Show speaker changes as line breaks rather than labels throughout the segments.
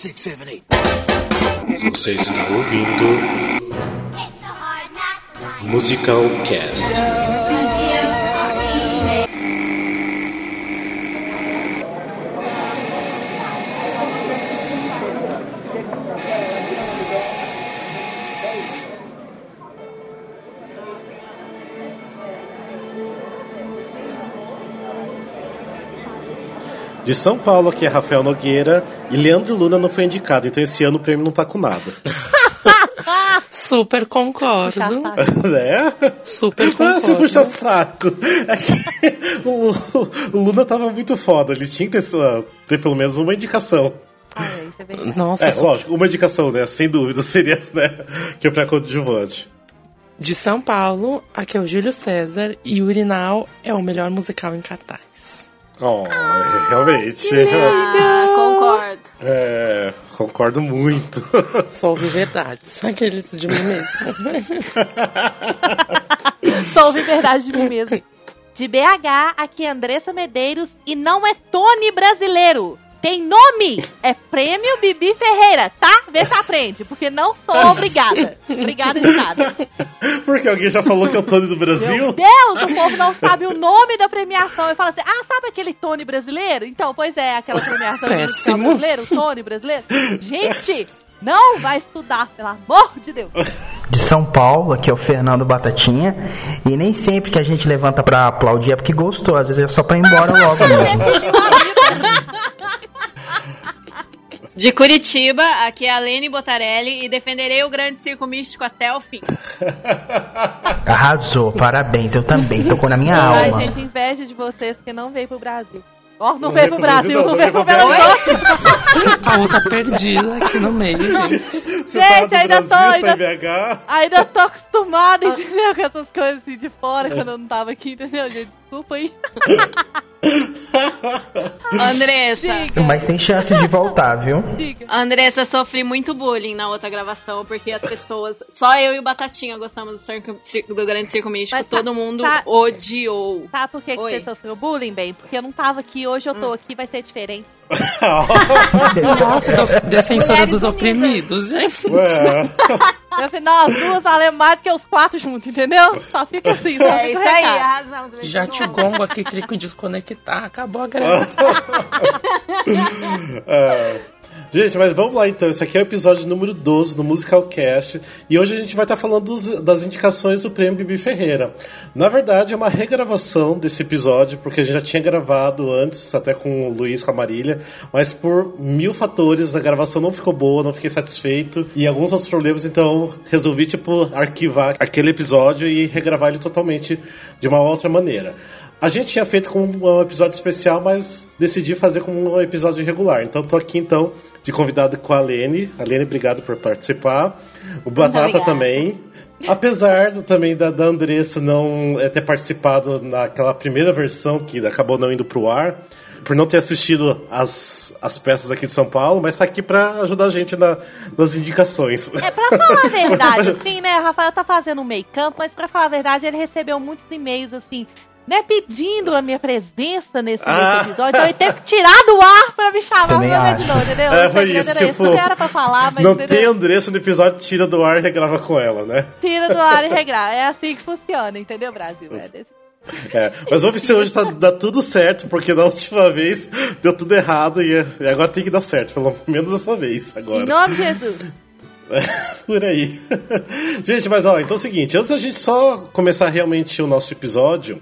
six, seven, eight.
Você está ouvindo Musical Cast.
De São Paulo, aqui é Rafael Nogueira e Leandro Luna não foi indicado, então esse ano o prêmio não tá com nada.
Super concordo.
né?
Super
Ah,
concordo.
você puxa saco. É que o, o Luna tava muito foda, ele tinha que ter, ter pelo menos uma indicação.
Nossa,
É,
su-
lógico, uma indicação, né? Sem dúvida, seria, né? Que é pra coadjuvante.
de São Paulo, aqui é o Júlio César e Urinal é o melhor musical em cartaz.
Oh, realmente.
Ah, concordo.
É, concordo muito.
Só ouvi verdades. Aqueles de mim mesmo.
Só ouvi verdade de mim mesmo. De BH, aqui é Andressa Medeiros e não é Tony brasileiro. Tem nome! É Prêmio Bibi Ferreira, tá? Vê se aprende, porque não sou obrigada. Obrigada de nada.
Porque alguém já falou que é o Tony do
Meu
Brasil?
Deus, o povo não sabe o nome da premiação. E fala assim: ah, sabe aquele Tony brasileiro? Então, pois é, aquela premiação
Péssimo.
brasileiro, Tony brasileiro. Gente, não vai estudar, pelo amor de Deus.
de São Paulo, aqui é o Fernando Batatinha. E nem sempre que a gente levanta pra aplaudir é porque gostou, às vezes é só pra ir embora logo mesmo.
De Curitiba, aqui é a Lene Botarelli e defenderei o grande circo místico até o fim.
Arrasou, parabéns, eu também, tocou na minha
Ai,
alma.
gente, inveja de vocês que não veio pro Brasil. Ó, não,
Não
veio pro
Brasil, não,
não veio pro Belo Horizonte.
A outra perdida aqui no meio, gente.
Você
Gente,
tá
ainda
Brasil,
tô,
tá
ainda-. Ainda tô acostumada, entendeu? Com essas coisas assim de fora, quando eu não tava aqui, entendeu, gente? Desculpa aí.
Andressa,
Diga,
Mas tem chance de voltar, viu?
diga.
Andressa, sofri muito bullying na outra gravação, porque as pessoas, só eu e o Batatinha gostamos do, circo, do grande circo místico,
Mas tá-
todo mundo
tá-
odiou.
Sabe por que, que você sofreu bullying, bem? Porque eu não tava aqui, hoje eu tô aqui, vai ser diferente.
Nossa, do- defensora dos oprimidos, gente.
Ué,
Eu falei, nós duas valemos mais do que os quatro juntos, entendeu? Só fica assim, só
É isso aí.
Já te gongo aqui, clico em desconectar, acabou a graça.
é. Gente, mas vamos lá então. Esse aqui é o episódio número 12 do Musical Cast. E hoje a gente vai estar falando dos- das indicações do prêmio Bibi Ferreira. Na verdade, é uma regravação desse episódio, porque a gente já tinha gravado antes, até com o Luiz, com a Marília. Mas por mil fatores, a gravação não ficou boa, não fiquei satisfeito. E alguns outros problemas, então resolvi, tipo, arquivar aquele episódio e regravar ele totalmente de uma outra maneira. A gente tinha feito como um episódio especial, mas decidi fazer como um episódio regular. Então tô aqui então de convidado com a Lene. A Lene, obrigado por participar. O Batata também. Apesar também da, da Andressa não eh, ter participado naquela primeira versão que acabou não indo pro ar, por não ter assistido as, as peças aqui de São Paulo, mas tá aqui pra ajudar a gente na- nas indicações.
É, pra falar a verdade, assim, né? O Rafael tá fazendo um make-up, mas pra falar a verdade, ele recebeu muitos e-mails, assim, né? Pedindo a minha presença nesse, nesse
Ah.
episódio. Então ele teve que tirar do ar pra me chamar
Também
pra fazer
acho.
de novo, entendeu?
É, foi isso, tipo,
esse. Não era pra falar, mas
não
entendeu?
tem Andressa no episódio, tira do ar e regrava com ela, né?
Tira do ar e regrar. É assim que funciona, entendeu, Brasil? É desse...
É, mas vamos ver se hoje tá, dá tudo certo, porque da última vez deu tudo errado e, e agora tem que dar certo, pelo menos dessa vez
Em
agora.
nome de Jesus.
Por aí. gente, mas ó, então é o seguinte, antes da gente só começar realmente o nosso episódio,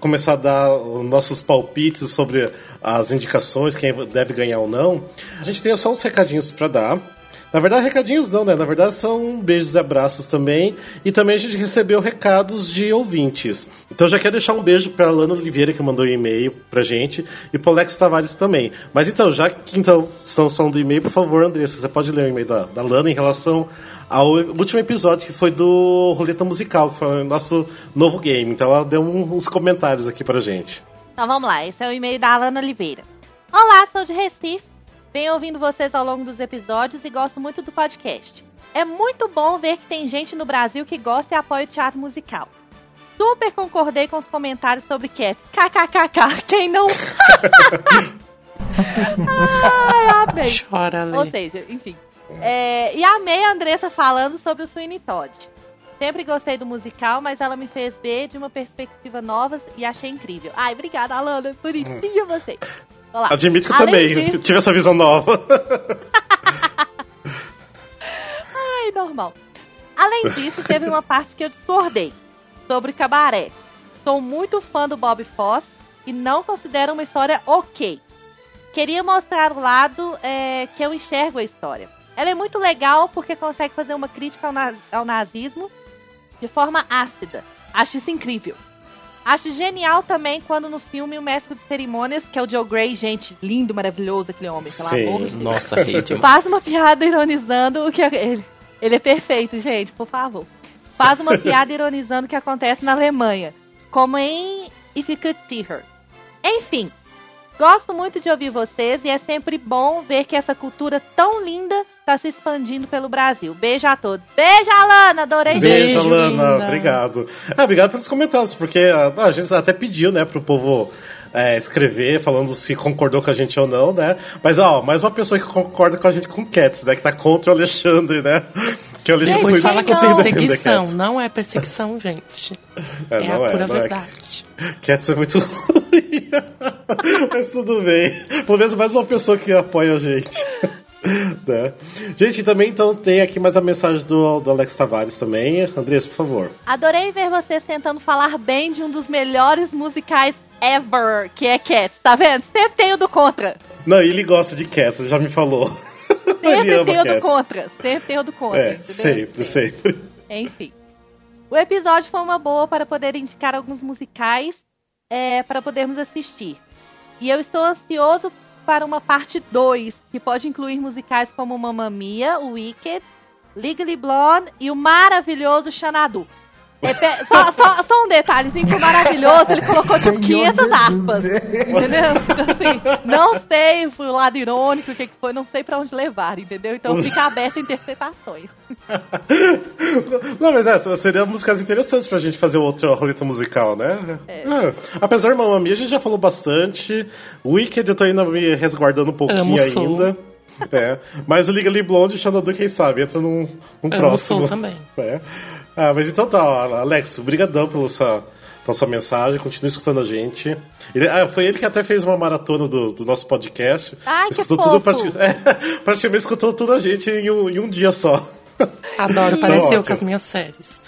começar a dar os nossos palpites sobre as indicações, quem deve ganhar ou não, a gente tem só uns recadinhos pra dar. Na verdade, recadinhos não, né? Na verdade, são beijos e abraços também. E também a gente recebeu recados de ouvintes. Então, já quero deixar um beijo pra Lana Oliveira, que mandou um e-mail pra gente, e pro Alex Tavares também. Mas então, já que então, estão falando do e-mail, por favor, Andressa, você pode ler o e-mail da, da Lana em relação ao último episódio, que foi do Roleta Musical, que foi o nosso novo game. Então, ela deu uns comentários aqui pra gente.
Então vamos lá, esse é o e-mail da Alana Oliveira. Olá, sou de Recife. Venho ouvindo vocês ao longo dos episódios e gosto muito do podcast. É muito bom ver que tem gente no Brasil que gosta e apoia o teatro musical. Super concordei com os comentários sobre Cats. KKKK, quem não? Ai, amei.
Chora,
Ou seja, enfim. É, e amei a Andressa falando sobre o Sweeney Todd. Sempre gostei do musical, mas ela me fez ver de uma perspectiva nova e achei incrível. Ai, obrigada, Alana. Bonitinha você. Vamos lá.
Admito que eu
Além
também
disso-
tive essa visão nova.
Ai, normal. Além disso, teve uma parte que eu discordei. Sobre cabaré. Sou muito fã do Bob Fosse e não considero uma história ok. Queria mostrar o lado é, que eu enxergo a história. Ela é muito legal porque consegue fazer uma crítica ao, na- ao nazismo de forma ácida. Acho isso incrível. Acho genial também quando no filme o mestre de cerimônias, que é o Joe Gray, gente, lindo, maravilhoso aquele homem, pelo
Sim.
amor de Deus.
Nossa.
Faz uma piada ironizando o que ele. Ele é perfeito, gente, por favor. Faz uma piada ironizando o que acontece na Alemanha, como em If You Could See Her. Enfim, gosto muito de ouvir vocês e é sempre bom ver que essa cultura tão linda está se expandindo pelo Brasil. Beijo a todos. Beijo, Alana, adorei.
Beijo,
Beijo,
Alana.
linda.
Obrigado. Ah, obrigado pelos comentários, porque ah, a gente até pediu, né, pro povo é, escrever, falando se concordou com a gente ou não, né? Mas, ó, mais uma pessoa que concorda com a gente com Cats, né? Que tá contra o Alexandre, né? Que o Alexandre
Depois
foi
fala que é perseguição. Não é perseguição, gente.
É,
É,
não
a
é,
pura
não é.
verdade.
Cats é muito ruim. Mas tudo bem. Pelo menos mais uma pessoa que apoia a gente. né? Gente, também então tem aqui mais a mensagem do, do Alex Tavares também. Andressa, por favor.
Adorei ver vocês tentando falar bem de um dos melhores musicais ever, que é Cats. Tá vendo? Sempre tem o do contra.
Não, ele gosta de Cats, já me falou.
Sempre tem o do contra. Sempre tem o do contra.
É, sempre, sempre.
Enfim. O episódio foi uma boa para poder indicar alguns musicais é, para podermos assistir. E eu estou ansioso para uma parte 2, que pode incluir musicais como Mamma Mia, Wicked, Legally Blonde e o maravilhoso Xanadu. É, só, só- só um detalhezinho maravilhoso ele colocou tipo
Senhor
500 aspas. Entendeu? Então, assim, não sei o lado irônico, o que, que foi, não sei pra onde levar, entendeu? Então fica aberto a interpretações.
Não, mas é, seriam músicas interessantes pra gente fazer outra roleta musical, né?
É.
É. Apesar de Mamma Mia, a gente já falou bastante. Wicked eu tô ainda me resguardando um pouquinho ainda. É. Mas o Legally Blonde e Xanadu, quem sabe, entra num, num
Amo
próximo.
Soul também.
É. Ah, mas então tá, Alex, brigadão pela sua, pela sua mensagem, continue escutando a gente. Ele- ah, foi ele que até fez uma maratona do, do nosso podcast.
Ai, que
escutou
fofo.
tudo, prati- é, praticamente escutou toda a gente em um, em um dia só.
Adoro,
Tá
pareceu com as minhas séries.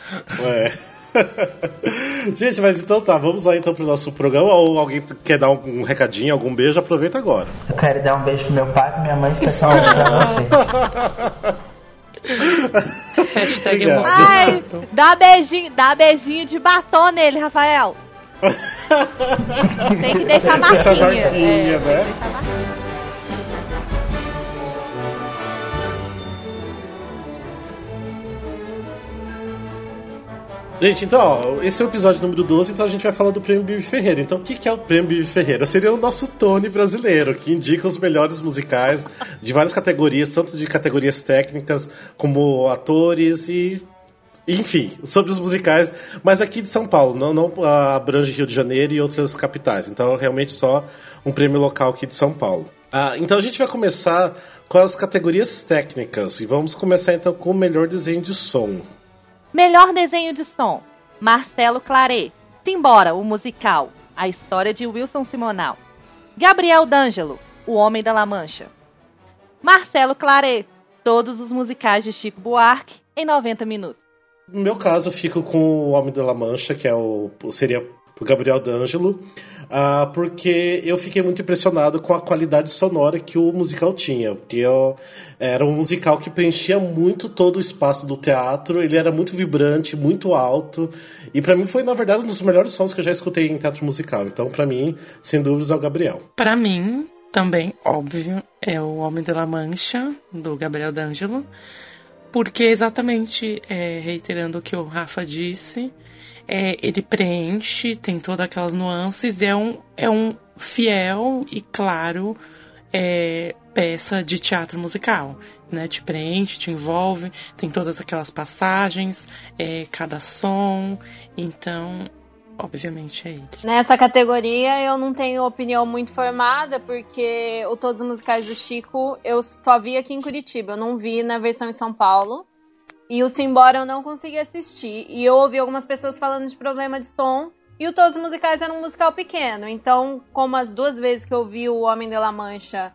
É. Gente, mas então tá, vamos lá então pro nosso programa. Ou alguém quer dar um, um recadinho, algum beijo, aproveita agora.
Eu quero dar um beijo pro meu pai e pra minha mãe, especialmente pra você.
Hashtag.
Ai,
emocionado.
dá beijinho, dá beijinho de batom nele, Rafael. Tem que deixar a
Deixa
marquinha.
marquinha,
é, tem que
né?
deixar marquinha.
Gente, então, ó, esse é o episódio número 12, então a gente vai falar do Prêmio Bibi Ferreira. Então, o que, que é o Prêmio Bibi Ferreira? Seria o nosso Tony brasileiro, que indica os melhores musicais de várias categorias, tanto de categorias técnicas como atores e. Enfim, sobre os musicais, mas aqui de São Paulo, não, não abrange Rio de Janeiro e outras capitais. Então, realmente só um prêmio local aqui de São Paulo. Ah, então a gente vai começar com as categorias técnicas. E vamos começar então com o melhor desenho de som.
Melhor desenho de som: Marcelo Claret. Simbora, o musical. A história de Wilson Simonal. Gabriel D'Angelo, O Homem da La Mancha. Marcelo Claret. Todos os musicais de Chico Buarque em 90 minutos.
No meu caso, eu fico com o Homem da La Mancha, que é o seria o Gabriel D'Angelo, ah, porque eu fiquei muito impressionado com a qualidade sonora que o musical tinha. Porque eu- era um musical que preenchia muito todo o espaço do teatro, ele era muito vibrante, muito alto, e pra mim foi, na verdade, um dos melhores sons que eu já escutei em teatro musical. Então, pra mim, sem dúvidas, é o Gabriel.
Pra mim, também, óbvio, é o Homem de la Mancha, do Gabriel D'Angelo. Porque exatamente, é, reiterando o que o Rafa disse, é, ele preenche, tem todas aquelas nuances, é um, é um fiel e claro é, peça de teatro musical. Né? Te preenche, te envolve, tem todas aquelas passagens, é, cada som. Então, obviamente é ele.
Nessa categoria eu não tenho opinião muito formada, porque o Todos os Musicais do Chico eu só vi aqui em Curitiba, eu não vi na versão em São Paulo. E o Simbora eu não consegui assistir. E eu ouvi algumas pessoas falando de problema de som. E o Todos os Musicais era um musical pequeno. Então, como as duas vezes que eu vi o Homem de la Mancha,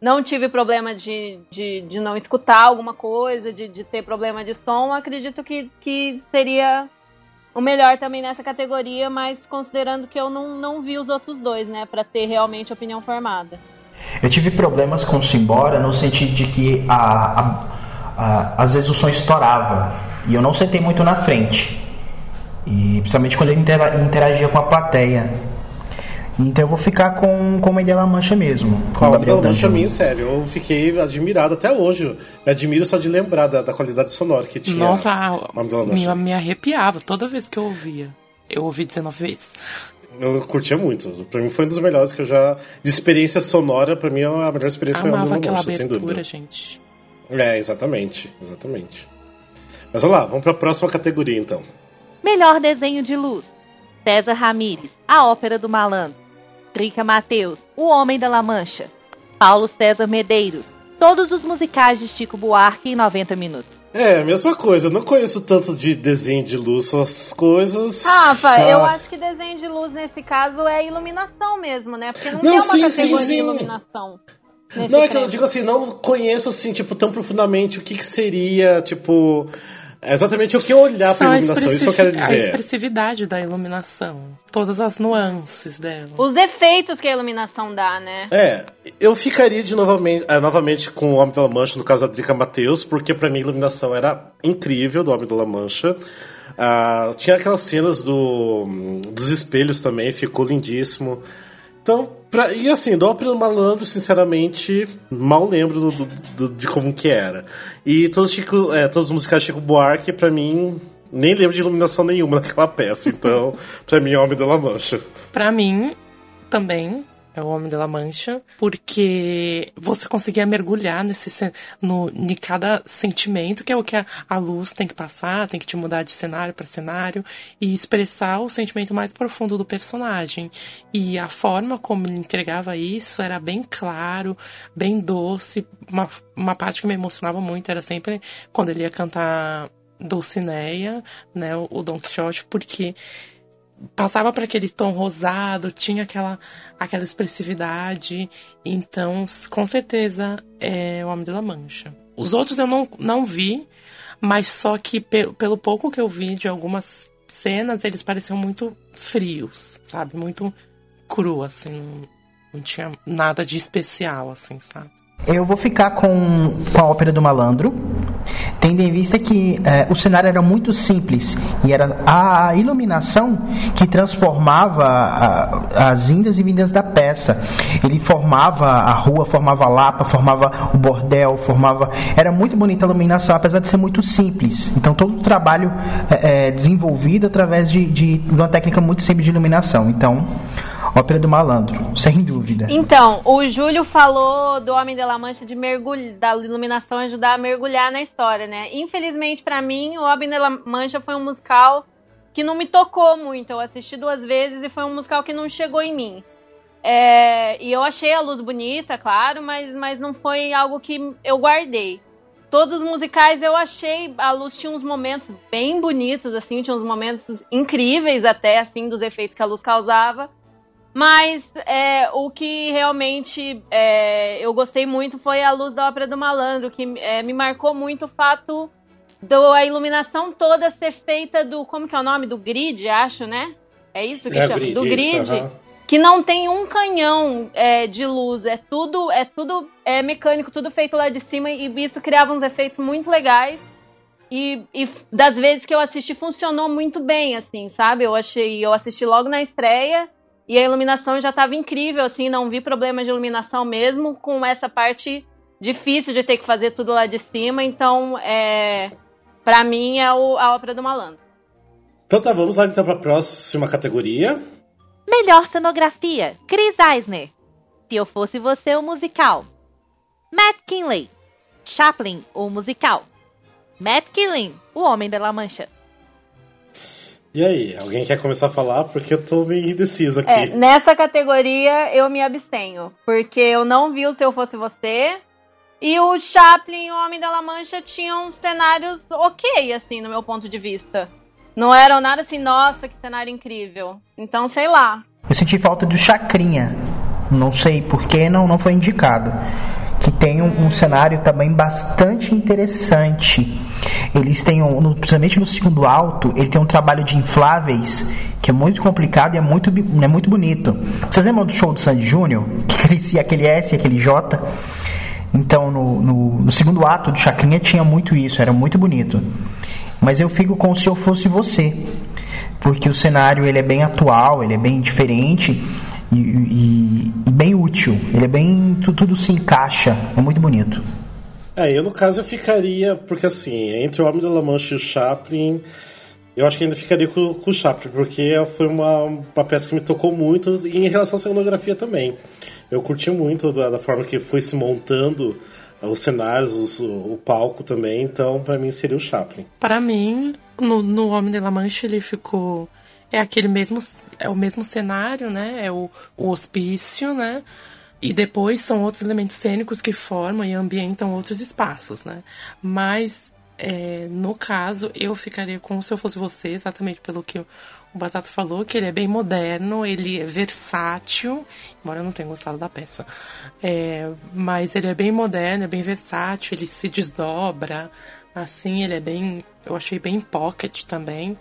não tive problema de, de, de não escutar alguma coisa, de, de ter problema de som, acredito que, que seria o melhor também nessa categoria, mas considerando que eu não, não vi os outros dois, né, para ter realmente opinião formada.
Eu tive problemas com o Simbora no sentido de que a, a, a, às vezes o som estourava e eu não sentei muito na frente. E principalmente quando ele interagia com a plateia. Então eu vou ficar com, com o Miguel La Mancha mesmo. Com Gabriel
Mancha, mim, sério, eu fiquei admirado até hoje. Me admiro só de lembrar da, da qualidade sonora que tinha.
Nossa, me, me arrepiava toda vez que eu ouvia. Eu ouvi 19 vezes.
Eu curtia muito. Pra mim foi um dos melhores que eu já. De experiência sonora, pra mim a melhor experiência foi
Amava
Homem de La
aquela
Mancha, sem
abertura,
dúvida.
gente.
É, exatamente. Exatamente. Mas vamos lá, vamos pra próxima categoria então.
Melhor desenho de luz. César Ramírez, A Ópera do Malandro. Drica Mateus, O Homem da La Mancha. Paulo César Medeiros, todos os musicais de Chico Buarque em 90 minutos.
É, a mesma coisa. Eu não conheço tanto de desenho de luz, essas coisas.
Rafa,
Ah.
eu acho que desenho de luz nesse caso é iluminação mesmo, né? Porque não,
Não,
tem uma
sim,
categoria
sim, sim.
iluminação. Nesse
Não, é que eu digo assim, não conheço assim, tipo, tão profundamente o que, que seria, tipo. Exatamente o que olhar
Só
pra
a,
iluminação, isso que eu quero
expressi- a
dizer.
expressividade da iluminação. Todas as nuances dela.
Os efeitos que a iluminação dá, né?
É, eu ficaria de novamente, é, novamente com o Homem da La Mancha, no caso da Drica Mateus, porque pra mim a iluminação era incrível do Homem da La Mancha. Ah, tinha aquelas cenas do, dos espelhos também, ficou lindíssimo. Então, pra, e assim, do Ópera do Malandro, sinceramente, mal lembro do, do- do- de como que era. E todos, os Chico, é, todos os musicais Chico Buarque, pra mim, nem lembro de iluminação nenhuma naquela peça. Então, pra mim, é Homem da La Mancha.
Pra mim, também, é o Homem de La Mancha, porque você conseguia mergulhar nesse no, em cada sentimento, que é o que a, a luz tem que passar, tem que te mudar de cenário para cenário e expressar o sentimento mais profundo do personagem. E a forma como ele entregava isso era bem claro, bem doce. Uma, uma parte que me emocionava muito era sempre quando ele ia cantar Dulcineia, né, o Don Quixote, porque passava para aquele tom rosado, tinha aquela, aquela expressividade. Então, com certeza, é o Homem de La Mancha. Os outros eu não, não vi, mas só que pe- pelo pouco que eu vi de algumas cenas, eles pareciam muito frios, sabe? Muito cru, assim. Não tinha nada de especial, assim, sabe?
Eu vou ficar com, com a Ópera do Malandro, tendo em vista que eh, o cenário era muito simples e era a iluminação que transformava a- as indas e vindas da peça. Ele formava a rua, formava a lapa, formava o bordel, formava. Era muito bonita a iluminação, apesar de ser muito simples. Então todo o trabalho é, é desenvolvido através de, de uma técnica muito simples de iluminação. Então, Ópera do Malandro, sem dúvida.
Então, o Júlio falou do Homem de La Mancha de mergulho, da iluminação ajudar a mergulhar na história, né? Infelizmente, pra mim, o Homem de La Mancha foi um musical que não me tocou muito. Eu assisti duas vezes e foi um musical que não chegou em mim. É, e eu achei a luz bonita, claro, mas, mas não foi algo que eu guardei. Todos os musicais eu achei, a luz tinha uns momentos bem bonitos, assim, tinha uns momentos incríveis até, assim, dos efeitos que a luz causava. Mas é, o que realmente é, eu gostei muito foi a luz da Ópera do Malandro, que é, me marcou muito o fato da iluminação toda ser feita do. Como que é o nome? Do grid, acho, né? É isso que
É,
chama?
grid,
do
isso,
grid.
aham.
Que não tem um canhão é, de luz. É tudo, é tudo é mecânico, tudo feito lá de cima. E isso criava uns efeitos muito legais. E, e das vezes que eu assisti, funcionou muito bem, assim, sabe? Eu achei. Eu assisti logo na estreia. E a iluminação já estava incrível, assim, não vi problema de iluminação mesmo com essa parte difícil de ter que fazer tudo lá de cima. Então, é, para mim, é o- a ópera do malandro.
Então tá, vamos lá então pra próxima categoria.
Melhor cenografia, Chris Eisner. Se eu fosse você, o musical. Matt Kinley, Chaplin, o musical. Matt Killing, o Homem da La Mancha.
E aí, alguém quer começar a falar? Porque eu tô meio indeciso aqui.
É, nessa categoria eu me abstenho. Porque eu não vi o Se Eu Fosse Você. E o Chaplin e o Homem da La Mancha tinham cenários ok, assim, no meu ponto de vista. Não eram nada assim, nossa, que cenário incrível. Então, sei lá.
Eu senti falta do Chacrinha. Não sei por que não, não foi indicado. Que tem um, um cenário também bastante interessante. Eles têm, um, no, principalmente no segundo alto, ele tem um trabalho de infláveis que é muito complicado e é muito, é muito bonito. Vocês lembram do show do Sandy Júnior? Que crescia aquele S e aquele J? Então, no, no, no segundo ato do Chacrinha tinha muito isso, era muito bonito. Mas eu fico com Se Eu Fosse Você, porque o cenário ele é bem atual, ele é bem diferente e, e- e bem útil. Ele é bem. tu- Tudo se encaixa, é muito bonito.
É, eu no caso eu ficaria, porque assim, entre o Homem da La Mancha e o Chaplin, eu acho que ainda ficaria com, com o Chaplin, porque foi uma, uma peça que me tocou muito, e em relação à cenografia também. Eu curti muito da, da forma que foi se montando os cenários, os- o, o palco também, então pra mim seria o Chaplin.
Para mim, no, no Homem de La Mancha ele ficou é aquele mesmo é o mesmo cenário, né? É o, o hospício, né? E depois são outros elementos cênicos que formam e ambientam outros espaços, né? Mas é, no caso eu ficaria com se eu fosse você, exatamente pelo que o Batata falou, que ele é bem moderno, ele é versátil, embora eu não tenha gostado da peça. É, mas ele é bem moderno, é bem versátil, ele se desdobra, assim, ele é bem. Eu achei bem pocket também,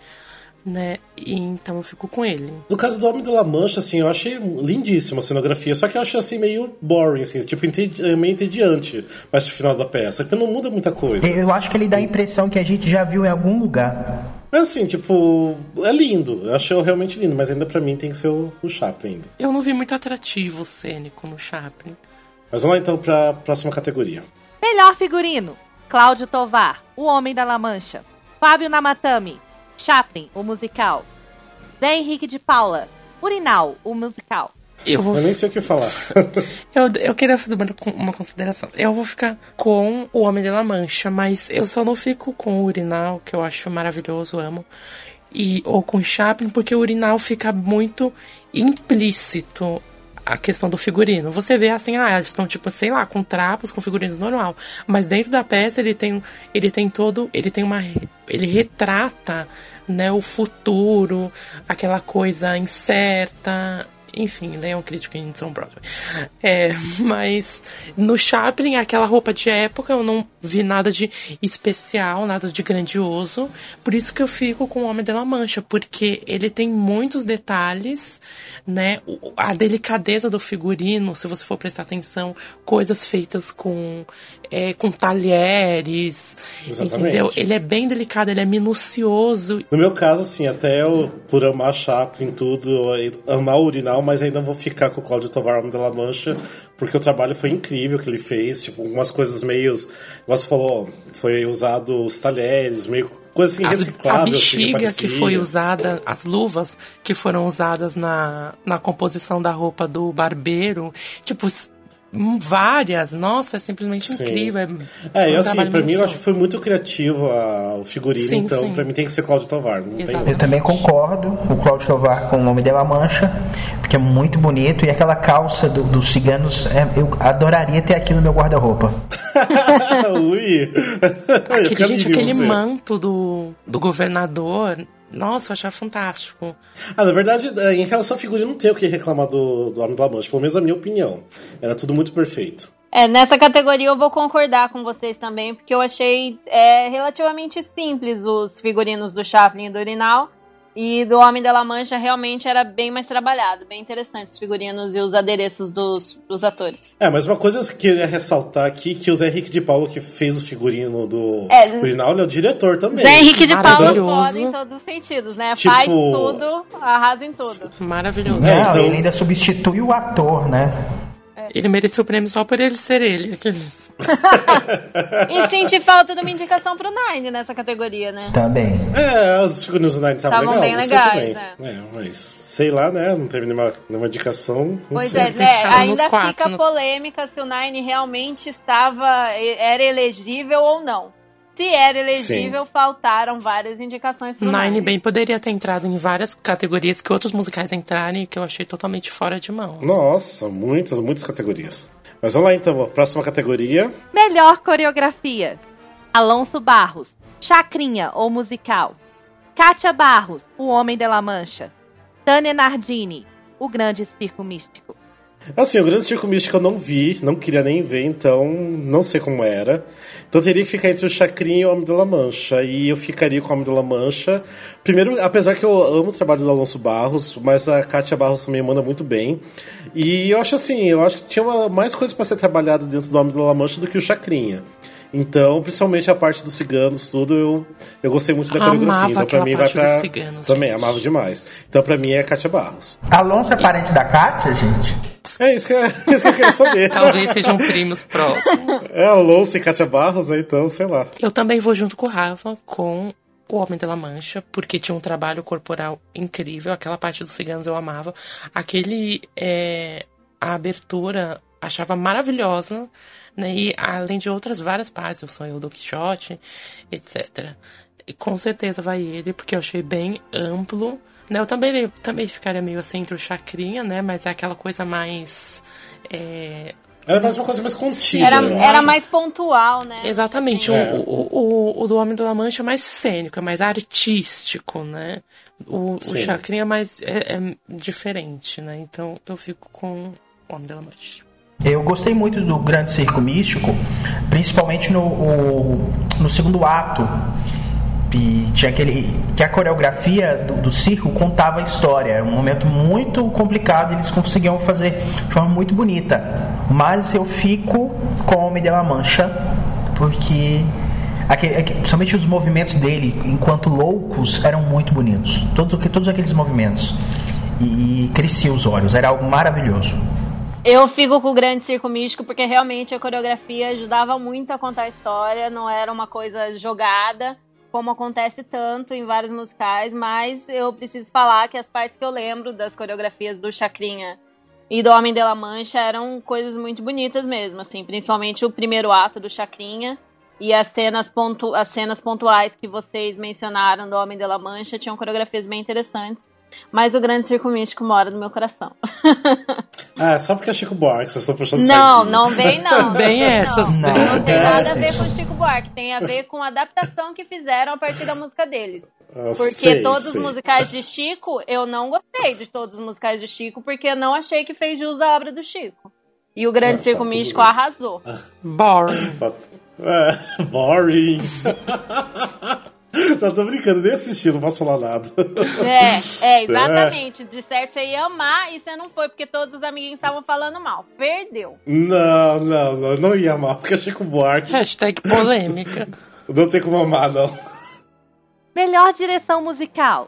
né? E então eu fico com ele.
No caso do Homem da La Mancha, assim, eu achei lindíssima a cenografia, só que eu achei assim meio boring, assim, tipo, entedi- meio entediante mais pro final da peça, porque não muda muita coisa.
Eu acho que ele dá a impressão que a gente já viu em algum lugar.
Mas assim, tipo, é lindo. Eu achei realmente lindo, mas ainda pra mim tem que ser o, o Chaplin ainda.
Eu não vi muito atrativo cênico no Chaplin.
Mas vamos lá então pra próxima categoria.
Melhor figurino: Cláudio Tovar, O Homem da La Mancha. Fábio Namatami, Chaplin, o musical. Zé Henrique de Paula, Urinal, o musical.
Eu vou
Eu nem sei o que falar.
Eu, eu queria fazer uma, uma consideração. Eu vou ficar com o Homem de La Mancha, mas eu só não fico com o Urinal, que eu acho maravilhoso, amo. E, ou com o Chaplin, porque o Urinal fica muito implícito a questão do figurino. Você vê assim, ah, eles estão tipo, sei lá, com trapos, com figurinos normal. Mas dentro da peça ele tem, ele tem todo, ele tem uma, ele retrata, né, o futuro, aquela coisa incerta, enfim, leiam crítica em São Broadway. É, mas no Chaplin, aquela roupa de época, eu não vi nada de especial, nada de grandioso. Por isso que eu fico com o Homem de La Mancha, porque ele tem muitos detalhes, né? A delicadeza do figurino, se você for prestar atenção, coisas feitas com, é, com talheres,
Exatamente.
entendeu? Ele é bem delicado, ele é minucioso
No meu caso, assim, até eu, por amar Chaplin tudo, amar o urinal, mas ainda vou ficar com o Cláudio Tovar da La Mancha, porque o trabalho foi incrível que ele fez, tipo, umas coisas meio. Você falou, foi usado os talheres, meio coisa assim,
As- a
reciclável. assim,
bexiga que foi usada, as luvas que foram usadas na, na composição da roupa do barbeiro, tipo, várias, nossa, é simplesmente
Sim.
incrível. É,
É,
um
assim,
trabalho
pra mim eu acho que foi muito criativo a- o figurino,
Sim,
então
sim.
pra mim tem que ser Cláudio Tovar.
Eu também concordo, o Cláudio Tovar com o nome de La Mancha, porque é muito bonito. E aquela calça do- dos ciganos, é, eu adoraria ter aqui no meu guarda-roupa.
Ui!
Aquele, gente, aquele manto do, do governador, nossa, eu achava fantástico.
Ah, na verdade, é, em relação ao figurino, não tem o que reclamar do, do Homem da La Mancha, pelo menos a minha opinião. Era tudo muito perfeito.
É, nessa categoria eu vou concordar com vocês também, porque eu achei é, relativamente simples os figurinos do Chaplin e do Urinal. E do Homem da La Mancha realmente era bem mais trabalhado, bem interessante os figurinos e os adereços dos, dos atores.
É, mas uma coisa que eu queria ressaltar aqui, que o Zé Henrique de Paulo, que fez o figurino do
É,
original, ele é o diretor também.
Zé Henrique de
Maravilhoso.
foda em todos os sentidos, né?
Tipo-
Faz tudo, arrasa em tudo.
Maravilhoso.
É,
Não,
então-
ele ainda substitui o ator, né?
Ele mereceu o prêmio só por ele ser ele. Aqueles.
E senti falta de uma indicação pro Nine nessa categoria, né?
Também.
É, os figurinos do Nine estavam
bem legais,
também. É, mas sei lá, né? Não teve nenhuma, nenhuma indicação. Não
Pois
sei.
é, né? Ainda
quatro,
fica
nos-
polêmica se o Nine realmente estava. era elegível ou não. Se era elegível, faltaram várias indicações pro
Nine
Nine.
bem poderia ter entrado em várias categorias que outros musicais entrarem e que eu achei totalmente fora de mão.
Nossa, muitas, muitas categorias. Mas vamos lá então, a próxima categoria.
Melhor coreografia: Alonso Barros, Chacrinha ou musical. Kátia Barros, O Homem de la Mancha. Tânia Nardini, O Grande Circo Místico.
Assim, o Grande Circo Místico eu não vi, não queria nem ver, então não sei como era. Então teria que ficar entre o Chacrinha e o Homem de la Mancha. E eu ficaria com o Homem de la Mancha. Primeiro, apesar que eu amo o trabalho do Alonso Barros, mas a Kátia Barros também manda muito bem. E eu acho assim, eu acho que tinha uma- mais coisas para ser trabalhado dentro do Homem de la Mancha do que o Chacrinha. Então, principalmente a parte dos ciganos, tudo, eu, eu gostei muito da
Amava
coreografia. Então, pra mim, vai pra.
dos ciganos,
também,
gente.
amava demais. Então, pra mim, é Kátia Barros.
Alonso é parente da Kátia, gente?
É isso que, é, isso que eu queria saber.
Talvez sejam primos próximos.
É Alonso e Kátia Barros, né? Então, sei lá.
Eu também vou junto com o Rafa com o Homem de la Mancha, porque tinha um trabalho corporal incrível. Aquela parte dos ciganos eu amava. Aquele. é, a abertura achava maravilhosa. Né? E além de outras várias partes, o sonho do Quixote, etc. E com certeza vai ele, porque eu achei bem amplo. Né? Eu também, eu também ficaria meio assim entre o Chacrinha, né? Mas é aquela coisa mais. é,
Era mais uma coisa mais contida.
Era, era mais pontual, né?
Exatamente.
É.
O, o, o, o do Homem da Mancha é mais cênico, é mais artístico, né? O, o. Chacrinha é mais é, é diferente, né? Então eu fico com o Homem da Mancha.
Eu gostei muito do Grande Circo Místico, principalmente no, o- no segundo ato. E tinha aquele. que a coreografia do, do circo contava a história. Era um momento muito complicado eles conseguiam fazer de forma muito bonita. Mas eu fico com o Homem de la Mancha, porque. Aquele, aque- principalmente os movimentos dele, enquanto loucos, eram muito bonitos. Todos, todos aqueles movimentos. E, e crescia os olhos, era algo maravilhoso.
Eu fico com o Grande Circo Místico porque realmente a coreografia ajudava muito a contar a história, não era uma coisa jogada, como acontece tanto em vários musicais, mas eu preciso falar que as partes que eu lembro das coreografias do Chacrinha e do Homem de la Mancha eram coisas muito bonitas mesmo, assim, principalmente o primeiro ato do Chacrinha e as cenas, pontu as cenas pontuais que vocês mencionaram do Homem de la Mancha tinham coreografias bem interessantes. Mas o Grande Circo Místico mora no meu coração.
Ah, só porque é Chico Buarque, vocês estão puxando
Não,
sardinha.
não vem não.
Bem
não,
essas,
Não, não tem nada a ver com o Chico Buarque, tem a ver com a adaptação que fizeram a partir da música deles.
Ah,
Porque
sei,
todos
sei.
os musicais de Chico, eu não gostei de todos os musicais de Chico, porque eu não achei que fez jus à obra do Chico. E o Grande
Ah,
Circo
tá,
Místico
bem.
arrasou.
Boring.
É, boring. não, tô brincando, nem assisti, não posso falar nada.
É, é, exatamente. De certo você ia amar e você não foi, porque todos os amiguinhos estavam falando mal. Perdeu.
Não, não, não, não ia amar, porque é Chico Buarque.
Hashtag polêmica.
Não tem como amar, não.
Melhor direção musical: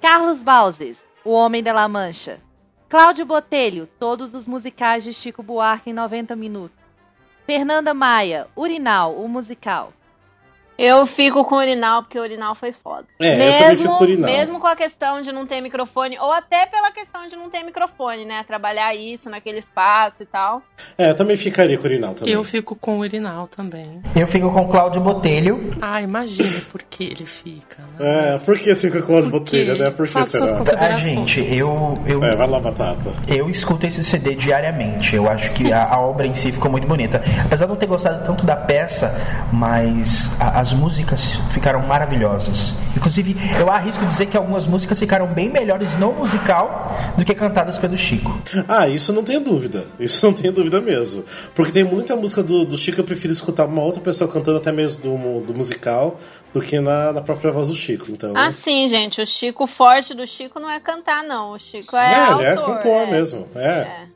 Carlos Bauzes, O Homem de la Mancha. Cláudio Botelho, todos os musicais de Chico Buarque em 90 minutos. Fernanda Maia, Urinal, o musical.
Eu fico com o Urinal, porque o Urinal foi foda.
É, eu também fico com o Urinal.
mesmo com a questão de não ter microfone, ou até pela questão de não ter microfone, né? Trabalhar isso naquele espaço e tal.
É, eu também ficaria com o Urinal também.
Eu fico com o Urinal também.
Eu fico com Cláudio Botelho.
Ah, imagine por que ele fica, né?
É, por que você fica com as
Porque
botelhas, né? Por que
faça suas
será?
Ah, gente, eu, eu,
É, vai lá, Batata.
eu escuto esse CD diariamente. Eu acho que a, a obra em si ficou muito bonita. Apesar de não ter gostado tanto da peça, mas a- as músicas ficaram maravilhosas. Inclusive, eu arrisco dizer que algumas músicas ficaram bem melhores no musical do que cantadas pelo Chico.
Ah, isso não tenho dúvida. Isso não tenho dúvida mesmo. Porque tem muita música do, do Chico que eu prefiro escutar uma outra pessoa cantando até mesmo do, do musical do que na, na própria voz do Chico. Então.
Ah, sim, gente. O Chico forte do Chico não é cantar, não. O Chico é.
Não,
autor,
ele é compor
é.
mesmo. É.
É.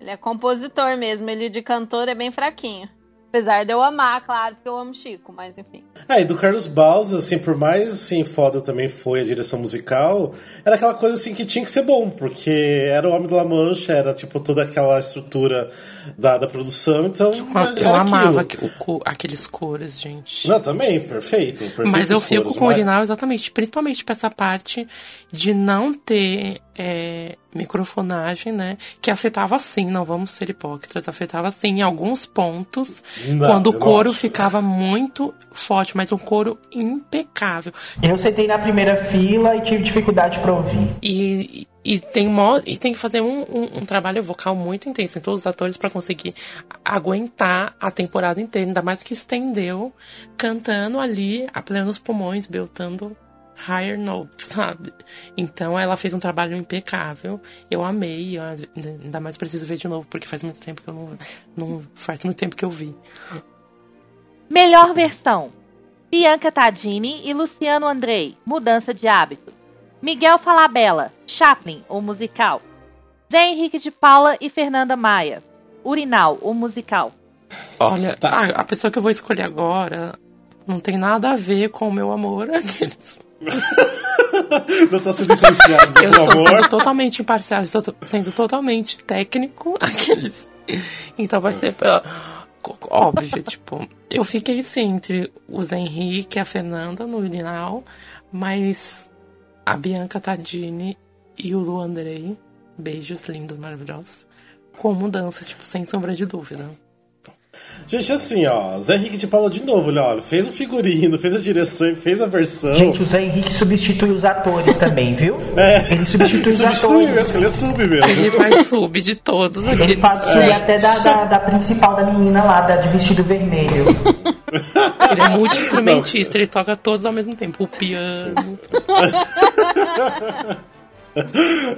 Ele é compositor mesmo. Ele de cantor é bem fraquinho. Apesar de eu amar, claro, porque eu amo Chico, mas enfim.
Ah, e do Carlos Baus, assim, por mais assim, foda também foi a direção musical, era aquela coisa assim que tinha que ser bom, porque era o Homem da La Mancha, era tipo toda aquela estrutura da, da produção, então.
Eu,
era
amava
aquilo.
o aqueles cores, gente.
Não, também, perfeito. perfeito
Mas eu fico
coros,
com o
mas-
urinal exatamente, principalmente pra essa parte de não ter é, microfonagem, né? Que afetava sim, não vamos ser hipócritas, afetava sim em alguns pontos,
Não,
quando o
acho.
ficava muito forte, mas um coro impecável.
Eu sentei na primeira fila e tive dificuldade pra ouvir.
E, e, tem, mo- e tem que fazer um, um- um trabalho vocal muito intenso em todos os atores para conseguir aguentar a temporada inteira, ainda mais que estendeu, cantando ali a plenos pulmões, beltando higher notes, sabe? Então ela fez um trabalho impecável. Eu amei, eu ainda mais preciso ver de novo, porque faz muito tempo que eu não, não faz muito tempo que eu vi.
Melhor versão: Bianca Tadini e Luciano Andrei, Mudança de Hábito. Miguel Falabella, Chaplin, o musical. Zé Henrique de Paula e Fernanda Maia, Urinal, o musical.
Olha, a, a pessoa que eu vou escolher agora não tem nada a ver com o meu amor. Aqueles.
Não tá sendo influenciado
Eu estou
amor.
sendo totalmente imparcial, estou sendo totalmente técnico, aqueles. Então vai ser óbvio, tipo, eu fiquei sim entre o Zé Henrique e a Fernanda no urinal, mas a Bianca Tadini e o Lu Andrei, beijos lindos, maravilhosos, com mudanças, tipo, sem sombra de dúvida.
Gente, assim, ó, Zé Henrique de Paula de novo, olha, ó, fez o figurino, fez a direção, fez a versão.
Gente, o Zé Henrique substitui os atores também, viu?
É.
Ele substitui os
Substitui
atores.
mesmo, ele é sub mesmo.
Ele faz sub de todos
Ele
aqueles.
faz sub até da, da, da principal da menina lá, da de vestido vermelho.
Ele é multi-instrumentista, ele toca todos ao mesmo tempo. O piano.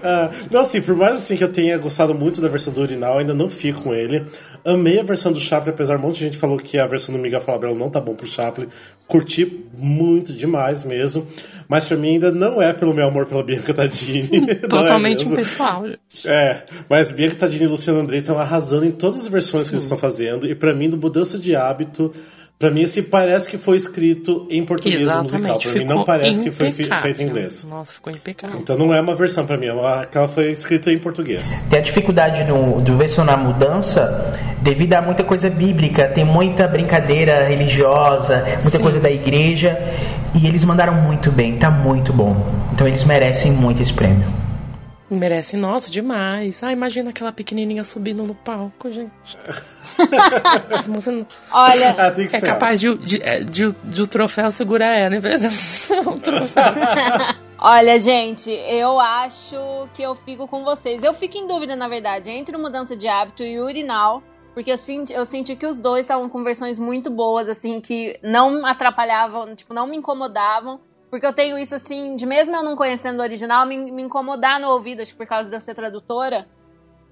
Ah, não, assim, por mais assim que eu tenha gostado muito da versão do Urinal, ainda não fico com ele. Amei a versão do Chaplin, apesar de um monte de gente falou que a versão do Miguel Falabella não tá bom pro Chaplin. Curti muito demais mesmo. Mas pra mim ainda não é pelo meu amor pela Bianca Tadini. é
Totalmente
mesmo.
impessoal, gente.
É, mas Bianca Tadini e Luciano Andrei estão arrasando em todas as versões que eles estão fazendo. E pra mim, do Mudança de Hábito, pra mim, assim, parece que foi escrito em português o musical.
Exatamente.
Pra mim, não parece que foi
impecável.
feito em inglês.
Nossa, ficou impecável.
Então não é uma versão pra mim, é uma, aquela foi escrita em português.
Tem a dificuldade do versão na mudança devido a muita coisa bíblica, tem muita brincadeira religiosa, muita
Sim.
coisa da igreja. E eles mandaram muito bem, tá muito bom. Então eles merecem muito esse prêmio.
Merece, nossa, demais. Ah, imagina aquela pequenininha subindo no palco, gente. Você não-
Olha,
Ah, tem que
é
ser.
capaz de, de, é, de, de o troféu segurar ela, em vez de o troféu.
olha, gente, eu acho que eu fico com vocês. Eu fico em dúvida, na verdade, entre o Mudança de Hábito e o Urinal. Porque eu senti, eu senti que os dois estavam com versões muito boas, assim, que não atrapalhavam, tipo, não me incomodavam. Porque eu tenho isso, assim, de mesmo eu não conhecendo o original, me, me incomodar no ouvido, acho que por causa de eu ser tradutora.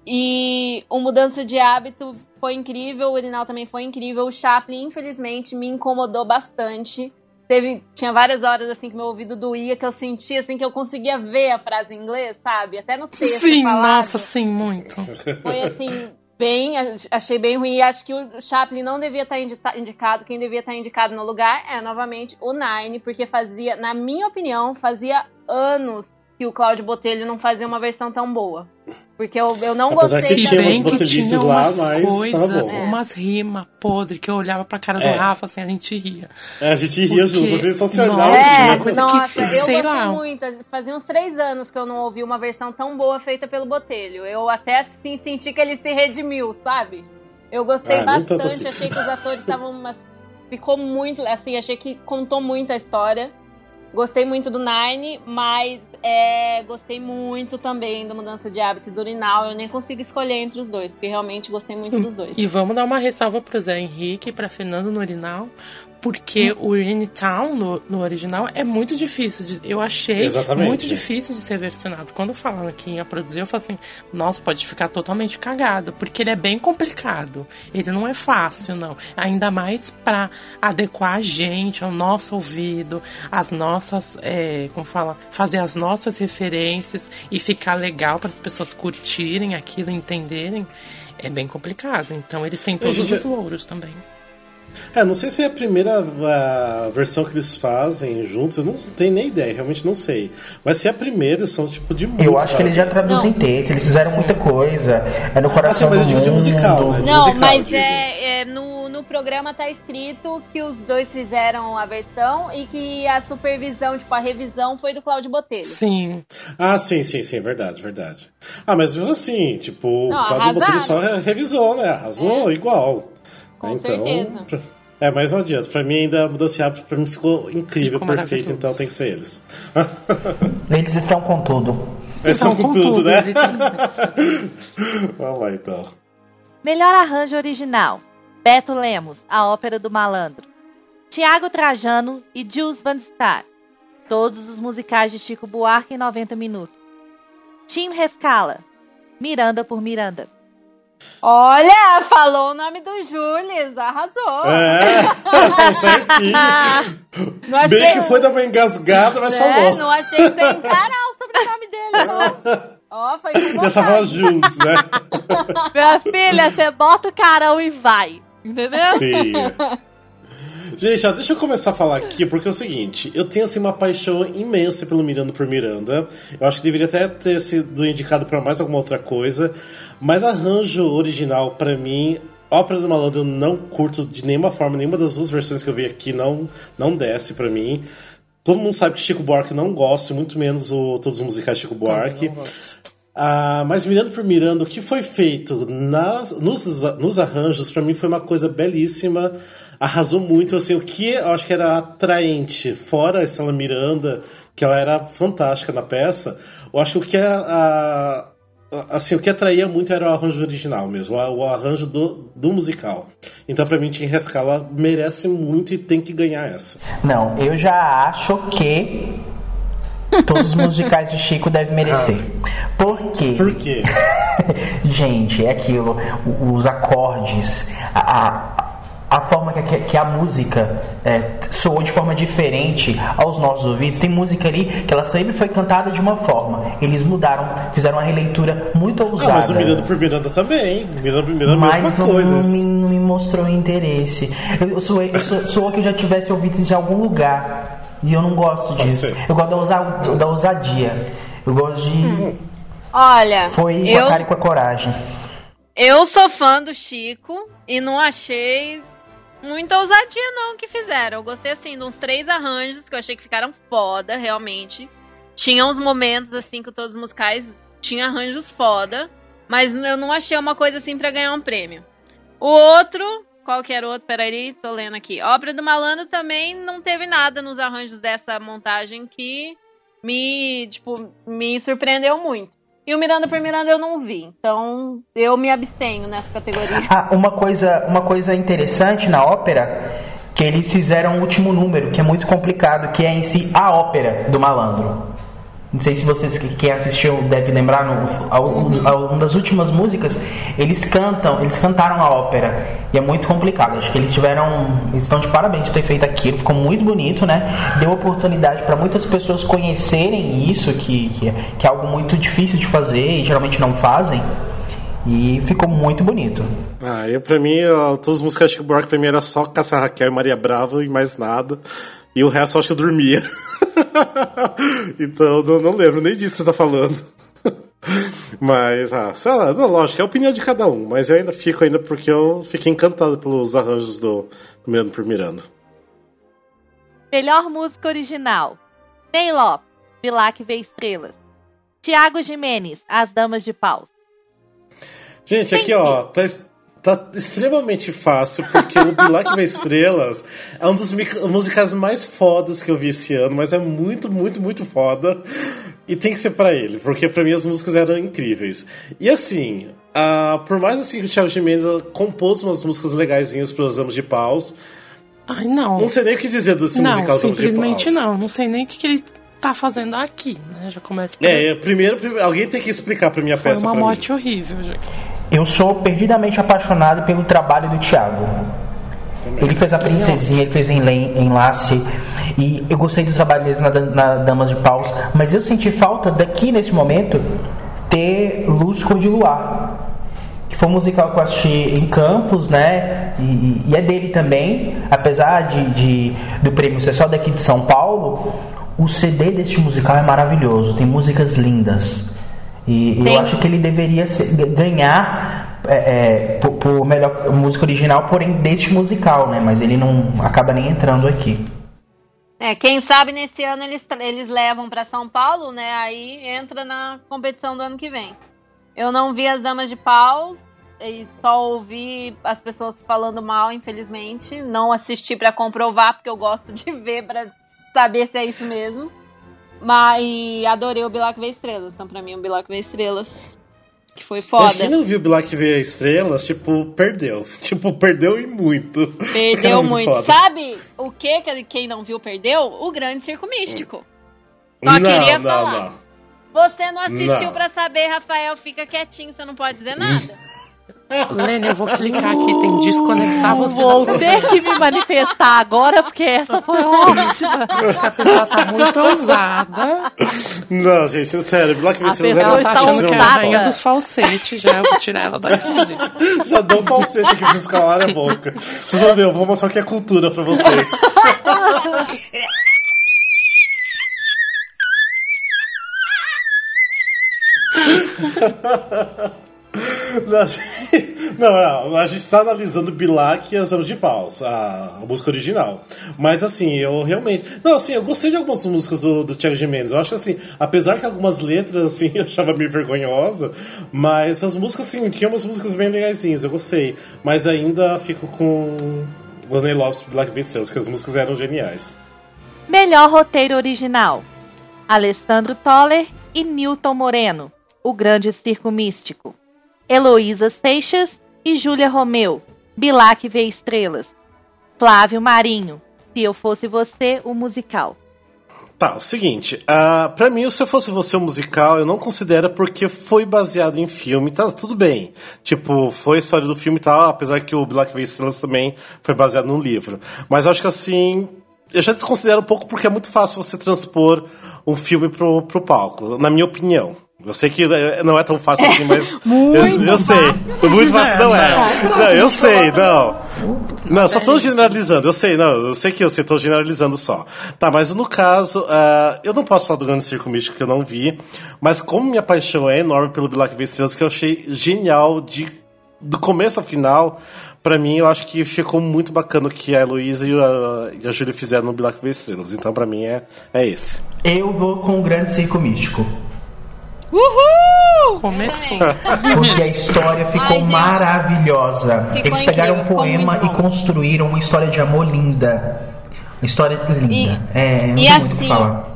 E o Mudança de Hábito foi incrível, o Urinal também foi incrível. O Chaplin, infelizmente, me incomodou bastante. Teve, tinha várias horas assim que meu ouvido doía, que eu sentia assim que eu conseguia ver a frase em inglês, sabe? Até no texto
Sim,
falado.
nossa, sim, muito.
Foi assim, bem, achei bem ruim. E acho que o Chaplin não devia estar indita- indicado. Quem devia estar indicado no lugar é novamente o Nine, porque fazia, na minha opinião, fazia anos que o Cláudio Botelho não fazia uma versão tão boa. Porque eu, eu não
Apesar
gostei
que
bem que tinha
lá,
umas coisas,
bom.
umas rimas podres que eu olhava pra cara do
É.
Rafa, assim, a gente ria.
É, a gente ria
Porque-
junto, sensacional.
Nossa,
É,
de
uma coisa
nossa,
que,
eu
sei
gostei
lá.
muito. Fazia uns três anos que eu não ouvi uma versão tão boa feita pelo Botelho. Eu até assim, senti que ele se redimiu, sabe? Eu gostei
Ah,
bastante,
assim.
achei que os atores estavam. Ficou muito. Assim, achei que contou muito a história. Gostei muito do Nine, mas é, gostei muito também da mudança de hábito e do urinal. Eu nem consigo escolher entre os dois, porque realmente gostei muito dos dois.
E vamos dar uma ressalva pro Zé Henrique e pra Fernando no Urinal, porque
Hum.
o Urine Town no, no original é muito difícil. De, eu achei
Exatamente.
muito difícil de ser versionado. Quando falaram que ia produzir, eu falei assim: nossa, pode ficar totalmente cagado, porque ele é bem complicado. Ele não é fácil, não. Ainda mais pra adequar a gente, ao nosso ouvido, as nossas. é, como fala? Fazer as nossas referências e ficar legal para as pessoas curtirem aquilo, entenderem. É bem complicado. Então eles têm todos os louros também.
É, não sei se é a primeira ah, versão que eles fazem juntos, eu não tenho nem ideia, realmente não sei. Mas se é a primeira, eles são tipo de muito
Eu acho que eles já traduzem
Não.
texto, eles fizeram muita coisa. É no coração
Assim, mas eu digo de musical, né? De
Não,
musical,
mas
digo.
é, é no, no programa tá escrito que os dois fizeram a versão e que a supervisão, tipo, a revisão foi do Cláudio Botelho.
Sim.
Ah, sim, sim, sim, verdade, verdade. Ah, mas mesmo assim, tipo,
Não,
o Claudio Botelho
arrasaram.
só re- revisou, né? Arrasou igual.
Com
Então,
certeza.
É, mas não adianta. Pra mim, ainda a mudança de hábito pra mim ficou incrível,
Ficou
perfeito, então tem que ser eles.
Eles estão com tudo.
Eles
Estão
são
com
com tudo,
tudo,
né? Vamos lá, então.
Melhor arranjo original: Beto Lemos, A Ópera do Malandro. Tiago Trajano e Jules Van Star. Todos os musicais de Chico Buarque em 90 minutos. Tim Rescala. Miranda por Miranda.
Olha, falou o nome do Júlio, arrasou.
É, certinho.
Não achei,
Bem que foi dar uma engasgada, mas
né?
falou.
Não achei que você ia encarar o sobrenome dele, não. Ó, foi com
Dessa voz Jules, né?
Minha filha, você bota o carão e vai. Entendeu?
Sim. Gente, ó, deixa eu começar a falar aqui, porque é o seguinte, eu tenho assim uma paixão imensa pelo Miranda por Miranda. Eu acho que deveria até ter sido indicado pra mais alguma outra coisa, mas arranjo original pra mim, Ópera do Malandro eu não curto de nenhuma forma, nenhuma das duas versões que eu vi aqui não não desce pra mim. Todo mundo sabe que Chico Buarque não gosto, muito menos o todos os musicais de Chico Buarque. Ah, mas mirando por mirando, o que foi feito nas, nos, nos arranjos, pra mim foi uma coisa belíssima. Arrasou muito, assim, o que eu acho que era atraente, fora a Estela Miranda, que ela era fantástica na peça, eu acho que o que a, a- assim, o que atraía muito era o arranjo original mesmo, o, arranjo do, do musical. Então, pra mim, Tim Rescala merece muito e tem que ganhar essa.
Não, eu já acho que todos os musicais de Chico devem merecer. Por quê?
Por quê?
Gente, é aquilo, os acordes, a, a, a forma que, que- que a música é, soou de forma diferente aos nossos ouvidos. Tem música ali que ela sempre foi cantada de uma forma. Eles mudaram, fizeram uma releitura muito
Ah,
ousada.
mas o Miranda por Miranda também. Miranda por Miranda,
Mas
mesma
não,
coisa.
não me, não me mostrou interesse. Eu, eu sou, eu sou, sou que eu já tivesse ouvido isso de algum lugar. E eu não gosto
Pode
disso.
ser.
Eu gosto da, ousa- da ousadia. Eu gosto de.
Olha,
Foi com
eu,
a cara e com a coragem.
eu sou fã do Chico e não achei muita ousadia não que fizeram. Eu gostei assim de uns três arranjos que eu achei que ficaram foda, realmente. Tinha uns momentos assim que todos os musicais tinham arranjos foda, mas eu não achei uma coisa assim pra ganhar um prêmio. O outro, qual que era o outro? Peraí, tô lendo aqui. Ópera do Malandro também não teve nada nos arranjos dessa montagem que me, tipo, me surpreendeu muito. E o Miranda por Miranda eu não vi. Então eu me abstenho nessa categoria.
Ah, uma coisa, uma coisa interessante na ópera que eles fizeram o último número, que é muito complicado, que é em si a ópera do malandro. Não sei se vocês que quem assistiu deve lembrar, no, a,
Uhum.
uma das últimas músicas, eles cantam, eles cantaram a ópera. E é muito complicado. Acho que eles tiveram. Eles estão de parabéns por ter feito aquilo. Ficou muito bonito, né? Deu oportunidade para muitas pessoas conhecerem isso, que, que, é- que é algo muito difícil de fazer e geralmente não fazem. E ficou muito bonito.
Ah, eu pra mim, ó, todas as músicas de Chico Buarque pra mim era só Caça Raquel e Maria Brava e mais nada. E o resto eu acho que eu dormia. então não, não lembro nem disso que você tá falando. mas, ah, sei lá, não, lógico, é a opinião de cada um, mas eu ainda fico ainda porque eu fiquei encantado pelos arranjos do, do Miranda por Miranda.
Melhor música original: Ney Lopes, Bilac Vê Estrelas. Tiago Jimenez, As Damas de Paus.
Gente, aqui ó, tá, tá extremamente fácil, porque o Bilac Vê Estrelas é um dos musicais mais fodas que eu vi esse ano, mas é muito, muito, muito foda. E tem que ser pra ele, porque pra mim as músicas eram incríveis. E assim, ah, por mais assim que o Thiago Jimenez compôs umas músicas legaisinhas pros Amos de Paus,
Ai, não.
não sei nem o que dizer desse
Não,
musical
simplesmente não. Não sei nem o que, que ele tá fazendo aqui, né? Já começa por
É, é, primeiro, primeiro, alguém tem que explicar pra minha
Foi
peça
uma
pra
morte horrível, gente.
Eu sou perdidamente apaixonado pelo trabalho do Thiago. Ele fez a Princesinha, ele fez Enla- Enlace. E eu gostei do trabalho deles na, na Damas de Paus. Mas eu senti falta daqui nesse momento ter Luz Cor de Luar. Que foi um musical que eu assisti em Campos, né? E, e- e é dele também. Apesar de, de- do prêmio ser só daqui de São Paulo, o CD deste musical é maravilhoso. Tem músicas lindas. E eu acho que ele deveria ser- ganhar é, é, por, por melhor música original, porém deste musical, né? Mas ele não acaba nem entrando aqui.
É, quem sabe nesse ano eles, eles levam pra São Paulo, né? Aí entra na competição do ano que vem. Eu não vi as Damas de Paus, e só ouvi as pessoas falando mal, infelizmente. Não assisti pra comprovar, porque eu gosto de ver pra saber se é isso mesmo. Mas adorei o Bilac Vê Estrelas. Então, pra mim, o Bilac Vê Estrelas, que foi foda.
Que quem não viu Black Vê Estrelas, tipo, perdeu. Tipo, perdeu e muito.
Perdeu
Cara,
muito.
foda.
Sabe o que que quem não viu perdeu? O grande circo místico. Só
não,
queria
não,
falar.
não.
Você não assistiu
Não.
pra saber, Rafael, fica quietinho, você não pode dizer nada.
Lene, eu vou clicar aqui, tem desconectar você
Vou
da
ter que me manifestar agora, porque essa foi ótima.
Acho que a pessoa tá muito ousada.
Não, gente, sério, Black Vê
A pessoa
Ela tá achando que é a rainha dos falsetes já. Eu vou tirar ela daqui, gente.
Já deu um falsete aqui pra vocês calarem a boca. Vocês vão ver, eu vou mostrar o que é cultura pra vocês. Não, não, a gente tá analisando Bilac e as Anos de Paus, a, a música original. Mas assim, eu realmente. Não, assim, eu gostei de algumas músicas do, do Thiago Mendes. Eu acho assim, apesar que algumas letras assim eu achava meio vergonhosa, mas as músicas, assim, tinha umas músicas bem legaisinhas, eu gostei. Mas ainda fico com Lonely Lopes Black Beast que as músicas eram geniais.
Melhor roteiro original: Alessandro Toller e Newton Moreno, O Grande Circo Místico. Heloísa Seixas e Júlia Romeu, Bilac Vê Estrelas. Flávio Marinho, Se Eu Fosse Você, o musical.
Tá, o seguinte, ah, pra mim, se eu fosse você um musical, eu não considero porque foi baseado em filme, tá tudo bem. Tipo, foi a história do filme e tal, apesar que o Black Veil Estrelas também foi baseado num livro. Mas eu acho que assim, eu já desconsidero um pouco porque é muito fácil você transpor um filme pro, pro palco, na minha opinião. Eu sei que não é tão fácil assim, mas. eu, eu sei. Muito fácil não é. Não, eu sei, não. Não, só tô generalizando, eu sei, não, eu sei que eu sei, tô generalizando só. Tá, mas no caso, ah, eu não posso falar do Grande Circo Místico que eu não vi, mas como minha paixão é enorme pelo Black Estrelas, que eu achei genial de do começo ao final, pra mim, eu acho que ficou muito bacana o que a Heloísa e a, e a Júlia fizeram no Black Veil Estrelas. Então, pra mim, é, é esse.
Eu vou com o Grande Circo Místico.
Uhul!
Começou.
Porque a história ficou
Ai,
maravilhosa.
Ficou
Eles pegaram um
incrível, ficou
poema e construíram uma história de amor linda. Uma história linda. é, não
e
tem muito o que
assim,
falar.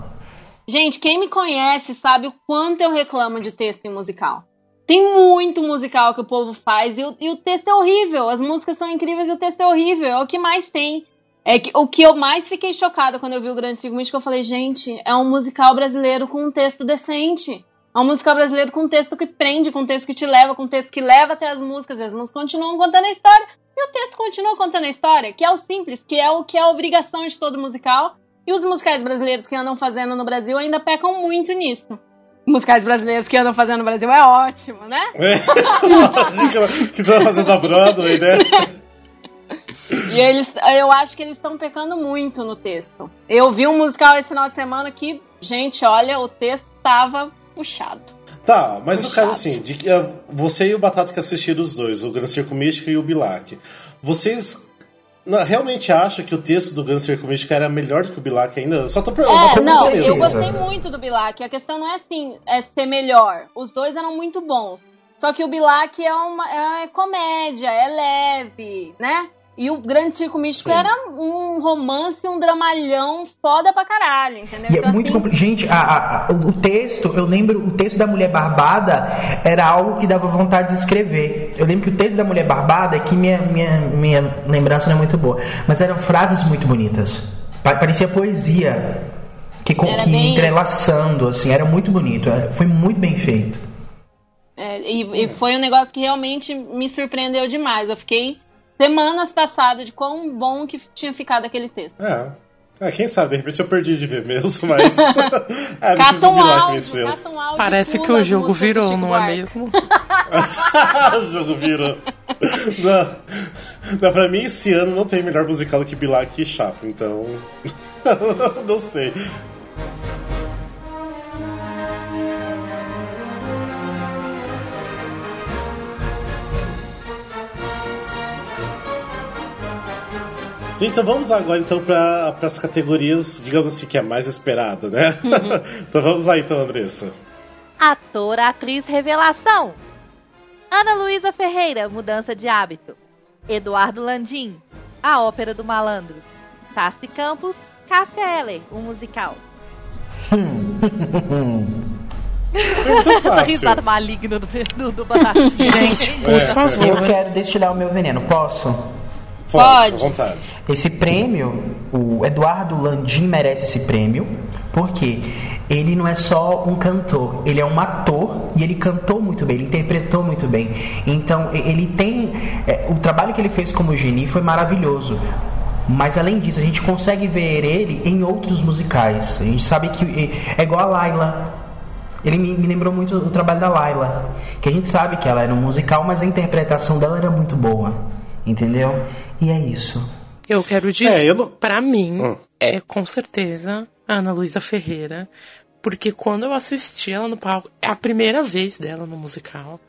Gente, quem me conhece sabe o quanto eu reclamo de texto em musical. Tem muito musical que o povo faz e o, e o texto é horrível. As músicas são incríveis e o texto é horrível. É o que mais tem. É que, o que eu mais fiquei chocada quando eu vi o Grande Circo Místico, eu falei, gente, é um musical brasileiro com um texto decente. É um musical brasileiro com um texto que prende, com um texto que te leva, com um texto que leva até as músicas. E as músicas continuam contando a história. E o texto continua contando a história, que é o simples, que é o que é a obrigação de todo musical. E os musicais brasileiros que andam fazendo no Brasil ainda pecam muito nisso. Musicais brasileiros que andam fazendo no Brasil é ótimo, né?
É. que tá fazendo a Broadway, né?
E eles, eu acho que eles estão pecando muito no texto. Eu vi um musical esse final de semana que, gente, olha, o texto tava puxado.
Tá, mas no
Puxado.
caso assim, de, que, ah, você e o Batata que assistiram os dois, o Grande Circo Místico e o Bilac, vocês realmente acham que o texto do Grande Circo Místico era melhor do que o Bilac ainda? Só tô perguntando.
É, não,
certeza.
eu gostei muito do Bilac. A questão não é assim, é ser melhor. Os dois eram muito bons. Só que o Bilac é uma é comédia, é leve, né? E o Grande Circo Místico
Sim.
era um romance, um dramalhão foda pra caralho, entendeu?
E é
Então,
muito
assim,
compli- Gente, a- a- o texto, eu lembro, o texto da Mulher Barbada era algo que dava vontade de escrever. Eu lembro que o texto da Mulher Barbada, é que minha, minha, minha lembrança não é muito boa, mas eram frases muito bonitas. Pa- Parecia poesia. Que, com-
Era
que entrelaçando, assim, era muito bonito. é, Foi muito bem feito.
É, e, e foi um negócio que realmente me surpreendeu demais. Eu fiquei semanas passadas de quão bom que tinha ficado aquele texto.
É. É, quem sabe, de repente eu perdi de ver mesmo, mas. é,
Cata um áudio, cata um áudio.
Parece que o jogo virou, não é mesmo?
o jogo virou. Não, não, pra mim esse ano não tem melhor musical do que Bilac e Chapo, então. não sei. Gente, então vamos agora então para as categorias, digamos assim, que é mais esperada, né? então vamos lá então, Andressa.
Ator, atriz, revelação. Ana Luísa Ferreira, mudança de hábito. Eduardo Landim, a ópera do malandro. Tassi Campos, Cássia Eller, um musical.
Muito
Essa
fácil.
risada maligna do, do, do.
Gente, por
É.
Eu
favor.
quero destilar o meu veneno, posso?
Pode,
Pode.
à vontade.
Esse prêmio, o Eduardo Landim merece esse prêmio, porque ele não é só um cantor, ele é um ator e ele cantou muito bem, ele interpretou muito bem. Então, ele tem. é, o trabalho que ele fez como Geni foi maravilhoso. Mas além disso, a gente consegue ver ele em outros musicais. A gente sabe que é igual a Laila. Ele me, me lembrou muito o trabalho da Laila. Que a gente sabe que ela era um musical, mas a interpretação dela era muito boa. Entendeu? E é isso.
Eu quero dizer,
É, não-
pra mim,
Hum.
é com certeza a Ana Luísa Ferreira. Porque quando eu assisti ela no palco, é a primeira vez dela no musical.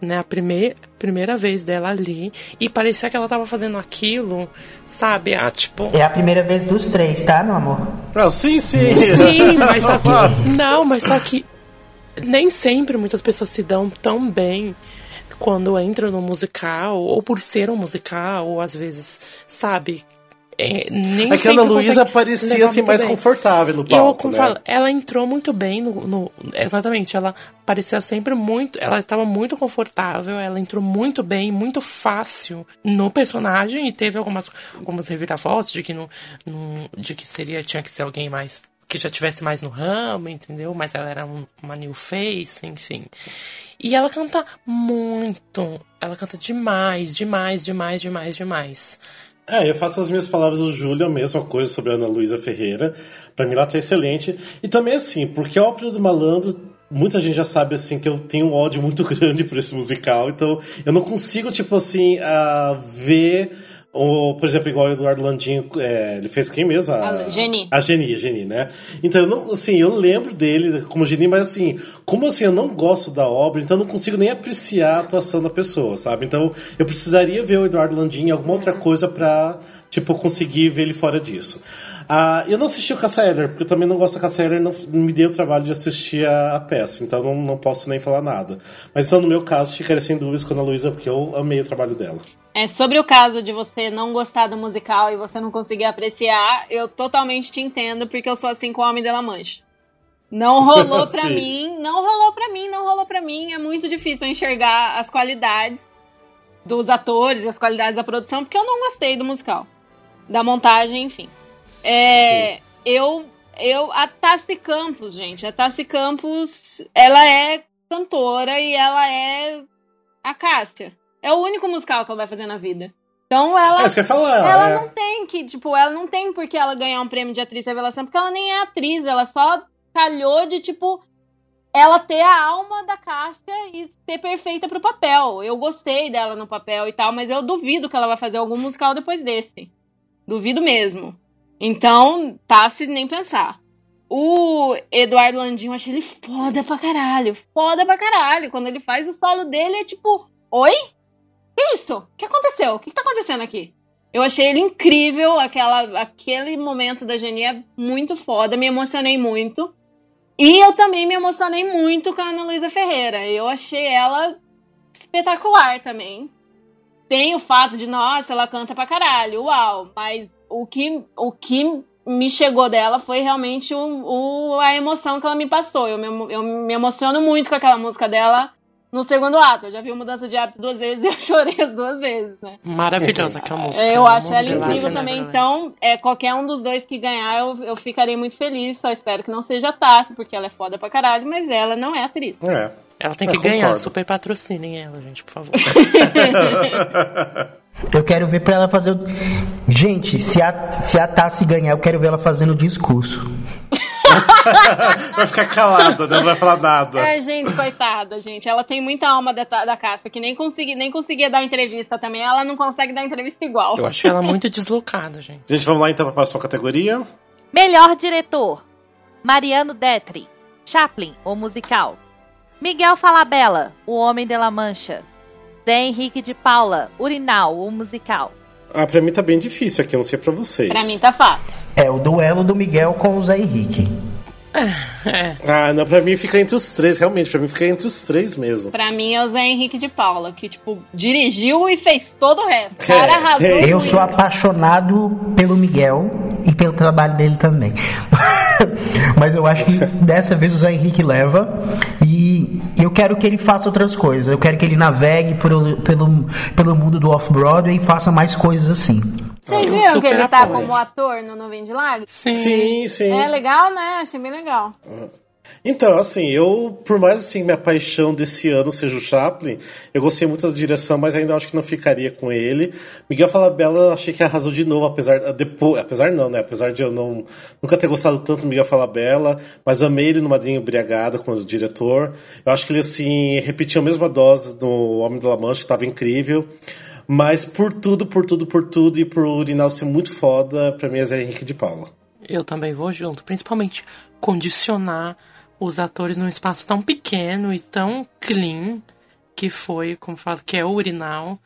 Né, a primeir, primeira vez dela ali. E parecia que ela tava fazendo aquilo, sabe? Ah, tipo.
É a primeira vez dos três, tá, meu amor?
Ah, sim, sim.
Sim, mas só que. Não, mas só que nem sempre muitas pessoas se dão tão bem quando entram no musical, ou por ser um musical, ou às vezes, sabe? É, nem
É que Ana Luísa parecia assim mais
bem.
confortável no
Eu,
palco,
como
né?
falo, ela entrou muito bem no, no- Exatamente, ela parecia sempre muito. Ela estava muito confortável, ela entrou muito bem, muito fácil no personagem e teve algumas, algumas reviravoltas de que não, não- de que seria tinha que ser alguém mais que já tivesse mais no ramo, entendeu? Mas ela era um- uma new face, enfim. E ela canta muito, ela canta demais, demais, demais, demais, demais.
É, eu faço as minhas palavras do Júlio, a mesma coisa sobre a Ana Luísa Ferreira. Pra mim ela tá excelente. E também assim, porque a Ópera do Malandro, muita gente já sabe assim que eu tenho um ódio muito grande por esse musical, então eu não consigo, tipo assim, ah, ver. Ou, por exemplo, igual o Eduardo Landim, é, ele fez quem mesmo?
A Geni.
A Geni, a Geni, né? Então, eu não, assim, eu lembro dele como Geni, mas assim, como assim, eu não gosto da obra, então eu não consigo nem apreciar a atuação da pessoa, sabe? Então, eu precisaria ver o Eduardo Landim em alguma outra coisa pra, tipo, conseguir ver ele fora disso. Ah, eu não assisti o Cassia Eller, porque eu também não gosto da Cassia Eller, não, não me deu o trabalho de assistir a, a peça, então não, não posso nem falar nada. Mas então, no meu caso, ficaria sem dúvidas com a Ana Luísa, porque eu amei o trabalho dela.
É, sobre o caso de você não gostar do musical e você não conseguir apreciar, eu totalmente te entendo, porque eu sou assim com o Homem de La Mancha. Não rolou pra mim, não rolou pra mim, não rolou pra mim. É muito difícil enxergar as qualidades dos atores, as qualidades da produção, porque eu não gostei do musical. Da montagem, enfim. É, eu, eu, a Tassi Campos, gente, a Tassi Campos, ela é cantora e ela é a Cássia. É o único musical que ela vai fazer na vida. Então ela,
É, você falar?
ela
é.
não tem que, tipo, ela não tem por que ela ganhar um prêmio de atriz revelação, porque ela nem é atriz, ela só calhou de, tipo, ela ter a alma da Cássia e ser perfeita pro papel. Eu gostei dela no papel e tal, mas eu duvido que ela vai fazer algum musical depois desse. Duvido mesmo. Então, tá se nem pensar. O Eduardo Landim, eu achei ele foda pra caralho. Foda pra caralho. Quando ele faz o solo dele, é tipo: Oi? Isso? O que aconteceu? O que tá acontecendo aqui? Eu achei ele incrível. Aquela, aquele momento da Geni é muito foda. Me emocionei muito. E eu também me emocionei muito com a Ana Luísa Ferreira. Eu achei ela espetacular também. Tem o fato de, nossa, ela canta pra caralho, uau. Mas o que, o que me chegou dela foi realmente o, o- a emoção que ela me passou. Eu me, eu me emociono muito com aquela música dela no segundo ato. Eu já vi o Mudança de Hábito duas vezes e eu chorei as duas vezes, né?
Maravilhosa aquela música.
É, eu acho ela incrível também.
Brolé.
Então, é, qualquer um dos dois que ganhar, eu, eu ficarei muito feliz. Só espero que não seja a Tassi, porque ela é foda pra caralho, mas ela não é atriz.
É.
Ela tem que
Eu
ganhar.
concordo.
Super patrocinem ela, gente, por favor.
Eu quero ver pra ela fazer o. Gente, se a, se a Tassi ganhar, eu quero ver ela fazendo o discurso.
Vai ficar calada, né? não vai falar nada.
É, gente, coitada, gente. Ela tem muita alma da, da Cássia, que nem, consegui, nem conseguia dar entrevista também. Ela não consegue dar entrevista igual.
Eu achei ela muito deslocada, gente.
Gente, vamos lá então para a próxima categoria.
Melhor diretor: Mariano Detri, Chaplin, o musical. Miguel Falabella, O Homem de La Mancha. Zé Henrique de Paula, Urinal, o musical.
Ah, pra mim tá bem difícil aqui, eu não sei pra vocês.
Pra mim tá fácil.
É o duelo do Miguel com o Zé Henrique.
É.
Ah, não, pra mim fica entre os três, realmente, pra mim fica entre os três mesmo.
Pra mim é o Zé Henrique de Paula, que, tipo, dirigiu e fez todo o resto. O
É,
cara arrasou.
tem-
Eu sou apaixonado pelo Miguel e pelo trabalho dele também. Mas eu acho que dessa vez o Zé Henrique leva e eu quero que ele faça outras coisas. Eu quero que ele navegue por- pelo, pelo mundo do off-Broadway e faça mais coisas assim.
Vocês
Eu
viram que ele tá
apoio.
como ator no Nuvem de Lágrimas?
Sim.
Sim, sim.
É legal, né? Achei bem legal.
Então, assim, eu, por mais assim, minha paixão desse ano seja o Chaplin, eu gostei muito da direção, mas ainda acho que não ficaria com ele. Miguel Falabella, eu achei que arrasou de novo, apesar depois, apesar não, né? Apesar de eu não nunca ter gostado tanto do Miguel Falabella, mas amei ele no Madrinha Embriagada como diretor. Eu acho que ele assim repetiu a mesma dose do Homem da La Mancha, estava incrível. Mas por tudo, por tudo, por tudo e por Urinal ser muito foda, pra mim é Zé Henrique de Paula.
Eu também vou junto, principalmente condicionar os atores num espaço tão pequeno e tão clean que foi, como falo, que é o urinal,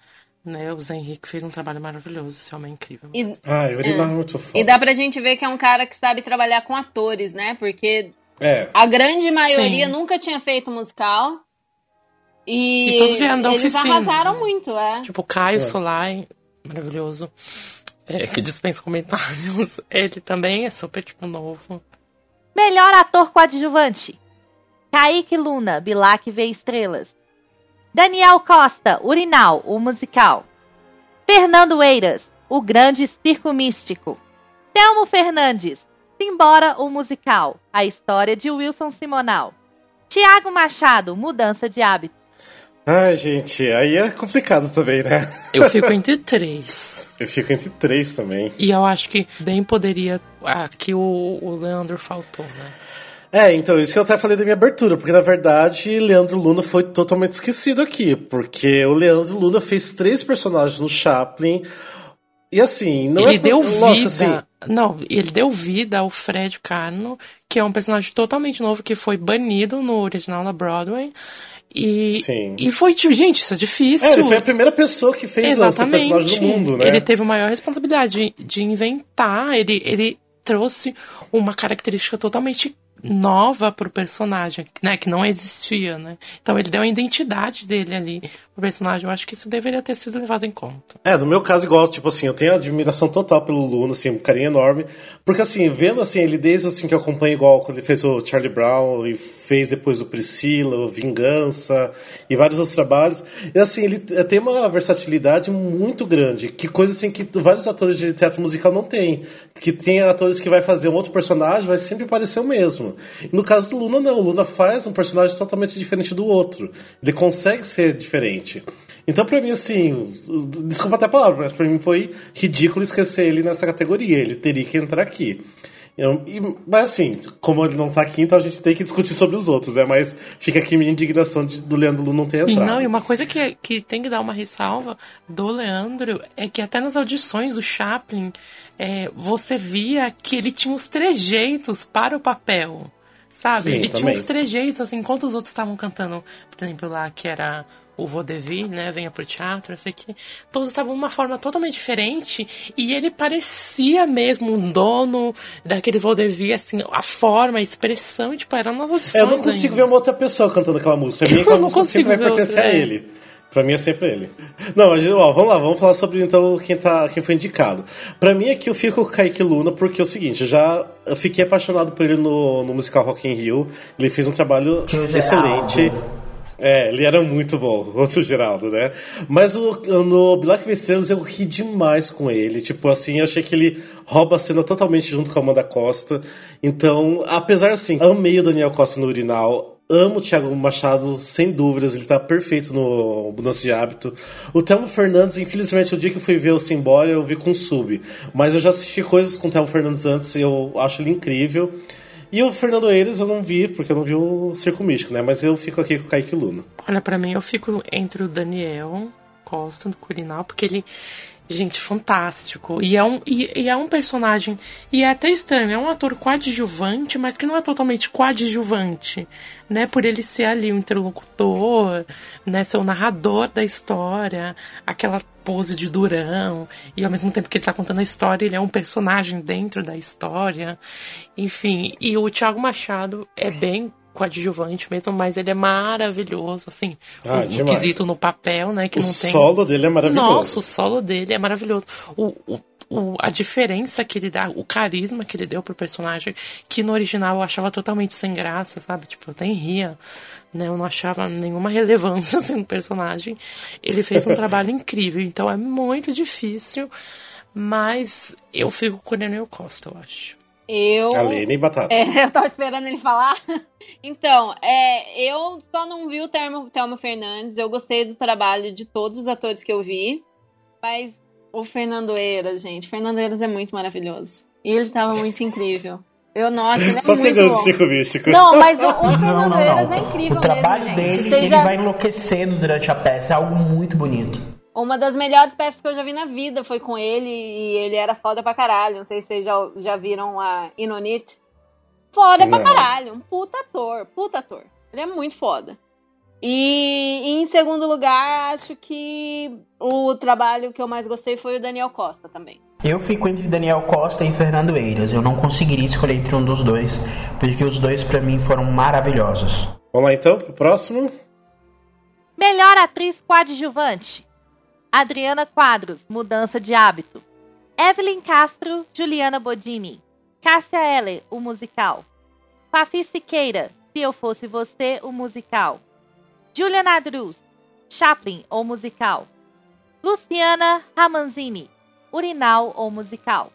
né? O Zé Henrique fez um trabalho maravilhoso, esse homem é incrível.
E,
Ah, o Urinal é muito foda.
e dá pra gente ver que é um cara que sabe trabalhar com atores, né? Porque
É.
a grande maioria
Sim.
nunca tinha feito musical. E,
E todos vieram da
eles
oficina.
arrasaram muito, é.
Tipo, Caio Solai, maravilhoso, é, que dispensa comentários. Ele também é super, tipo, novo.
Melhor ator coadjuvante. Kaique Luna, Bilac vê estrelas. Daniel Costa, Urinal, o musical. Fernando Eiras, o grande circo místico. Telmo Fernandes, Simbora, o musical. A história de Wilson Simonal. Tiago Machado, mudança de hábito.
Ai, gente, aí é complicado também, né?
Eu fico entre três.
Eu fico entre três também.
E eu acho que bem poderia. Aqui o, o Leandro faltou, né?
É, então, isso que eu até falei da minha abertura, porque na verdade Leandro Luna foi totalmente esquecido aqui, porque o Leandro Luna fez três personagens no Chaplin, e assim, não
ele
é
deu
lógico,
vida.
assim,
Não, ele deu vida ao Fred Carno, que é um personagem totalmente novo que foi banido no original da Broadway. E,
Sim.
e foi, tipo, gente, isso é difícil.
é, ele foi a primeira pessoa que fez esse
Exatamente.
personagem do mundo, né?
Ele teve a maior responsabilidade de, de inventar, ele, ele trouxe uma característica totalmente nova pro personagem, né, que não existia, né? Então ele deu a identidade dele ali pro personagem. Eu acho que isso deveria ter sido levado em conta.
É, no meu caso, igual, tipo assim, eu tenho admiração total pelo Luna, assim, um carinho enorme. Porque, assim, vendo, assim, ele desde, assim, que eu acompanho igual quando ele fez o Charlie Brown e fez depois o Priscila, o Vingança e vários outros trabalhos. E, assim, ele tem uma versatilidade muito grande, que coisa, assim, que vários atores de teatro musical não têm. Que tem atores que vai fazer um outro personagem, vai sempre parecer o mesmo. No caso do Luna, não. O Luna faz um personagem totalmente diferente do outro. Ele consegue ser diferente. Então, pra mim, assim, desculpa até a palavra, mas pra mim foi ridículo esquecer ele nessa categoria. Ele teria que entrar aqui. Eu- e- mas assim, como ele não tá aqui, então a gente tem que discutir sobre os outros, né? Mas fica aqui minha indignação de, do Leandro Lu não ter
E
entrado.
não, e uma coisa que, que tem que dar uma ressalva do Leandro é que até nas audições do Chaplin é, você via que ele tinha os trejeitos para o papel. Sabe?
Sim,
ele tinha
também.
uns trejeitos, assim, enquanto os outros estavam cantando, por exemplo, lá que era o Vaudeville, né? Venha pro teatro, eu sei que. Todos estavam de uma forma totalmente diferente e ele parecia mesmo um dono daquele Vaudeville, assim, a forma, a expressão, tipo, era nas audições.
É, eu não consigo
ainda.
ver uma outra pessoa cantando aquela música. Pra mim,
Eu
aquela
não
música sempre
consigo
vai
ver
pertencer
outra,
a
é.
ele. Pra mim é sempre ele. Não, mas ó, vamos lá, vamos falar sobre então quem, tá, quem foi indicado. Pra mim aqui eu fico com o Kaique Luna, porque é o seguinte, eu já eu fiquei apaixonado por ele no, no musical Rock in Rio. Ele fez um trabalho
Tio Geraldo.
É, ele era muito bom, outro Geraldo, né? Mas o, no Black vs. Estrelas eu ri demais com ele. Tipo assim, eu achei que ele rouba a cena totalmente junto com a Amanda Costa. Então, apesar assim, amei o Daniel Costa no Urinal. Amo o Thiago Machado, sem dúvidas, ele tá perfeito no Mudança de Hábito. O Thelmo Fernandes, infelizmente, o dia que eu fui ver o Simbora, eu vi com sub. Mas eu já assisti coisas com o Thelmo Fernandes antes e eu acho ele incrível. E o Fernando Eiras eu não vi, porque eu não vi o Circo Místico, né? Mas eu fico aqui com o Kaique Luna.
Olha, pra mim eu fico entre o Daniel Costa, do Curinal, porque ele, gente, fantástico. E é um, e, e é um personagem, e é até estranho, é um ator coadjuvante, mas que não é totalmente coadjuvante, né? Por ele ser ali o interlocutor, né? Ser o narrador da história, aquela pose de durão, e ao mesmo tempo que ele tá contando a história, ele é um personagem dentro da história. Enfim, e o Thiago Machado é bem coadjuvante mesmo, mas ele é maravilhoso, assim.
Ah,
o, o
demais.
quesito no papel, né? Que
O
não tem.
solo dele é maravilhoso.
Nossa, o solo dele é maravilhoso. O, o, o- a diferença que ele dá, o carisma que ele deu pro personagem, que no original eu achava totalmente sem graça, sabe? Tipo, eu nem ria, né? Eu não achava nenhuma relevância assim, no personagem. Ele fez um trabalho incrível, então é muito difícil, mas eu fico com o Daniel Costa, eu acho.
Eu.
Aline e Batata.
É, eu tava esperando ele falar. Então, é, eu só não vi o Telmo, Telmo Fernandes. Eu gostei do trabalho de todos os atores que eu vi. Mas o Fernando Eiras, gente. Fernando Eiras é muito maravilhoso. E ele tava muito incrível. Eu, nossa, ele é
Só
muito
pegando
bom.
Chico Místico.
Não, mas o, o
Não,
Fernando
não,
Eiras
não.
é incrível
o trabalho
mesmo, gente.
dele,
Você
ele
já-
vai enlouquecendo durante a peça. É algo muito bonito.
Uma das melhores peças que eu já vi na vida foi com ele e ele era foda pra caralho. Não sei se vocês já, já viram a Inonite. Foda pra
Não.
caralho. Um puta ator, puta ator. Ele é muito foda. E, e em segundo lugar, acho que o trabalho que eu mais gostei foi o Daniel Costa também.
Eu fico entre Daniel Costa e Fernando Eiras. Eu não conseguiria escolher entre um dos dois, porque os dois pra mim foram maravilhosos.
Vamos lá então, pro próximo.
Melhor atriz coadjuvante. Adriana Quadros, Mudança de Hábito. Evelyn Castro, Juliana Bodini. Cássia Eller, o musical. Fafi Siqueira, Se Eu Fosse Você, o musical. Julia Nadruz, Chaplin, o musical. Luciana Ramanzini, Urinal, o musical.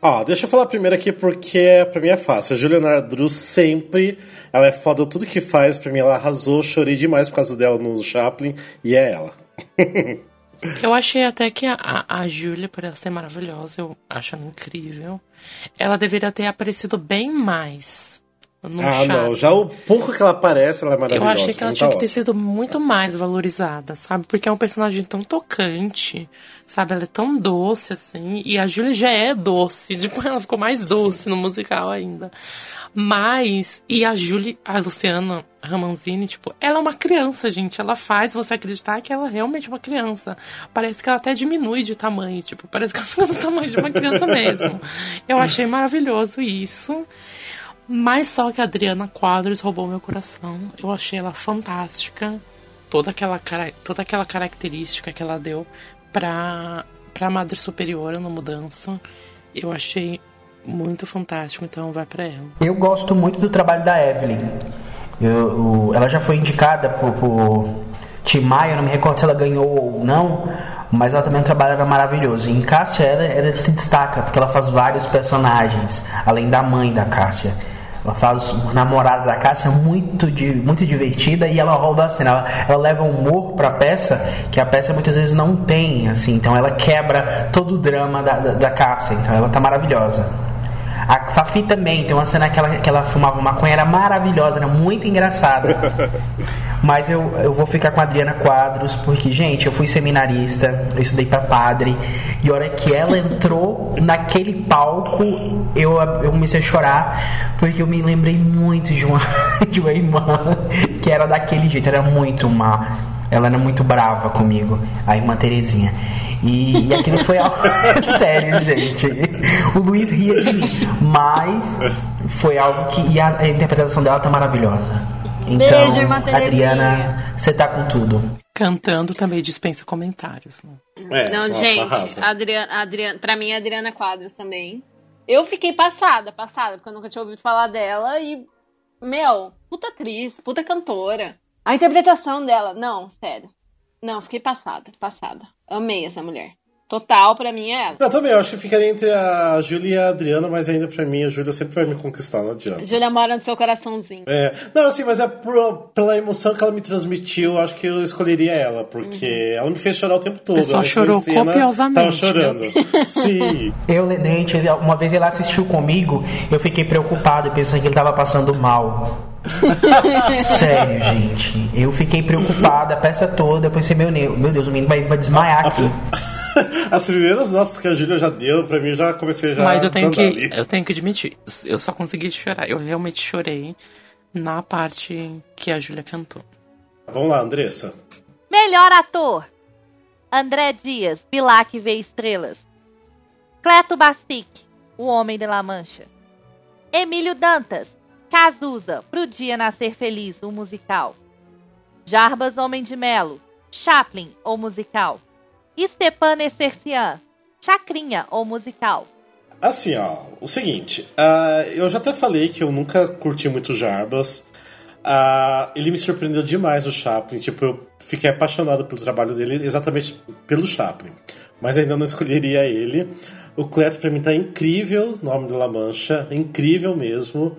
Ó, deixa eu falar primeiro aqui porque pra mim é fácil. A Juliana Drew sempre, ela é foda tudo que faz. Pra mim ela arrasou, chorei demais por causa dela no Chaplin e é ela.
Eu achei até que a, a, a Júlia, por ela ser maravilhosa, eu acho ela incrível. Ela deveria ter aparecido bem mais no
ah, não, já o pouco que ela aparece, ela é
Eu
maravilhosa.
achei que ela tinha
tá
que ter sido muito mais valorizada, sabe? Porque é um personagem tão tocante, sabe? Ela é tão doce, assim. E a Júlia já é doce. Tipo, ela ficou mais doce no musical ainda. Mas, e a Júlia, a Luciana Ramanzini, tipo, ela é uma criança, gente. Ela faz você acreditar que ela é realmente uma criança. Parece que ela até diminui de tamanho, tipo, parece que ela fica do tamanho de uma criança mesmo. Eu achei maravilhoso isso. Mas só que a Adriana Quadros roubou meu coração. Eu achei ela fantástica. Toda aquela, cara- toda aquela característica que ela deu pra, pra Madre Superiora no Mudança. Eu achei muito fantástico, então vai pra ela.
Eu gosto muito do trabalho da Evelyn. Eu- o- ela já foi indicada por, por Tim Maia, eu não me recordo se ela ganhou ou não, mas ela também era maravilhoso. E em Cássia, ela, ela se destaca, porque ela faz vários personagens, além da mãe da Cássia. Ela faz uma namorada da Cássia muito, di- muito divertida e ela rouba a cena. Ela, ela leva humor pra peça que a peça muitas vezes não tem, assim. Então ela quebra todo o drama da, da, da Cássia. Então ela tá maravilhosa. A Fafi também, tem uma cena que ela, que ela fumava maconha, era maravilhosa, era muito engraçada. Mas eu, eu vou ficar com a Adriana Quadros, porque, gente, eu fui seminarista, eu estudei pra padre, e a hora que ela entrou naquele palco, eu, eu comecei a chorar, porque eu me lembrei muito de uma, de uma irmã que era daquele jeito, era muito má. Ela era muito brava comigo, a irmã Terezinha. E, e aquilo foi algo sério, gente. O Luiz ria de mim, mas foi algo que. E a, a interpretação dela tá maravilhosa. Então,
Beijo, irmã.
Adriana, você tá com tudo.
Cantando também dispensa comentários. Né?
É,
Não, gente, Adriana, Adriana, pra mim, a Adriana Quadros também. Eu fiquei passada, passada, porque eu nunca tinha ouvido falar dela e, meu, puta atriz, puta cantora. A interpretação dela, não, sério. Não, fiquei passada, passada. Amei essa mulher. Total, pra mim, é ela.
Não, também, eu acho que ficaria entre a Júlia e a Adriana, mas ainda pra mim a Júlia sempre vai me conquistar, não adianta.
Júlia mora no seu coraçãozinho.
É, não, assim, mas é por- pela emoção que ela me transmitiu, eu acho que eu escolheria ela, porque ela me fez chorar o tempo todo. Em
chorou
cena,
copiosamente,
Tava chorando. Sim.
Eu, Lenente, uma vez ele assistiu comigo, eu fiquei preocupado, pensando que ele tava passando mal. Sério, gente. Eu fiquei preocupada a peça toda. Eu pensei, meu, meu Deus, o menino vai, vai desmaiar aqui.
As primeiras notas que a Júlia já deu, pra mim, já comecei já
Mas eu tenho que,
ali.
eu tenho que admitir, eu só consegui chorar. Eu realmente chorei na parte que a Júlia cantou.
Vamos lá, Andressa.
Melhor ator: André Dias, Bilac vê estrelas. Cleto Bastick, O Homem de La Mancha. Emílio Dantas, Cazuza, Pro Dia Nascer Feliz, o musical. Jarbas Homem de Melo, Chaplin, o musical. Stepan Essercian, Chacrinha, o musical.
Assim, ó, o seguinte, ah, eu já até falei que eu nunca curti muito Jarbas. Ah, ele me surpreendeu demais o Chaplin, tipo, eu fiquei apaixonado pelo trabalho dele exatamente pelo Chaplin. Mas ainda não escolheria ele. O Cleto pra mim tá incrível, Nome de La Mancha, incrível mesmo.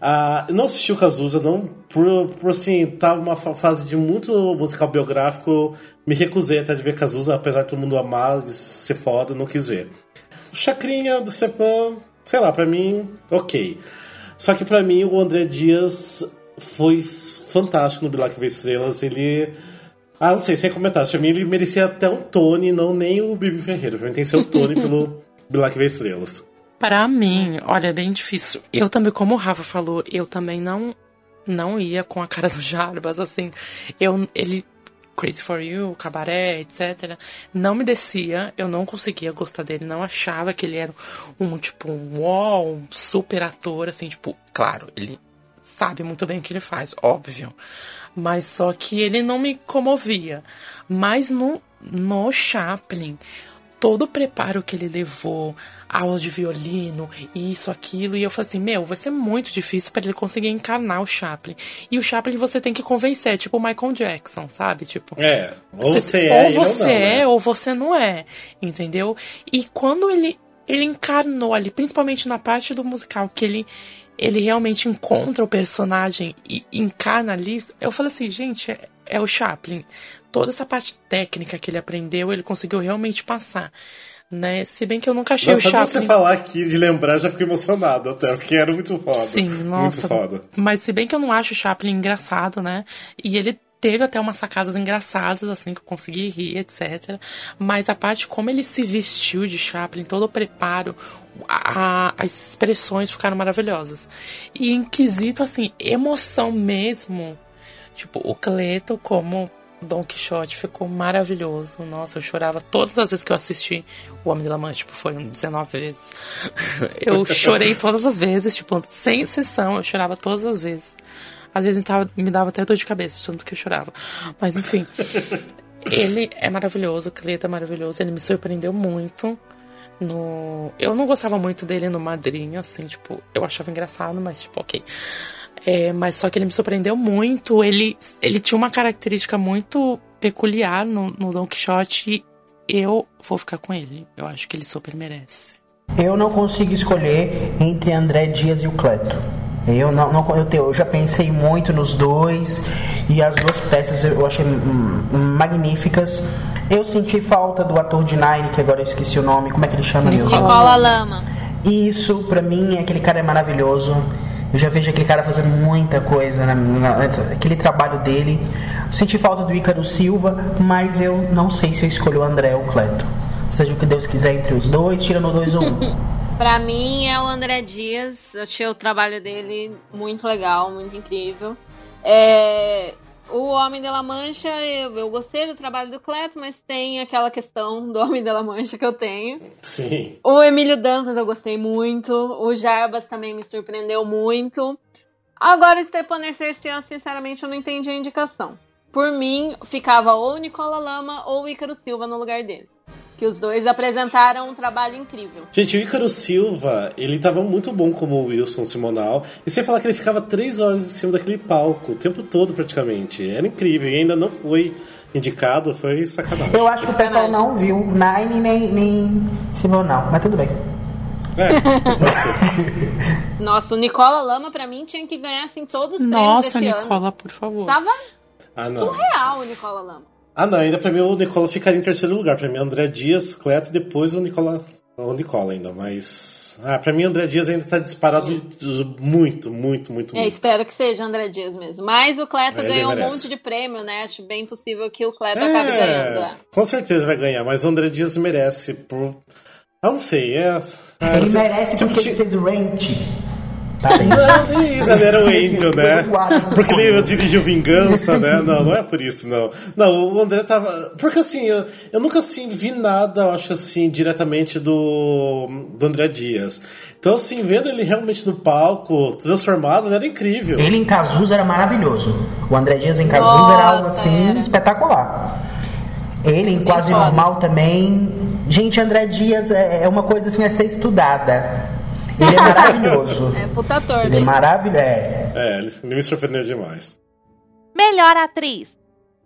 Ah, não assisti o Cazuza, não, por, por assim, tá uma fa- fase de muito musical biográfico, me recusei até de ver Cazuza, apesar de todo mundo amar, de ser foda, não quis ver. Chacrinha do Cepan, sei lá, pra mim, ok. Só que pra mim o André Dias foi fantástico no Bilac Vê Estrelas. Ele. Ah, não sei, sem comentários. Pra mim ele merecia até um Tony, não nem o Bibi Ferreira. Pra mim tem que ser o Tony pelo Bilac Vê Estrelas.
Pra mim, olha, é bem difícil. Eu também, como o Rafa falou, eu também não não ia com a cara do Jarbas, assim. Eu, ele, Crazy for You, Cabaré, etc. Não me descia, eu não conseguia gostar dele, não achava que ele era um, tipo, um um super ator, assim, tipo, claro, ele sabe muito bem o que ele faz, óbvio. Mas só que ele não me comovia. Mas no, no Chaplin, todo o preparo que ele levou, aulas de violino, isso, aquilo, e eu falei assim, meu, vai ser muito difícil para ele conseguir encarnar o Chaplin. E o Chaplin você tem que convencer, é tipo o Michael Jackson, sabe? Tipo,
É, ou
você-
você é.
ou você
não,
é
né?
ou você não é, entendeu? E quando ele ele encarnou ali, principalmente na parte do musical, que ele ele realmente encontra o personagem e encarna ali, eu falei assim, gente, é, é o Chaplin. Toda essa parte técnica que ele aprendeu, ele conseguiu realmente passar. Né? Se bem que eu nunca achei
Nossa,
o
só de você
Chaplin.
falar aqui, de lembrar, já fiquei emocionado até, porque era muito foda.
Sim, nossa.
Muito foda.
Mas se bem que eu não acho o Chaplin engraçado, né? E ele teve até umas sacadas engraçadas, assim, que eu consegui rir, etc. Mas a parte como ele se vestiu de Chaplin, todo o preparo, a- a- as expressões ficaram maravilhosas. E em quesito, assim, emoção mesmo, tipo, o Cleto como Don Quixote ficou maravilhoso. Nossa, eu chorava todas as vezes que eu assisti O Homem de La Mancha, tipo, foram 19 vezes. Eu chorei todas as vezes, tipo, sem exceção, eu chorava todas as vezes. Às vezes me dava, me dava até dor de cabeça, tanto que eu chorava. Mas enfim, ele é maravilhoso, o Cleto é maravilhoso, ele me surpreendeu muito. No... Eu não gostava muito dele no Madrinha, assim, tipo, eu achava engraçado, mas tipo, ok. É, mas só que ele me surpreendeu muito. Ele, ele tinha uma característica muito peculiar no, no Don Quixote e eu vou ficar com ele. Eu acho que ele super merece.
Eu não consigo escolher entre André Dias e o Cleto. Eu não, não eu, te- eu já pensei muito nos dois e as duas peças eu achei magníficas. Eu senti falta do ator de Nine, que agora eu esqueci o nome. Como é que ele chama?
Nicola Lama.
Isso, pra mim, aquele cara é maravilhoso. Eu já vejo aquele cara fazendo muita coisa, na, na- aquele trabalho dele. Senti falta do Ícaro Silva, mas eu não sei se eu escolho o André ou o Cleto. Seja o que Deus quiser entre os dois, tira no 2 ou 1. Um.
Pra mim é o André Dias. Eu achei o trabalho dele muito legal, muito incrível. É, O Homem de La Mancha, eu, eu gostei do trabalho do Cleto, mas tem aquela questão do Homem de La Mancha que eu tenho.
Sim.
O Emílio Dantas eu gostei muito. O Jarbas também me surpreendeu muito. Agora, Stepan Ercercian, sinceramente, eu não entendi a indicação. Por mim, ficava ou Nicola Lama ou o Ícaro Silva no lugar dele. Que os dois apresentaram um trabalho incrível.
Gente, o Ícaro Silva, ele tava muito bom como o Wilson Simonal. E sem falar que ele ficava três horas em cima daquele palco, o tempo todo praticamente. Era incrível. E ainda não foi indicado, foi sacanagem.
Eu acho que o pessoal não viu Nine nem, nem Simon não, mas tudo bem.
É, pode ser.
Nossa, o Nicola Lama, pra mim, tinha que ganhar assim todos os prêmios
Nossa,
desse ano.
Nicola, por favor.
Tava
Ah,
surreal o Nicola Lama.
Ah, não, ainda pra mim o Nicola ficaria em terceiro lugar. Pra mim, André Dias, Cleto e depois o Nicola o Nicole ainda, mas. Ah, pra mim, André Dias ainda tá disparado muito, muito, muito,
É,
muito.
espero que seja André Dias mesmo. Mas o Cleto
Ele
ganhou um monte de prêmio, né? Acho bem possível que o Cleto acabe ganhando. é.
com certeza vai ganhar, mas o André Dias merece por. Eu não sei, é. ah,
Ele
sei.
merece
Tipo,
porque ele fez o Rent. Tá bem?
Não, nem isso, ele era o Angel, né? Porque ele dirigiu Vingança, né? Não, não é por isso, não. Não, o André tava. Porque assim, eu, eu nunca assim vi nada, eu acho assim, diretamente do, do André Dias. Então, assim, vendo ele realmente no palco, transformado, ele era incrível.
Ele em Cazuza era maravilhoso. O André Dias em Cazuza era algo
Nossa,
assim
era.
espetacular. Ele em Quase. Normal também. Gente, André Dias é é uma coisa assim a ser estudada. Ele é maravilhoso.
É puta ator,
Ele é
né?
maravilhoso. É.
É, ele me surpreendeu demais.
Melhor atriz: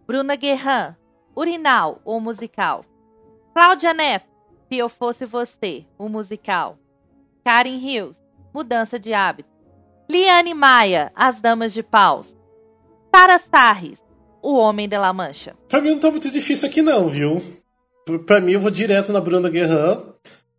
Bruna Guerran, Urinal, o musical. Cláudia Neto, Se Eu Fosse Você, o musical. Karen Hills, Mudança de Hábito. Liane Maia, As Damas de Paus. Sara Sarris, O Homem de La Mancha.
Pra mim não tá muito difícil aqui, não, viu? Pra- Pra mim, eu vou direto na Bruna Guerran.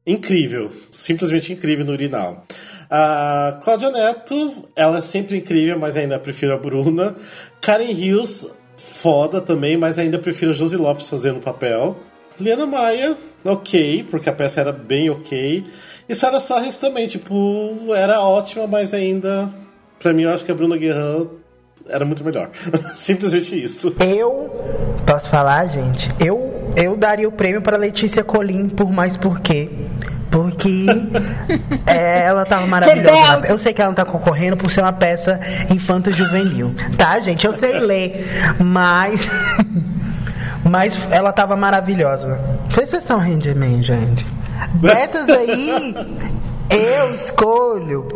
Incrível. Simplesmente incrível no urinal. A Cláudia Neto, ela é sempre incrível, mas ainda prefiro a Bruna. Karen Hills, foda também, mas ainda prefiro a Josi Lopes fazendo o papel. Liana Maia, ok, porque a peça era bem ok. E Sarah Sarris também, tipo, era ótima, mas ainda. Pra mim, eu acho que a Bruna Guerran era muito melhor. Simplesmente isso.
Eu posso falar, gente? Eu eu daria o prêmio para Letícia Colim por mais por quê? Porque é, ela tava maravilhosa.
Rebelde.
Eu sei que ela não tá concorrendo por ser uma peça infanto-juvenil. Tá, gente? Eu sei ler. Mas. Mas ela tava maravilhosa. Por que vocês estão rindo de mim, gente? Dessas aí, eu escolho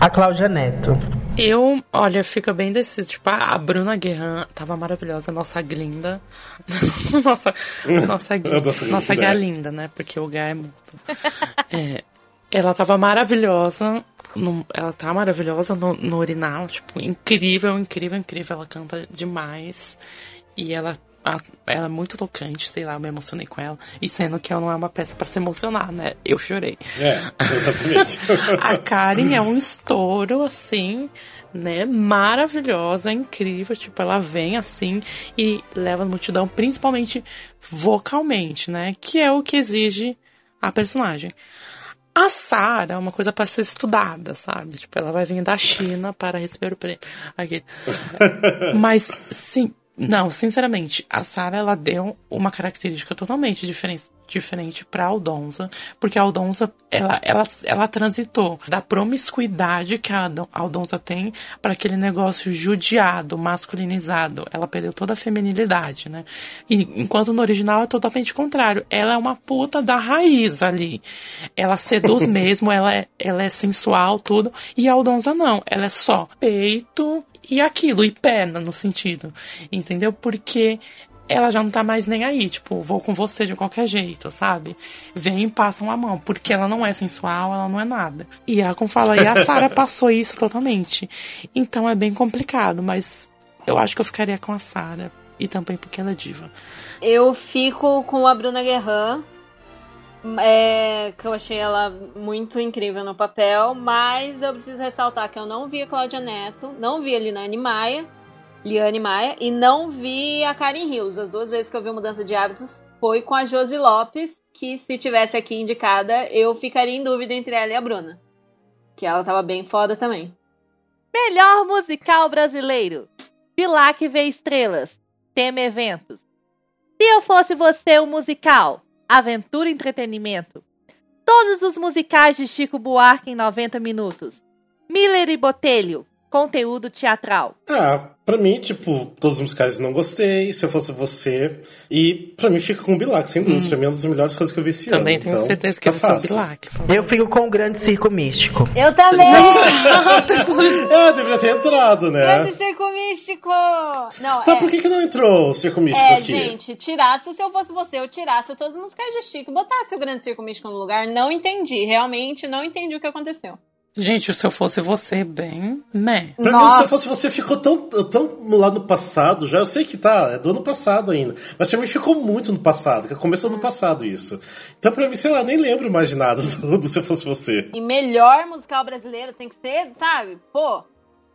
a Cláudia Neto.
Eu, olha, fica bem deciso. Tipo, a Bruna Guerran tava maravilhosa, nossa Glinda. nossa, nossa, Glinda,
Nossa
nossa. Galinda, né? Porque o Gá é muito. É, ela tava maravilhosa. no- ela tá maravilhosa no, no urinal, tipo, incrível, incrível, incrível. Ela canta demais. E ela, ela é muito tocante, sei lá, eu me emocionei com ela. E sendo que ela não é uma peça pra se emocionar, né? Eu chorei.
É, exatamente.
A Karen é um estouro, assim, né? Maravilhosa, incrível. Tipo, ela vem assim e leva a multidão, principalmente vocalmente, né? Que é o que exige a personagem. A Sarah é uma coisa para ser estudada, sabe? Tipo, ela vai vir da China para receber o prêmio. Aqui. Mas, sim, não, sinceramente, a Sarah ela deu uma característica totalmente diferente, diferente para Aldonza, porque a Aldonza ela, ela, ela transitou da promiscuidade que a Aldon- a Aldonza tem para aquele negócio judiado, masculinizado. Ela perdeu toda a feminilidade, né? E enquanto no original é totalmente contrário. Ela é uma puta da raiz ali. Ela seduz mesmo, ela é, ela é sensual, tudo. E a Aldonza não. Ela é só peito e aquilo, e perna no sentido. Entendeu? Porque ela já não tá mais nem aí, tipo, vou com você de qualquer jeito, sabe? Vem e passam a mão, porque ela não é sensual, ela não é nada. E a como fala, e a Sarah passou isso totalmente. Então é bem complicado, mas eu acho que eu ficaria com a Sarah. E também porque ela é diva.
Eu fico com a Bruna Guerran. É, que eu achei ela muito incrível no papel, mas eu preciso ressaltar que eu não vi a Cláudia Neto, não vi a Liane Maia, Liane Maia, e não vi a Karen Hills. As duas vezes que eu vi Mudança de Hábitos foi com a Josi Lopes, que se tivesse aqui indicada, eu ficaria em dúvida entre ela e a Bruna. Que ela tava bem foda também.
Melhor musical brasileiro. Bilac vê estrelas. Tema eventos. Se eu fosse você, o musical. Aventura e entretenimento. Todos os musicais de Chico Buarque em 90 minutos. Miller e Botelho. Conteúdo teatral.
Ah, pra mim, tipo, todos os musicais eu não gostei, se eu fosse você. E pra mim fica com o Bilac, sem dúvida. Pra mim é uma das melhores coisas que eu vi esse ano.
Também tenho
então,
certeza que
tá
vai ser o. Bilac.
Eu fico com o grande circo místico.
Eu também!
É, deveria ter entrado, né?
Grande Místico! Não,
Tá,
é.
por que, que não entrou o Circo Místico
É,
aqui?
gente, tirasse, se eu fosse você, eu tirasse todos os musicais de Chico, botasse o Grande Circo Místico no lugar. Não entendi, realmente não entendi o que aconteceu.
Gente, se eu fosse você, bem, né?
Pra mim,
Nossa.
se eu fosse você, ficou tão, tão lá no passado já. Eu sei que tá, é do ano passado ainda. Mas pra mim ficou muito no passado, que começou no passado isso. Então pra mim, sei lá, nem lembro mais de nada do, do Se Eu Fosse Você.
E melhor musical brasileiro tem que ser, sabe? Pô,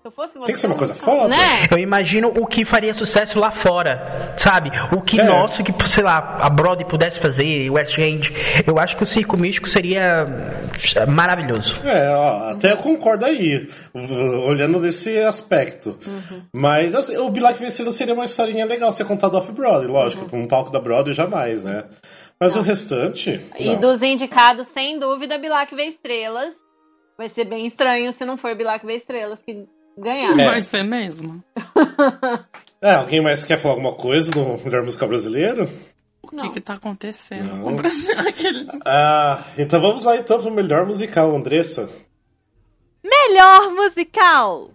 se eu fosse você.
Tem que ser uma
um
coisa foda.
Né?
Eu imagino o que faria sucesso lá fora, sabe? O que
É.
nosso, que, sei lá, a Broadway pudesse fazer, o West End. Eu acho que o Circo Místico seria maravilhoso.
É, ó, até eu concordo aí, olhando desse aspecto. Mas assim, o Bilac Vencida seria uma historinha legal ser contado off-Broadway, lógico. Um palco da Broadway jamais, né? Mas o restante.
E
não.
dos indicados, sem dúvida, Bilac vê estrelas. Vai ser bem estranho se não for Bilac vê estrelas que ganhar.
É.
Vai ser mesmo.
É, alguém mais quer falar alguma coisa do melhor musical brasileiro?
O que que tá acontecendo
Não.
com o Brasil? Aqueles...
Ah, então vamos lá então pro melhor musical, Andressa.
Melhor musical: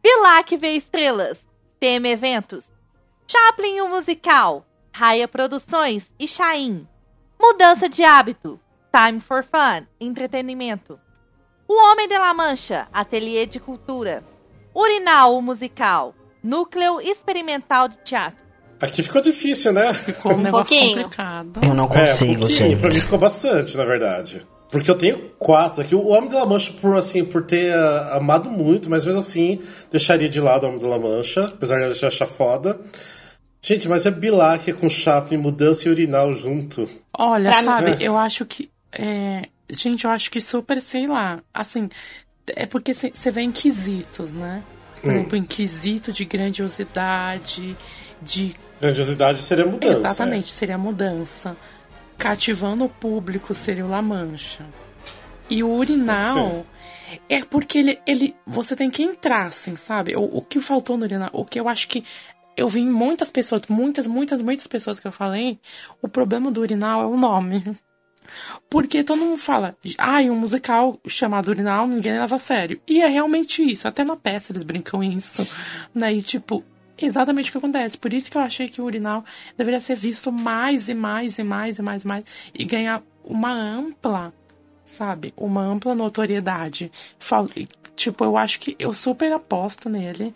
Bilac vê estrelas, Tema Eventos, Chaplin o musical, Raia Produções e Chain. Mudança de hábito, Time for Fun, entretenimento. O Homem de la Mancha, Ateliê de Cultura. Urinal o musical, Núcleo Experimental de Teatro.
Aqui ficou difícil, né?
Ficou um,
Um
negócio
pouquinho.
complicado.
Eu não
É, um
consigo,
pouquinho. Pra mim
gente.
ficou bastante, na verdade. Porque eu tenho quatro aqui. O Homem da La Mancha, por, assim, por ter ah, amado muito, mas mesmo assim, deixaria de lado o Homem da La Mancha, apesar de eu achar foda. Gente, mas é Bilac com Chaplin, mudança e urinal junto.
Olha,
Pra
sabe,
É.
eu acho que. é, Gente, eu acho que super, sei lá. Assim, é porque você vê em quesitos, né? Por exemplo, em quesito de grandiosidade, de.
Grandiosidade seria mudança.
Exatamente, seria a mudança. Cativando o público seria o La Mancha. E o urinal. É porque ele, ele. Você tem que entrar, assim, sabe? O, o que faltou no urinal. O que eu acho que. Eu vi em muitas pessoas, muitas, muitas, muitas pessoas que eu falei. O problema do urinal é o nome. Porque todo mundo fala, ai, um musical chamado Urinal, ninguém leva a sério. E é realmente isso. Até na peça eles brincam isso. Né? E, tipo, exatamente o que acontece. Por isso que eu achei que o Urinal deveria ser visto mais e mais e mais e mais e mais. E ganhar uma ampla, sabe? Uma ampla notoriedade. E, Tipo, eu acho que eu super aposto nele.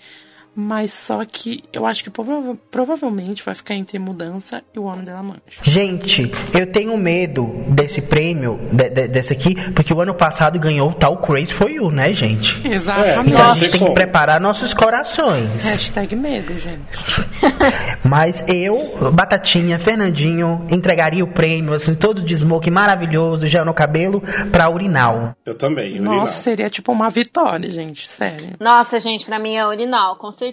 Mas só que eu acho que prova- provavelmente vai ficar entre Mudança e O Homem da Mancha.
Gente, eu tenho medo desse prêmio, de, de- desse aqui, porque o ano passado ganhou o tal Crazy For You, né, gente?
Exatamente.
Então a
Não
gente
sei
tem que
como.
preparar nossos corações.
Hashtag medo, gente.
Mas eu, Batatinha, Fernandinho, entregaria o prêmio, assim, todo de smoke maravilhoso, já no cabelo, pra Urinal.
Eu também, urinal.
Nossa, seria tipo uma vitória, gente. Sério.
Nossa, gente, pra mim é Urinal, com certeza.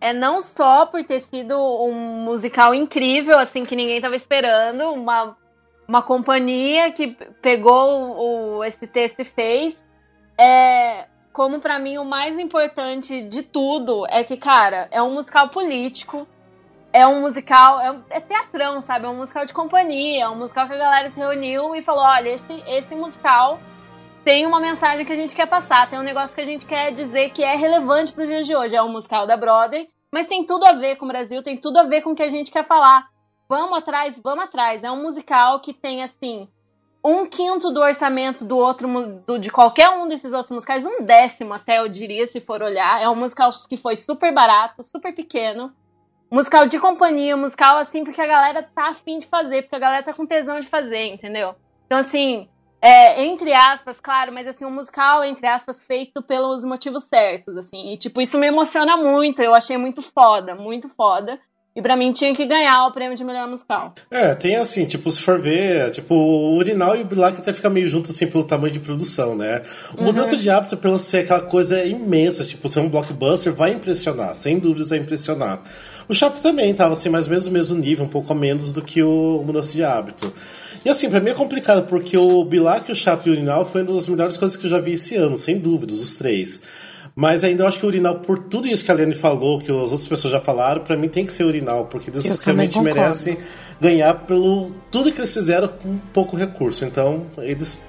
É não só por ter sido um musical incrível, assim, que ninguém tava esperando, uma, uma companhia que pegou o, esse texto e fez. É, como pra mim o mais importante de tudo é que, cara, é um musical político. É um musical, é, é teatrão, sabe? É um musical de companhia, é um musical que a galera se reuniu e falou: olha, esse, esse musical tem uma mensagem que a gente quer passar, tem um negócio que a gente quer dizer que é relevante para os dias de hoje. É um musical da Broadway, mas tem tudo a ver com o Brasil, tem tudo a ver com o que a gente quer falar. Vamos atrás, vamos atrás. É um musical que tem, assim, um quinto do orçamento do outro, do, de qualquer um desses outros musicais, um décimo até, eu diria, se for olhar. É um musical que foi super barato, super pequeno. Musical de companhia, musical assim, porque a galera tá afim de fazer, porque a galera tá com tesão de fazer, entendeu? Então, assim, é, entre aspas, claro, mas assim, um musical, entre aspas, feito pelos motivos certos, assim. E, tipo, isso me emociona muito, eu achei muito foda, muito foda. E pra mim tinha que ganhar o prêmio de melhor musical.
É, tem assim, tipo, se for ver, tipo, o Urinal e o Bilac até fica meio junto, assim, pelo tamanho de produção, né? O Mudança de hábito, pela ser aquela coisa imensa, tipo, ser um blockbuster, vai impressionar, sem dúvidas vai impressionar. O Chaplin também tava, assim, mais ou menos no mesmo nível, um pouco a menos do que o Mudança de Hábito. E assim, pra mim é complicado, porque o Bilac, o Chaplin e o Urinal foi uma das melhores coisas que eu já vi esse ano, sem dúvidas, os três. Mas ainda eu acho que o Urinal, por tudo isso que a Lene falou, que as outras pessoas já falaram, pra mim tem que ser o Urinal, porque eles realmente merecem ganhar pelo tudo que eles fizeram com pouco recurso. Então, eles.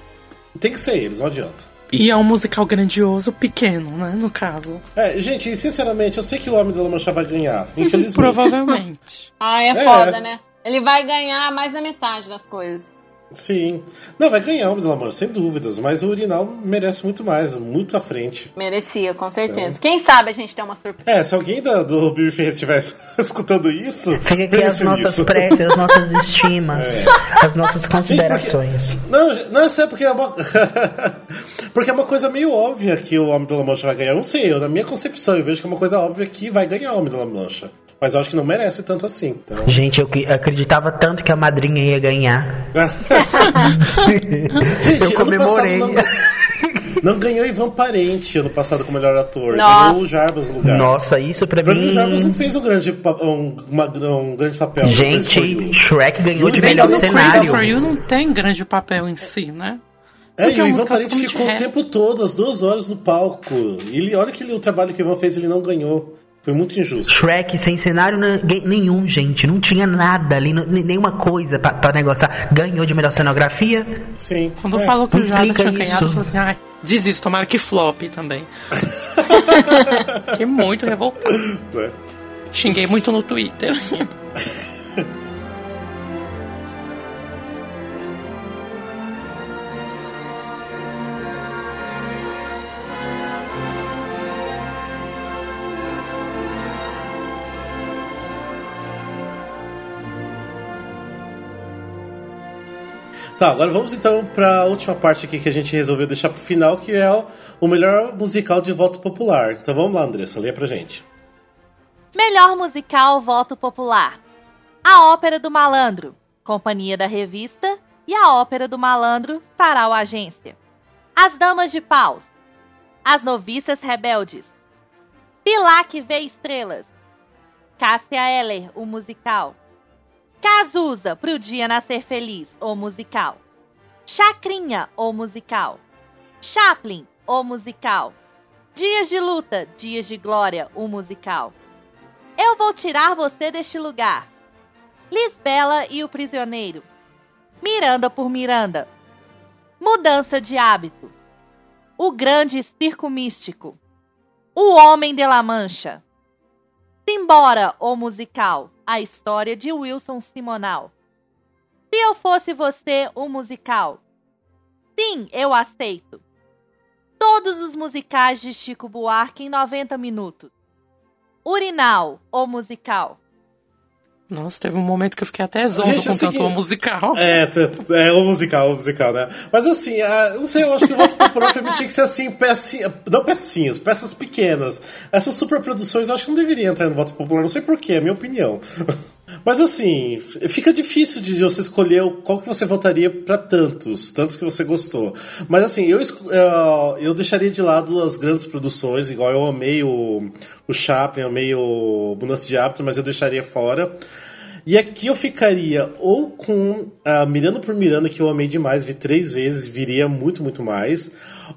Tem que ser eles, não adianta.
E é um musical grandioso, pequeno, né? No caso.
É, gente, sinceramente, eu sei que o Homem da La Mancha vai ganhar. Infelizmente.
Provavelmente.
Ah, é,
É.
foda, né? Ele vai ganhar mais da metade das coisas.
Sim. Não, vai ganhar o Homem de La Mancha, sem dúvidas, mas o Urinal merece muito mais, muito à frente.
Merecia, com certeza. Quem sabe a gente tem uma surpresa.
É, se alguém da, do Bibi Ferreira estiver escutando isso,
Fica aqui as nossas
nisso.
preces, as nossas estimas, as nossas considerações.
Não, não, é sério, porque é uma. porque é uma coisa meio óbvia que o Homem de La Mancha vai ganhar. Eu não sei, eu, na minha concepção, eu vejo que é uma coisa óbvia que vai ganhar o Homem de La Mancha. Mas eu acho que não merece tanto assim. Então...
Gente, eu que- acreditava tanto que a madrinha ia ganhar.
Gente,
eu
ano
comemorei.
passado Não, não ganhou Ivan Parente ano passado como melhor ator.
Nossa.
Ganhou o Jarbas no lugar.
Nossa, isso pra
Pra mim, o Jarbas não fez um grande, um, uma- um grande papel.
Gente, Shrek ganhou de melhor
no
cenário.
for You não tem grande papel em si, né?
É,
Porque
e o
a
Ivan Parente ficou o tempo todo, as duas horas no palco. Ele, olha que ele- o trabalho que o Ivan fez, ele não ganhou. Foi muito injusto.
Shrek sem cenário ne- nenhum, gente. Não tinha nada ali, nenhuma coisa pra, pra negociar. Ganhou de melhor cenografia.
Sim.
Quando
É.
falou que
me
o Jarbas
explica
tinha ganhado, eu
isso.
falei assim, ah, desisto, tomara que flop também. Fiquei muito revoltado.
né?
Xinguei muito no Twitter.
Tá, agora vamos então pra última parte aqui que a gente resolveu deixar pro final, que é o, melhor musical de voto popular. Então vamos lá, Andressa, lê pra gente.
Melhor musical voto popular. A Ópera do Malandro, Companhia da Revista e a Ópera do Malandro, Sarau Agência. As Damas de Paus. As Noviças Rebeldes. Pilar que vê estrelas. Cássia Eller, o musical. Cazuza, pro dia nascer feliz, o musical. Chacrinha, o musical. Chaplin, o musical. Dias de luta, dias de glória, o musical. Eu vou tirar você deste lugar. Lisbela e o prisioneiro. Miranda por Miranda. Mudança de hábito. O grande circo místico. O homem de La Mancha. Simbora, o musical. A história de Wilson Simonal. Se eu fosse você, o musical. Sim, eu aceito. Todos os musicais de Chico Buarque em 90 minutos. Urinal, o musical.
Nossa, teve um momento que eu fiquei até zonzo
Gente,
com
o
tanto
seguinte-
musical.
É, é o musical, o musical, né? Mas assim, eu não sei, eu acho que o voto popular pra mim tinha que ser assim, pecinha, não pecinhas, peças pequenas. Essas superproduções eu acho que não deveriam entrar no voto popular, não sei porquê, é a minha opinião. Mas assim, fica difícil de você escolher qual que você votaria pra tantos, tantos que você gostou. Mas assim, eu, eh, eu deixaria de lado as grandes produções, igual eu amei o, o Chaplin, amei o Mudança de Hábitos, mas eu deixaria fora. E aqui eu ficaria ou com a Miranda por Miranda, que eu amei demais, vi três vezes, viria muito, muito mais.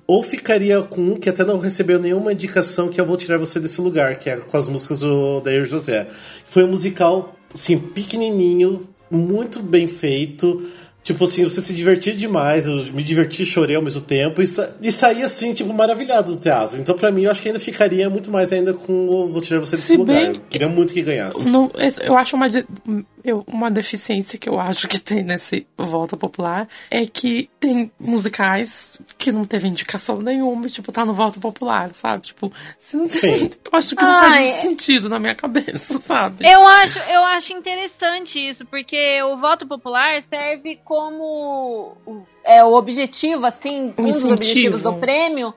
Ou ficaria com um que até não recebeu nenhuma indicação, que eu vou tirar você desse lugar, que é com as músicas do Dair José. Foi um musical, assim, pequenininho, muito bem feito. Tipo assim, você se divertia demais, eu me diverti e chorei ao mesmo tempo, e, sa e saí assim, tipo, maravilhado do teatro. Então, pra mim, eu acho que ainda ficaria muito mais ainda com o Vou Tirar Você desse
Se
lugar.
bem
Eu queria muito que ganhasse.
Não, eu acho uma, de- eu- uma deficiência que eu acho que tem nesse Volta Popular é que tem musicais que não teve indicação nenhuma, e, tipo, tá no Volta Popular, sabe? Tipo, se não tem,
Sim.
eu acho que não
Ai,
faz
é-
muito sentido na minha cabeça, sabe?
Eu acho, eu acho interessante isso, porque o voto popular serve como o- é, o objetivo, assim, um,
Um
dos objetivos do prêmio,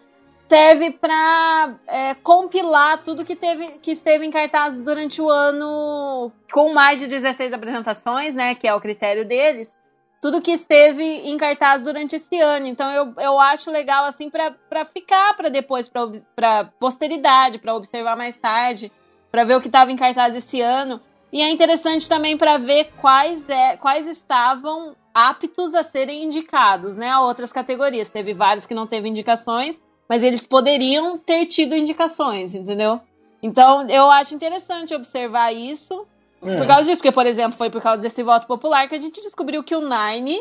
serve para compilar tudo que, teve, que esteve em cartaz durante o ano, com mais de 16 apresentações, né, que é o critério deles, tudo que esteve em cartaz durante esse ano. Então eu, eu acho legal, assim, para ficar para depois, para posteridade, para observar mais tarde, para ver o que estava em cartaz esse ano. E é interessante também para ver quais, é, quais estavam aptos a serem indicados, né, a outras categorias. Teve vários que não teve indicações, mas eles poderiam ter tido indicações, entendeu? Então, eu acho interessante observar isso
É.
por causa disso, porque, por exemplo, foi por causa desse voto popular que a gente descobriu que o Nine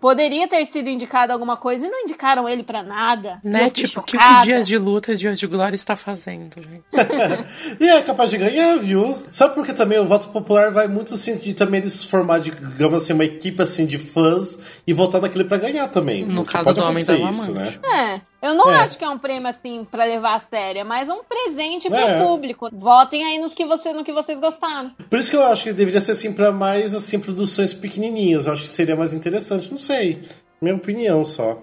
poderia ter sido indicado alguma coisa e não indicaram ele pra nada.
Né? Tipo, o que o Dias de Luta e Dias de Glória está fazendo, gente.
E é capaz de ganhar, viu? Sabe por que também o voto popular vai muito assim de também eles formar, digamos assim, uma equipe assim de fãs e votar naquele pra ganhar também.
No
Porque
caso do Homem da
isso, né?
É, eu não
É.
acho que é um prêmio assim pra levar a sério, é mais um presente pro
É.
público. Votem aí nos que você, no que vocês gostaram.
Por isso que eu acho que deveria ser assim pra mais assim produções pequenininhas. Eu acho que seria mais interessante. Não sei, minha opinião só.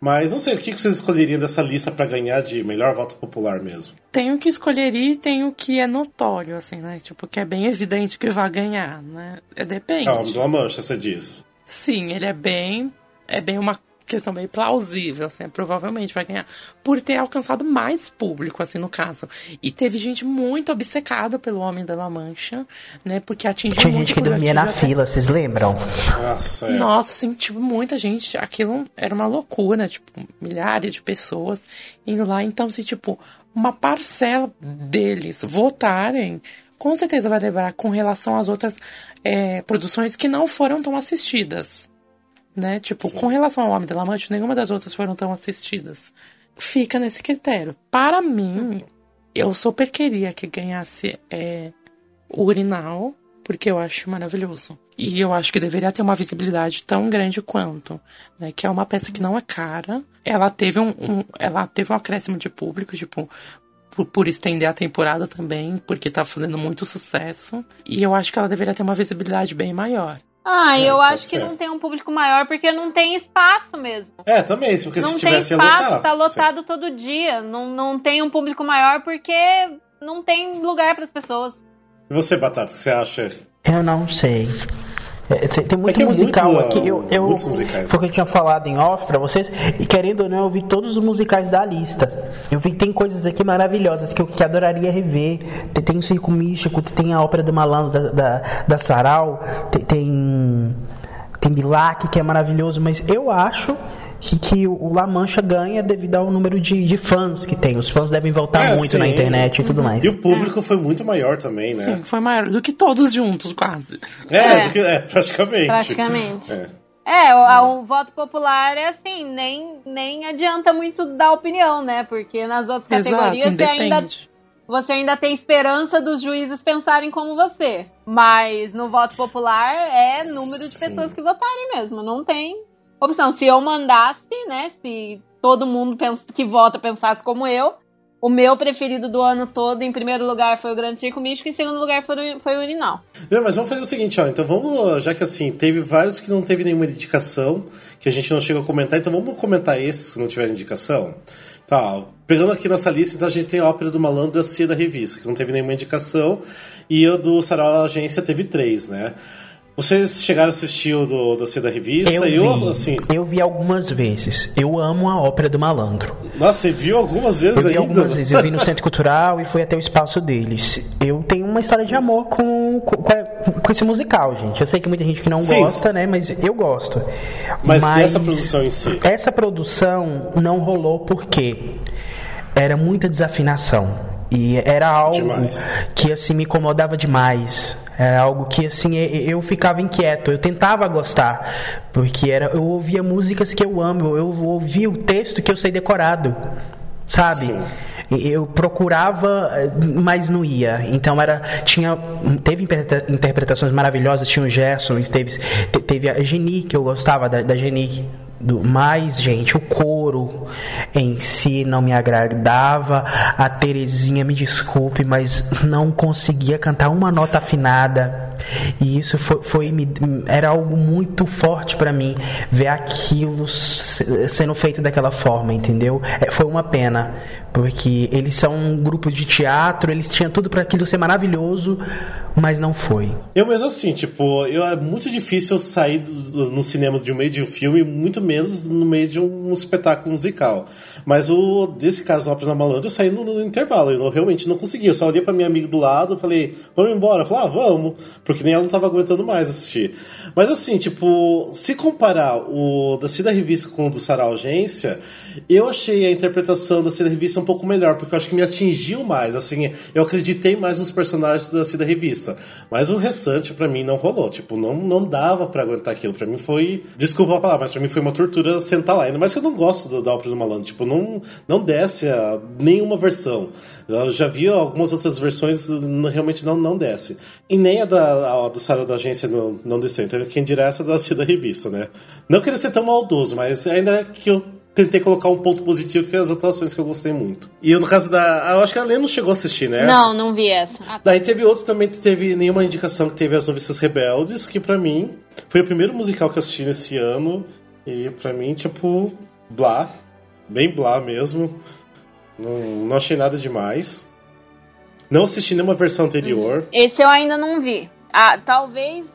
Mas não sei o que vocês escolheriam dessa lista pra ganhar de melhor voto popular mesmo.
Tem o que escolher e tem o que é notório, assim, né? Tipo, que é bem evidente que vai ganhar, né? É, depende.
De uma mancha, você diz.
Sim, ele é bem. É bem uma questão bem plausível, assim, provavelmente vai ganhar. Por ter alcançado mais público, assim, no caso. E teve gente muito obcecada pelo Homem da La Mancha, né? Porque atingiu
Tinha
muito
gente que dormia na
até-
fila, vocês lembram?
Nossa, é.
Nossa, assim, tipo, muita gente. Aquilo era uma loucura, tipo, milhares de pessoas indo lá. Então, se, tipo, uma parcela deles votarem, com certeza vai levar com relação às outras é, produções que não foram tão assistidas. Né? Tipo, com relação ao Homem da Lamante, nenhuma das outras foram tão assistidas. Fica nesse critério. Para mim, eu super queria que ganhasse é, o Urinal, porque eu acho maravilhoso. E eu acho que deveria ter uma visibilidade tão grande quanto, né? Que é uma peça que não é cara. Ela teve um, um- ela teve um acréscimo de público, tipo, por, por estender a temporada também, porque tá fazendo muito sucesso. E eu acho que ela deveria ter uma visibilidade bem maior.
Ah,
É,
eu acho que
ser.
não tem um público maior porque não tem espaço mesmo.
É, também, porque
não
se
tem
tivesse ia
espaço,
lotar.
tá lotado todo dia. Não, não tem um público maior porque não tem lugar para as pessoas.
E você, Batata, o que você acha?
Eu não sei. É, tem, tem muito
que é
musical
muitos,
aqui. Eu, eu,
muitos musicais.
Foi o que eu tinha falado em off pra vocês. E querendo ou não, eu vi todos os musicais da lista. Eu vi tem coisas aqui maravilhosas que eu que adoraria rever. Tem, tem o Circo Místico, tem a Ópera do Malandro da, da, da Sarau, tem. tem tem Bilac, que é maravilhoso, mas eu acho que, que o La Mancha ganha devido ao número de, de fãs que tem. Os fãs devem voltar
É,
muito na
sim.
internet e tudo mais.
E o público foi muito maior também, né?
Sim, foi maior do que todos juntos, quase.
É,
É.
do que- é, praticamente.
Praticamente.
É.
É, o, a- o voto popular é assim, nem, nem adianta muito dar opinião, né? Porque nas outras
Exato,
categorias você ainda, você ainda tem esperança dos juízes pensarem como você. Mas no voto popular é número de pessoas que votarem mesmo, não tem opção. Se eu mandasse, né? Se todo mundo que vota pensasse como eu, o meu preferido do ano todo, em primeiro lugar, foi o Grande Circo Místico, e em segundo lugar foi o, foi o Urinal.
Mas vamos fazer o seguinte, ó. Então vamos, já que assim, teve vários que não teve nenhuma indicação, que a gente não chegou a comentar, então vamos comentar esses que não tiveram indicação. Tá, pegando aqui nossa lista, então a gente tem a Ópera do Malandro e a Cia da Revista, que não teve nenhuma indicação, e o do Sarau Agência teve três, né? Vocês chegaram a assistir o do, da Cia da Revista?
Eu
eu,
vi,
assim,
eu vi algumas vezes. Eu amo a ópera do malandro.
nossa, você viu algumas vezes
Eu vi
ainda?
algumas vezes. Eu vi no Centro Cultural e fui até o espaço deles. Eu tenho uma história de amor com, com, com esse musical, gente. Eu sei que muita gente que não
Sim.
gosta, né? Mas eu gosto.
Mas dessa produção em si?
Essa produção não rolou porque era muita desafinação. E era algo
Demais.
que assim me incomodava demais. Era algo que assim eu ficava inquieto. Eu tentava gostar, porque era eu ouvia músicas que eu amo, eu ouvia o texto que eu sei decorado, sabe?
Sim.
Eu procurava, mas não ia. Então era tinha teve interpreta- interpretações maravilhosas. Tinha o Gerson, teve te- teve a Geni que eu gostava da, da Geni. Do, mas, gente, o coro em si não me agradava. A Terezinha, me desculpe, mas não conseguia cantar uma nota afinada. E isso foi, foi me- era algo muito forte pra mim ver aquilo se- sendo feito daquela forma, entendeu? É, foi uma pena, porque eles são um grupo de teatro, eles tinham tudo para aquilo ser maravilhoso, mas não foi.
Eu mesmo assim, tipo, eu, é muito difícil eu sair do- no cinema de um meio de um filme, muito menos no meio de um espetáculo musical. Mas o desse caso lá na Malandro, eu saí no, no intervalo, eu realmente não consegui. Eu só olhei pra minha amiga do lado, falei, vamos embora. Eu falei, ah, vamos, porque nem ela não tava aguentando mais assistir. Mas assim, tipo, se comparar o da Cida Revista com o do Sarau Agência, eu achei a interpretação da Cida Revista um pouco melhor, porque eu acho que me atingiu mais, assim, eu acreditei mais nos personagens da, assim, da revista. Mas o restante, pra mim, não rolou. Tipo, não, não dava pra aguentar aquilo. Pra mim foi. Desculpa a palavra, mas pra mim foi uma tortura sentar lá. Ainda mais que eu não gosto da, ópera do malandro. Tipo, não, não desce a, nenhuma versão. Eu já vi algumas outras versões, realmente não, não desce. E nem a da, a do Sarah da agência não, não desceu. Então quem dirá essa da, da revista, né? Não queria ser tão maldoso, mas ainda que eu tentei colocar um ponto positivo que é as atuações que eu gostei muito. E eu, no caso da. Eu acho que a Lê não chegou a assistir, né?
Não, não vi essa. Ah,
Daí teve outro também que teve nenhuma indicação que teve As Noviças Rebeldes, que pra mim foi o primeiro musical que eu assisti nesse ano. E pra mim, tipo, blá. Bem blá mesmo. Não, não achei nada demais. Não assisti nenhuma versão anterior.
Esse eu ainda não vi. Ah, talvez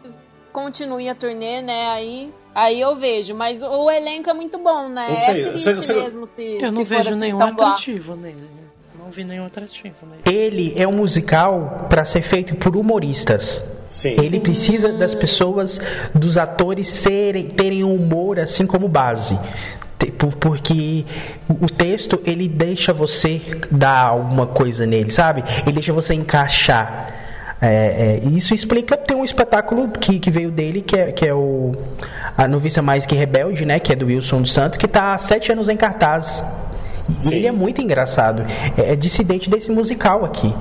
continue a turnê, né? Aí, aí eu vejo. Mas o elenco é muito bom, né?
Não sei,
É triste
você-
mesmo se
Eu não vejo
assim
nenhum atrativo nele. Não vi nenhum atrativo nele.
Ele é um musical para ser feito por humoristas.
Sim.
Ele precisa das pessoas, dos atores serem, terem um humor assim como base. Porque o o texto ele deixa você dar alguma coisa nele, sabe? Ele deixa você encaixar. É, é, isso explica tem um espetáculo que, que veio dele que é, que é o a noviça mais que rebelde, né? Que é do Wilson dos Santos, que está há sete anos em cartaz. E
Sim.
ele é muito engraçado. É, é dissidente desse musical aqui.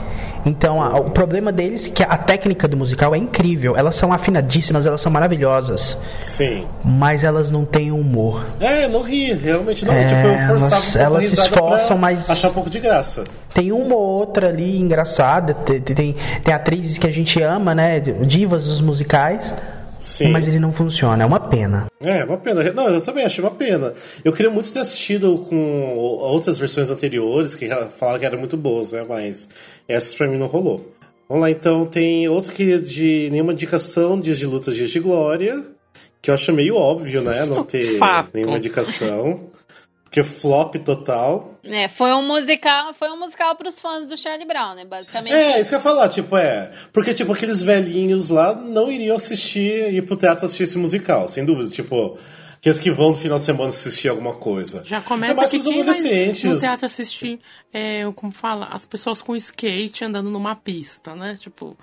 Então, a- o problema deles é que a técnica do musical é incrível. Elas são afinadíssimas, elas são maravilhosas.
Sim.
Mas elas não têm humor.
É, não ri, realmente não ri.
É,
tipo, eu forçava
elas-
um
elas se esforçam, mas-
achar um pouco de graça.
Tem uma ou outra ali engraçada. Tem, tem, tem atrizes que a gente ama, né? Divas dos musicais.
Sim.
Mas ele não funciona. É uma pena.
É, uma pena. Não, eu também achei uma pena. Eu queria muito ter assistido com outras versões anteriores que falaram que eram muito boas, né? Mas essas pra mim não rolou. Vamos lá, então. Tem outro que é de nenhuma indicação, Dias de Luta, Dias de Glória. Que eu acho meio óbvio, né? Não ter
Fato.
nenhuma indicação. Porque flop total.
É, foi um musical, foi um musical pros fãs do Charlie Brown, né? Basicamente.
É, isso que eu ia falar, tipo, é. Porque, tipo, aqueles velhinhos lá não iriam assistir, ir pro teatro assistir esse musical, sem dúvida. Tipo, aqueles que vão no final de semana assistir alguma coisa.
Já
é
começa
mais
que
pros
quem vai
adolescentes.
no teatro assistir, é, como fala, as pessoas com skate andando numa pista, né? Tipo,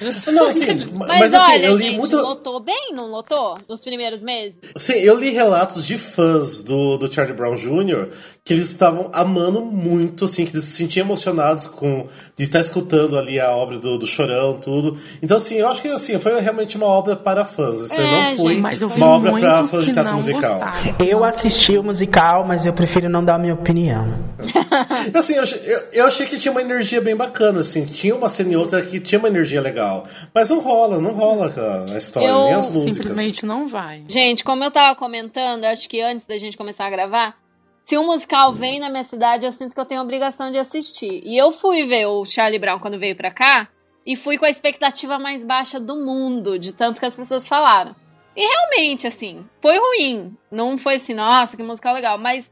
Não, assim,
Mas,
mas, assim,
olha,
eu li
gente,
muito.
lotou bem, não lotou? Nos primeiros meses?
Sim, eu li relatos de fãs do, do Charlie Brown Jr. que eles estavam amando muito, assim, que eles se sentiam emocionados com de estar escutando ali a obra do, do Chorão, tudo. Então, assim, eu acho que assim, foi realmente uma obra para fãs. Assim,
É,
não foi
gente,
mas eu vi
uma obra para fãs de teatro musical.
gostaram.
Eu assisti o musical, mas eu prefiro não dar a minha opinião.
Assim, eu, achei- eu, eu achei que tinha uma energia bem bacana, assim. Tinha uma cena e outra que tinha uma energia legal. Mas não rola, não rola a, a história,
Eu
nem as músicas.
Simplesmente não vai.
Gente, como eu tava comentando, acho que antes da gente começar a gravar, se um musical vem na minha cidade, eu sinto que eu tenho a obrigação de assistir. E eu fui ver o Charlie Brown quando veio pra cá, e fui com a expectativa mais baixa do mundo, de tanto que as pessoas falaram. E realmente, assim, foi ruim. Não foi assim, nossa, que musical legal, mas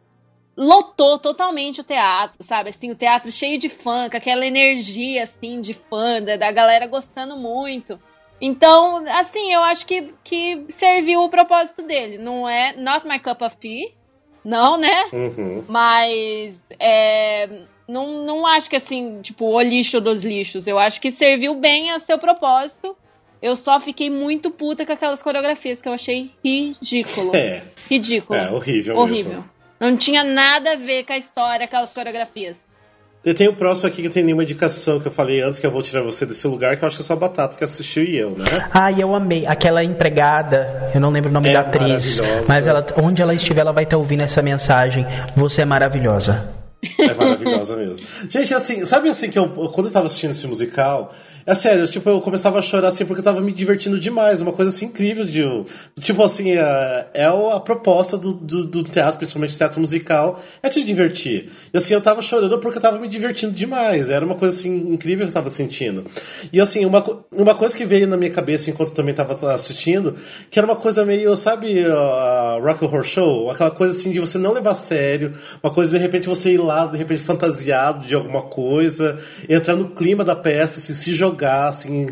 lotou totalmente o teatro, sabe? Assim, o teatro cheio de fã, com aquela energia, assim, de fã, da, da galera gostando muito. Então, assim, eu acho que, que serviu o propósito dele. Não é not my cup of tea, não, né?
Uhum.
Mas é, não, não acho que assim, tipo, o lixo dos lixos. Eu acho que serviu bem a seu propósito. Eu só fiquei muito puta com aquelas coreografias que eu achei ridículo.
É,
Ridículo.
é horrível,
Horrível.
mesmo.
Não tinha nada a ver com a história, aquelas coreografias.
E tem o próximo aqui que tem nenhuma indicação que eu falei antes, que eu vou tirar você desse lugar, que eu acho que é só a Batata que assistiu e eu, né?
Ah, e eu amei. Aquela empregada, eu não lembro o nome
É
da atriz, mas ela, onde ela estiver, ela vai estar ouvindo essa mensagem. Você é maravilhosa.
É maravilhosa mesmo. Gente, assim, sabe assim que eu, quando eu tava assistindo esse musical, é sério, tipo, eu começava a chorar assim porque eu tava me divertindo demais, uma coisa assim incrível de. Tipo assim, é, é a proposta do, do, do teatro, principalmente teatro musical, é te divertir. E assim, eu tava chorando porque eu tava me divertindo demais. Era uma coisa assim incrível que eu tava sentindo. E assim, uma, uma coisa que veio na minha cabeça enquanto eu também tava assistindo, que era uma coisa meio, sabe, a Rock Horror Show? Aquela coisa assim de você não levar a sério, uma coisa de repente você ir lá, de repente fantasiado de alguma coisa, entrar no clima da peça, assim, se jogar, assim,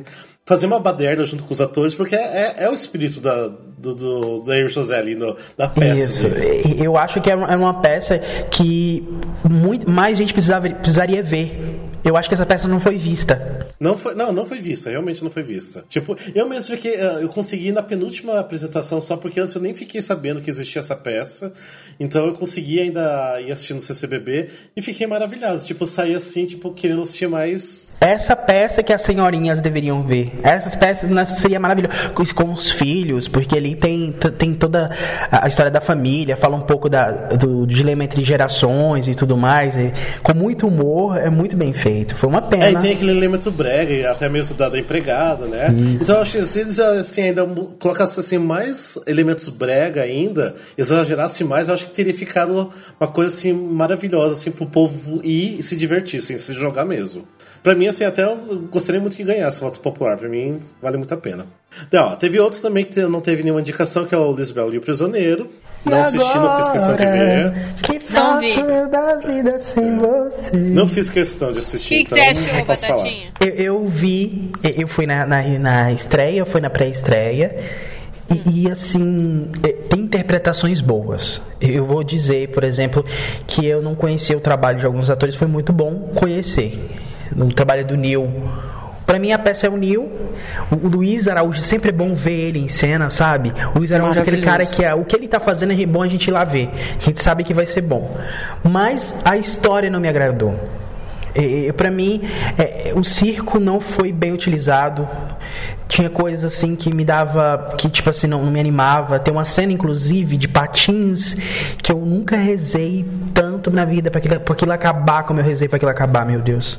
fazer uma baderna junto com os atores, porque é, é o espírito da, do, do, do José ali no, peça.
Isso. Eu acho que é é uma peça que muito, mais gente precisava, precisaria ver. Eu acho que essa peça não foi vista.
Não foi, não, não foi vista, realmente não foi vista. Tipo, eu mesmo fiquei, eh, eu consegui na penúltima apresentação só porque antes eu nem fiquei sabendo que existia essa peça. Então eu consegui ainda ir assistir no CCBB e fiquei maravilhado. Tipo, saí assim, tipo, querendo assistir mais.
Essa peça que as senhorinhas deveriam ver. Essas peças né, seria maravilhoso. Com, os filhos, porque ali tem, tem toda a a história da família, fala um pouco da, do dilema entre gerações e tudo mais. e com muito humor, é muito bem feito. Foi uma pena.
É, e tem aquele elemento brega, até mesmo da, da empregada, né? Então eu acho que se eles assim, ainda colocassem assim, mais elementos brega ainda, exagerassem mais, eu acho que teria ficado uma coisa assim maravilhosa, assim, pro povo ir e se divertir, assim, se jogar mesmo. Pra mim, assim, até eu gostaria muito que ganhasse o voto popular. Pra mim, vale muito a pena. Então, ó, teve outro também que não teve nenhuma indicação, que é o Lisbelo e o Prisioneiro. Não assisti, não fiz questão de ver.
Que
Não vi.
faço eu da vida sem você.
Não fiz questão de assistir.
que, que
então
você
não
achou. Batatinha?
Eu, eu vi, eu fui na, na, na estreia, eu fui na pré-estreia. E, e, assim, eh, tem interpretações boas. Eu vou dizer, por exemplo, que eu não conhecia o trabalho de alguns atores, foi muito bom conhecer. O trabalho do Neil. Pra mim a peça é o Neil. O Luiz Araújo, sempre é bom ver ele em cena, sabe? O Luiz Araújo é aquele cara que é, o que ele tá fazendo é bom a gente ir lá ver. A gente sabe que vai ser bom. Mas a história não me agradou. É, é, Pra mim, é, o circo não foi bem utilizado. Tinha coisas assim que me dava. que tipo assim, não, não me animava. Tem uma cena, inclusive, de patins que eu nunca rezei tanto na vida pra aquilo, pra aquilo acabar como eu rezei pra aquilo acabar, meu Deus.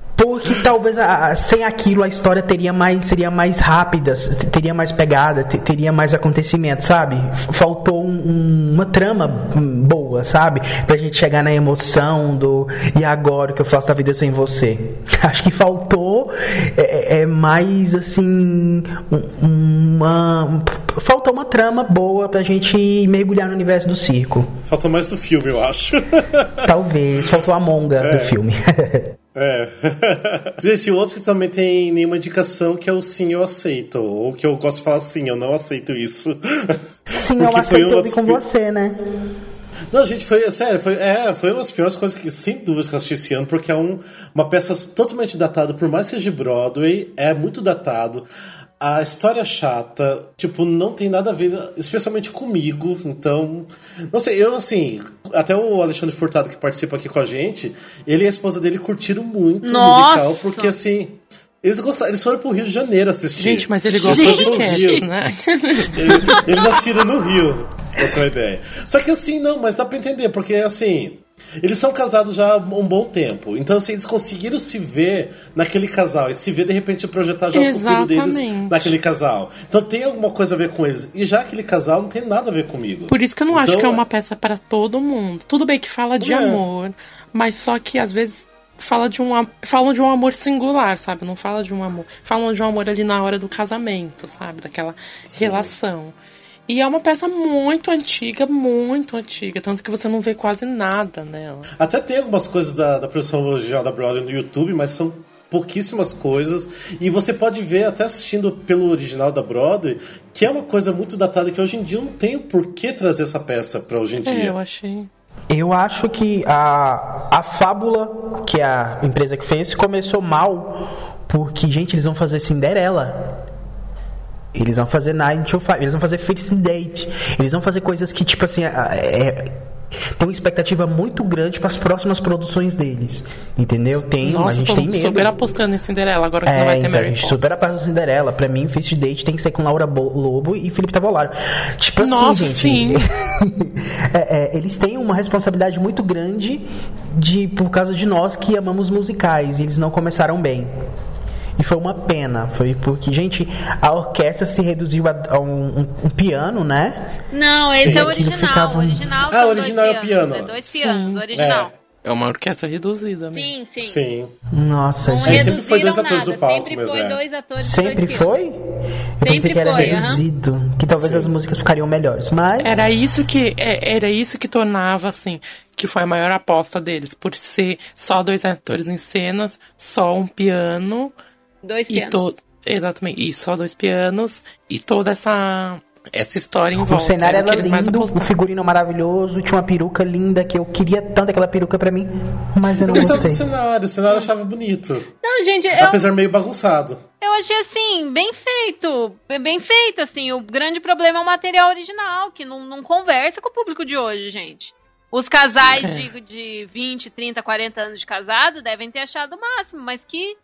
Porque talvez a- sem aquilo a história teria mais, seria mais rápida, teria mais pegada, te- teria mais acontecimento, sabe? Faltou um- um- uma trama boa, sabe? Pra gente chegar na emoção do e agora o que eu faço da vida sem você. Acho que faltou é, é mais assim um- uma faltou uma trama boa pra gente mergulhar no universo do circo.
Faltou mais do filme, eu acho.
Talvez faltou a monga do filme.
É. Gente, o outro que também tem nenhuma indicação que é o sim, eu aceito. Ou que eu gosto de falar sim, eu não aceito isso.
Sim,
Porque
eu aceito
das
com você, né?
Não, gente, foi sério, foi, é, foi uma das piores coisas que, sem dúvidas, que eu assisti esse ano, porque é um, uma peça totalmente datada, por mais que seja de Broadway, é muito datado. A história chata, tipo, não tem nada a ver, especialmente comigo, então. Não sei, eu assim, até o Alexandre Furtado que participa aqui com a gente, ele e a esposa dele curtiram muito o
Nossa!
musical, porque assim. Eles gostaram, eles foram pro Rio de Janeiro assistir.
Gente, mas ele
Eles
gosta
foram
de cats, né?
Ele- Eles assistiram no Rio, pra ter uma ideia. Só que assim, não, mas dá pra entender, porque assim. Eles são casados já há um bom tempo. Então, assim, eles conseguiram se ver naquele casal. E se ver, de repente, projetar já o futuro deles
Exatamente.
naquele casal. Então tem alguma coisa a ver com eles. E já aquele casal não tem nada a ver comigo.
Por isso que eu não acho
Então,
que é uma peça para todo mundo. Tudo bem que fala de
É.
amor, mas só que às vezes fala de um am- falam de um amor singular, sabe? Não fala de um amor, falam de um amor ali na hora do casamento, sabe? Daquela relação. E é uma peça muito antiga, muito antiga, tanto que você não vê quase nada nela.
Até tem algumas coisas da, da produção original da Broadway no YouTube, mas são pouquíssimas coisas. E você pode ver, até assistindo pelo original da Broadway, que é uma coisa muito datada que hoje em dia não tem por que trazer essa peça pra hoje em
É,
dia.
eu achei.
Eu acho que a, a fábula, que é a empresa que fez, começou mal, porque, gente, eles vão fazer Cinderela. Eles vão fazer Nine to Five, eles vão fazer First Date, eles vão fazer coisas que, tipo assim, é, tem uma expectativa muito grande para as próximas produções deles. Entendeu? Tem, a
Nossa,
gente
tô
tem medo.
super apostando em Cinderela, agora que não
É,
vai ter
então, a
Mary
gente
Poppins.
super aposta Cinderela. Pra mim, First Date tem que ser com Laura Bo- Lobo e Felipe Tavolaro. Tipo
Nossa,
assim, gente.
sim.
É, é, eles têm uma responsabilidade muito grande de por causa de nós que amamos musicais. E eles não começaram bem. E foi uma pena. Foi porque, gente, a orquestra se reduziu a, a um, um- um piano, né?
Não, esse
Sim,
é o original.
ficava
O
um-
original
Ah, o original
dois
é o piano.
É dois
Sim.
pianos, o original.
É uma orquestra reduzida mesmo.
Sim, sim.
Sim.
Nossa,
Não
É,
gente.
sempre foi dois atores
nada,
do palco,
sempre foi
é.
dois atores e
Sempre
dois
foi? Eu pensei que era
foi,
reduzido. Que talvez as músicas ficariam melhores. Mas.
Era isso que é, era isso que tornava assim que foi a maior aposta deles por ser só dois atores em cenas, só um piano
Dois
e
pianos.
to Exatamente. E só dois pianos e toda essa essa história em
O
volta.
cenário
era o
era lindo, o
apostavam.
figurino maravilhoso, tinha uma peruca linda que eu queria tanto aquela peruca pra mim, mas eu não
Eu gostava do
gostei.
cenário, o cenário eu achava bonito.
Não, gente, eu,
Apesar meio bagunçado.
eu achei assim, bem feito. Bem feito, assim. O grande problema é o material original, que não, não conversa com o público de hoje, gente. Os casais,
É.
digo, de 20, 30, 40 anos de casado devem ter achado o máximo, mas que,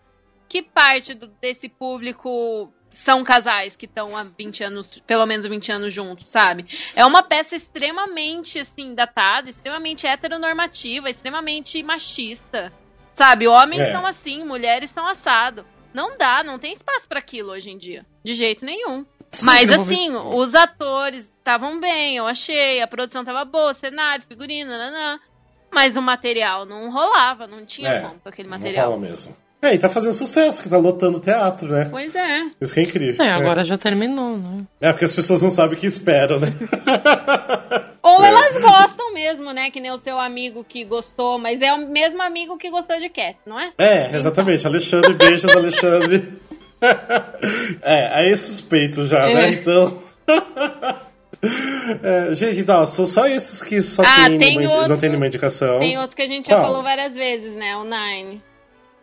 que parte do- desse público são casais que estão há 20 anos, pelo menos 20 anos juntos, sabe? É uma peça extremamente, assim, datada, extremamente heteronormativa, extremamente machista. Sabe, homens
É.
são assim, mulheres são assado. Não dá, não tem espaço pra aquilo hoje em dia. De jeito nenhum. Mas assim, os atores estavam bem, eu achei, a produção tava boa, cenário, figurino, nanã. Mas o material não rolava, não tinha
É,
como com aquele
Não
material.
rola mesmo. É, e tá fazendo sucesso, que tá lotando o teatro, né?
Pois é.
Isso que é incrível.
É, agora já terminou, né?
É, porque as pessoas não sabem o que esperam, né?
Ou
É.
elas gostam mesmo, né? Que nem o seu amigo que gostou, mas é o mesmo amigo que gostou de Cats, não é?
É, exatamente. Alexandre, beijos, Alexandre. é, aí é suspeito já, né?
É.
Então. É, gente, então, são só esses que só
Ah,
tem,
tem
uma-
outro-
não tem nenhuma indicação.
Tem outro que a gente já
Qual?
falou várias vezes, né? O Nine.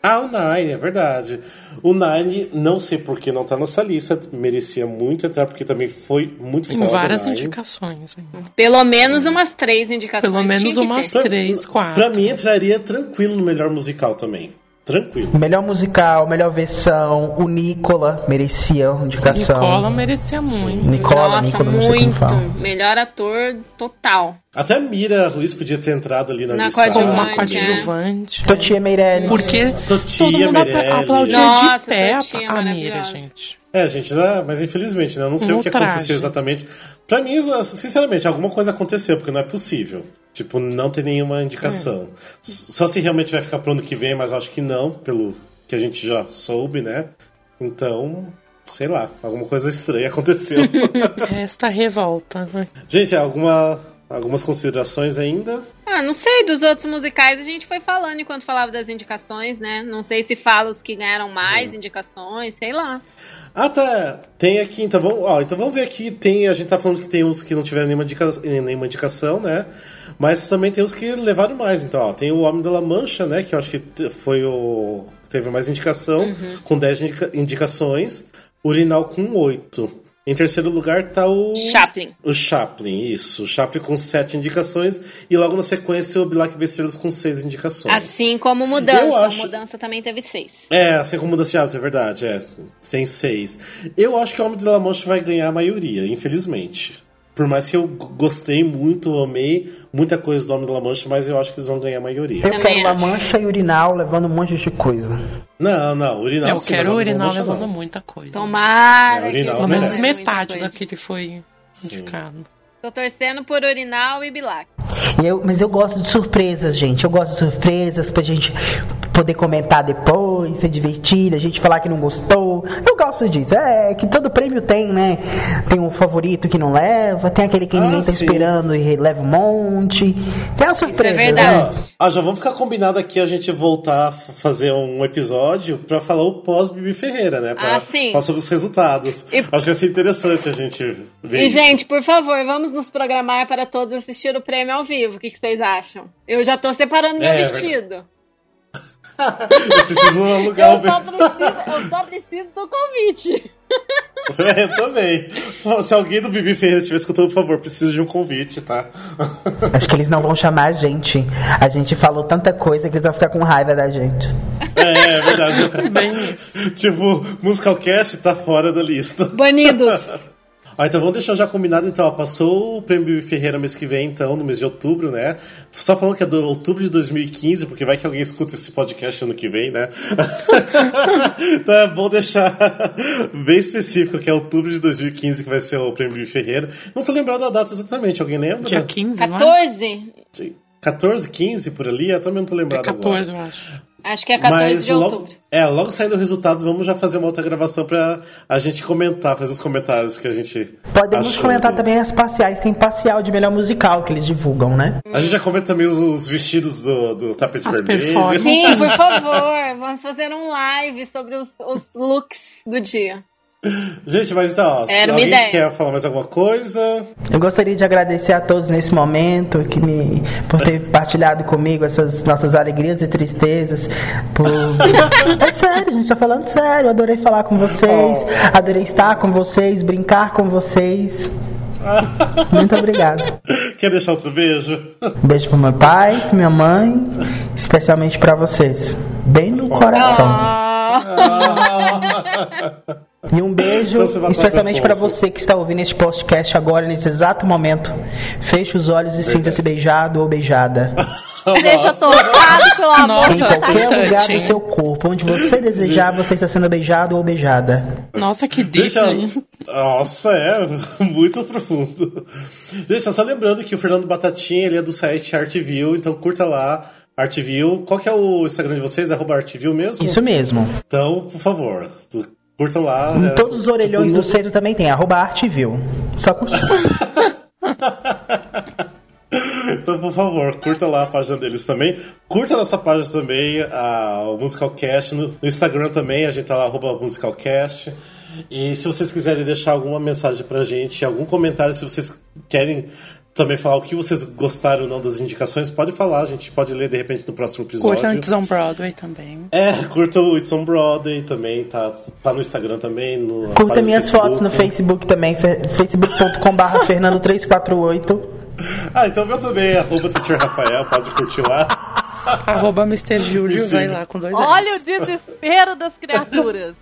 Ah, o Nine, é verdade. O Nine, não sei por que não tá nessa lista, merecia muito entrar, porque também foi muito
Em
foda.
várias indicações. hein?
Pelo menos umas três indicações.
Pelo menos umas
ter.
três, quatro.
Pra mim, entraria tranquilo no melhor musical também. Tranquilo.
Melhor musical, melhor versão, o Nicola merecia indicação.
Nicola merecia muito.
Nicola,
Nossa,
Nicola,
muito. Melhor ator total.
Até a Mira Ruiz podia ter entrado ali na,
Na
lista.
Como uma
Coadjuvante, é.
coadjuvante.
Totia Meirelles.
Porque
Totia
todo mundo
Meirelles.
aplaudia
Nossa,
de pé a,
Totia
a Mira, gente.
É, gente, né? mas infelizmente, né? Eu não sei
No
o que
traje.
aconteceu exatamente. Pra mim, sinceramente, alguma coisa aconteceu, porque não é possível. Tipo, não tem nenhuma indicação. S- Só se realmente vai ficar pro ano que vem, mas eu acho que não, pelo que a gente já soube, né? Então, sei lá, alguma coisa estranha aconteceu.
Resta a revolta. né?
gente, alguma, algumas considerações ainda?
Ah, não sei, dos outros musicais a gente foi falando enquanto falava das indicações, né? Não sei se fala os que ganharam mais
Uhum.
indicações, sei lá.
Ah, tá. Tem aqui, então vamos, ó, então vamos ver aqui. Tem, a gente tá falando que tem uns que não tiveram nenhuma, indica, nenhuma indicação, né? Mas também tem os que levaram mais. Então, ó, tem o Homem da La Mancha, né? Que eu acho que foi o. Teve mais indicação,
Uhum.
com 10 indica- indicações. Urinal com 8. Em terceiro lugar tá o.
Chaplin.
O Chaplin, isso. O Chaplin com 7 indicações. E logo na sequência o Black Besteiros com 6 indicações.
Assim como Mudança.
Acho-
Mudança também teve seis.
É, assim como das Chaves, é verdade, é. Tem seis. Eu acho que o Homem de La Mancha vai ganhar a maioria, infelizmente. Por mais que eu gostei muito, amei muita coisa do Homem de La Mancha, mas eu acho que eles vão ganhar a maioria.
Eu quero La. Mancha e Urinal levando um monte de coisa.
Não, não, Urinal
Eu
sim,
quero Urinal
Mancha
levando
não.
muita coisa.
Tomara
É, Urinal
Pelo menos metade daquele que foi indicado.
Tô torcendo por Urinal e Bilac.
Eu, mas eu gosto de surpresas, gente. Eu gosto de surpresas pra gente poder comentar depois, ser divertido, a gente falar que não gostou. Eu gosto disso. É que todo prêmio tem, né? Tem um favorito que não leva, tem aquele que
Ah,
ninguém tá
sim.
esperando e leva um monte. Tem as surpresas.
verdade.
né?
Ah, já vamos ficar combinado aqui a gente voltar a fazer um episódio pra falar o pós-Bibi Ferreira, né? Pra
Ah, sim.
falar sobre os resultados.
E-
Acho que vai ser interessante a gente ver.
E,
isso.
gente, por favor, vamos nos programar para todos assistir o prêmio ao vivo. O que, que vocês acham? Eu já tô separando meu
É,
vestido.
Eu preciso alugar
Eu só, preciso, eu só preciso do convite.
É, eu também. Se alguém do Bibi Ferreira estiver escutando, por favor, preciso de um convite, tá?
Acho que eles não vão chamar a gente. A gente falou tanta coisa que eles vão ficar com raiva da gente.
É, é verdade.
Bem isso.
tipo, Musicalcast tá fora da lista.
Banidos.
Ah, então vamos deixar já combinado, então. Ó, passou o Prêmio Ferreira mês que vem, então, no mês de outubro, né? Só falando que é do outubro de 2015, porque vai que alguém escuta esse podcast ano que vem, né? então é bom deixar bem específico que é outubro de 2015 que vai ser o Prêmio Ferreira. Não tô lembrando da data exatamente, alguém lembra?
Dia 15, não é?
14?
14, 15 por ali? Eu também não tô
É
lembrado agora.
14, eu acho.
Acho que é 14
Mas
de
logo,
outubro.
é, logo saindo o resultado, vamos já fazer uma outra gravação pra a gente comentar, fazer os comentários que a gente.
Podemos
achou
comentar também as parciais. Tem parcial de melhor musical que eles divulgam, né?
A gente já comenta também os, os vestidos do, do tapete
As
vermelho.
Sim, por favor, vamos fazer um live sobre os, os looks do dia.
Gente, mas então, ó, se
Era uma
alguém
ideia.
quer falar mais alguma coisa?
Eu gostaria de agradecer a todos nesse momento que me por ter partilhado comigo essas nossas alegrias e tristezas. Por... É sério, a gente tá falando sério. Adorei falar com vocês, adorei estar com vocês, brincar com vocês. Muito obrigado.
Quer deixar outro beijo?
Um beijo pro meu pai, pra minha mãe, especialmente pra vocês. Bem no coração. E um beijo
Então
especialmente
fofo.
você que está ouvindo este podcast agora, nesse exato momento. Feche os olhos e sinta-se beijado ou beijada.
Seja tocado pelo amor
Nossa,
em
de
qualquer
importante,
lugar do seu corpo, onde você desejar, você está sendo beijado ou beijada.
Nossa, que deep,
Deixa... Nossa, é muito profundo. Gente, só lembrando que o Fernando Batatinha ele é do site Artview, então curta lá, Artview. Qual que é o Instagram de vocês? Arroba Artview mesmo?
Isso mesmo.
Então, por favor, tu- curta lá.
Em
é,
todos os orelhões
tipo,
do centro também tem, arroba artview. Só curtir.
Então, por favor, curta lá a página deles também. Curta a nossa página também, a, o Musicalcast. No, no Instagram também, a gente tá lá, arroba Musicalcast. E se vocês quiserem deixar alguma mensagem pra gente, algum comentário, se vocês querem também falar o que vocês gostaram ou não das indicações, pode falar, a gente pode ler de repente no próximo episódio.
Curta It's on Broadway também.
É, curta o It's on Broadway também, tá, tá no Instagram também. No,
Curta
do
minhas fotos no Facebook também, facebook.com.br fernando348.
Ah, então meu também, arroba Teacher Rafael, pode curtir lá.
Arroba Mr. Júlio,
Sim.
vai lá com dois
Olha o desespero das criaturas.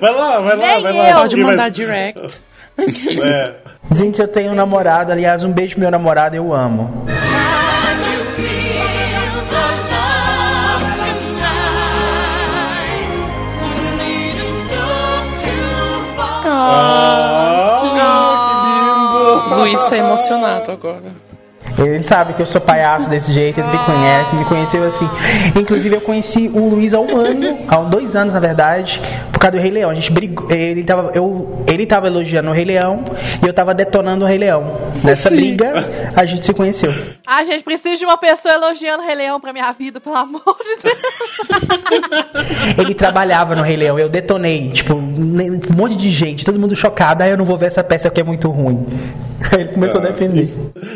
Vai lá, vai lá,
Nem
vai lá.
eu.
Pode mandar direct.
É.
Gente, eu tenho um namorado, aliás, um beijo pro meu namorado, eu amo.
Ah, que lindo!
Luiz tá emocionado agora.
Ele sabe que eu sou palhaço desse jeito, ele me conhece, me conheceu assim. Inclusive, eu conheci o Luiz há um ano, há dois anos, na verdade, por causa do Rei Leão. A gente brigou, ele tava, eu, ele tava elogiando o Rei Leão e eu tava detonando o Rei Leão. Nessa
Sim.
briga, a gente se conheceu.
Ah, gente, preciso de uma pessoa elogiando o Rei Leão pra minha vida, pelo amor de Deus.
Ele trabalhava no Rei Leão, eu detonei, tipo, um monte de gente, todo mundo chocado, aí eu não vou ver essa peça que é muito ruim. Aí ele começou a defender.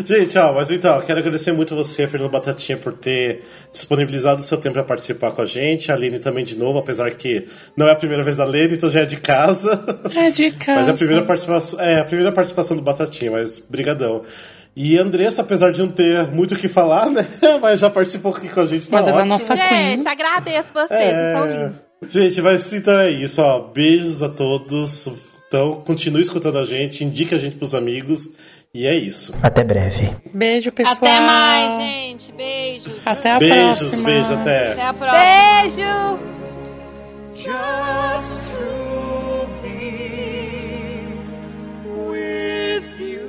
Gente, ó, mas então, quero agradecer muito você, Fernando Batatinha, por ter disponibilizado o seu tempo para participar com a gente. A Aline também de novo, apesar que não é a primeira vez da Aline, então já é de casa.
É de casa.
Mas é a primeira participação, é a primeira participação do Batatinha, mas brigadão. E a Andressa, apesar de não ter muito o que falar, né? Mas já participou aqui com a gente. Tá
Mas ela é
ótimo.
nossa queen.
Gente, agradeço vocês, são
É.
lindos.
Gente, mas então é isso, ó. Beijos a todos. Então, continue escutando a gente, indique a gente pros amigos. E é isso.
Até breve.
Beijo, pessoal.
Até mais, gente. Beijos.
Até a
beijos,
próxima.
beijos, até.
Até a próxima.
Beijo!
just to be with you.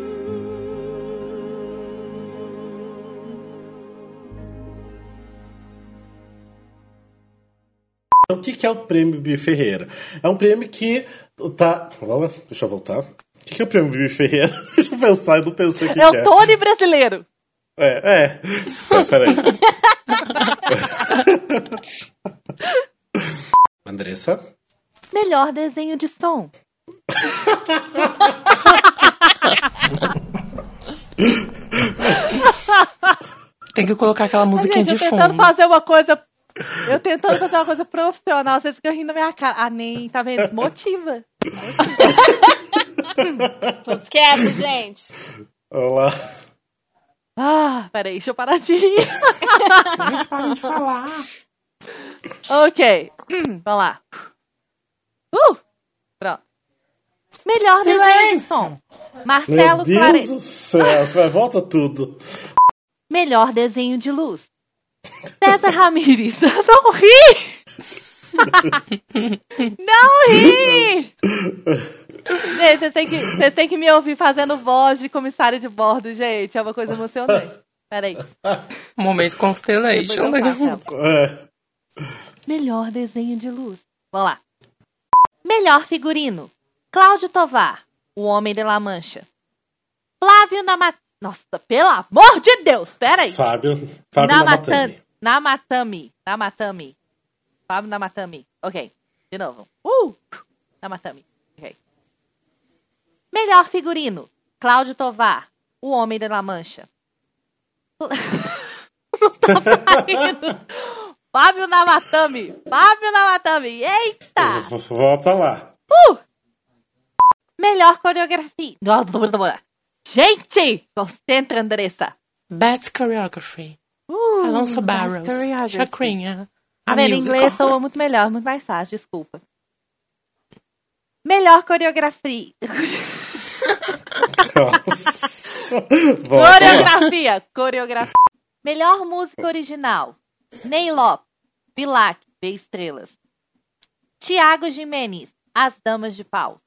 Então, o que, é o prêmio Bibi Ferreira? É um prêmio que tá. Vamos lá, deixa eu voltar. O que, que é o prêmio Bibi Ferreira? deixa eu pensar, eu não pensei o que,
É
que
o
é.
Tony brasileiro.
É, é. Mas peraí. Andressa?
Melhor desenho de som.
Tem que colocar aquela musiquinha
Gente,
de
eu tentando
fundo.
fazer uma coisa. Eu tentando fazer uma coisa profissional, vocês ficam rindo da minha cara. Ah, nem, tá vendo? Motiva.
Todos quietos, gente.
Vamos lá.
Ah, peraí, deixa eu parar de rir.
Para de falar.
ok, vamos lá. Uh! Pronto. Melhor desenho de som.
Meu
Marcelo
Deus
Soares.
do céu, vai, volta tudo.
Melhor desenho de luz. César Ramírez. Não ri! Não ri! Gente, vocês têm, que, vocês têm que me ouvir fazendo voz de comissário de bordo, gente. É uma coisa emocionante. Peraí.
Momento Constellation.
É.
Melhor desenho de luz. Vamos lá. Melhor figurino. Cláudio Tovar, o Homem de La Mancha. Flávio Namatami. Nossa, pelo amor de Deus, peraí.
Fábio, Fábio
Namatami.
Namatami.
Namatami. Fábio Namatami. Ok, de novo. Uh! Namatami. Ok. Melhor figurino. Cláudio Tovar, o Homem de La Mancha. Não tá saindo. Fábio Namatami. Fábio Namatami. Eita!
Volta lá.
Uh! Melhor coreografia. Gente! Concentra, Andressa.
Best Choreography.
Uh,
Alonso
choreography.
Chacrinha. A?
Em
musical.
inglês soa muito melhor, muito mais fácil, desculpa. Melhor coreografia. Coreografia. Coreografia. Melhor música original. Ney Lopes. Bilac. B Estrelas. Tiago Jimenez. As Damas de Pau.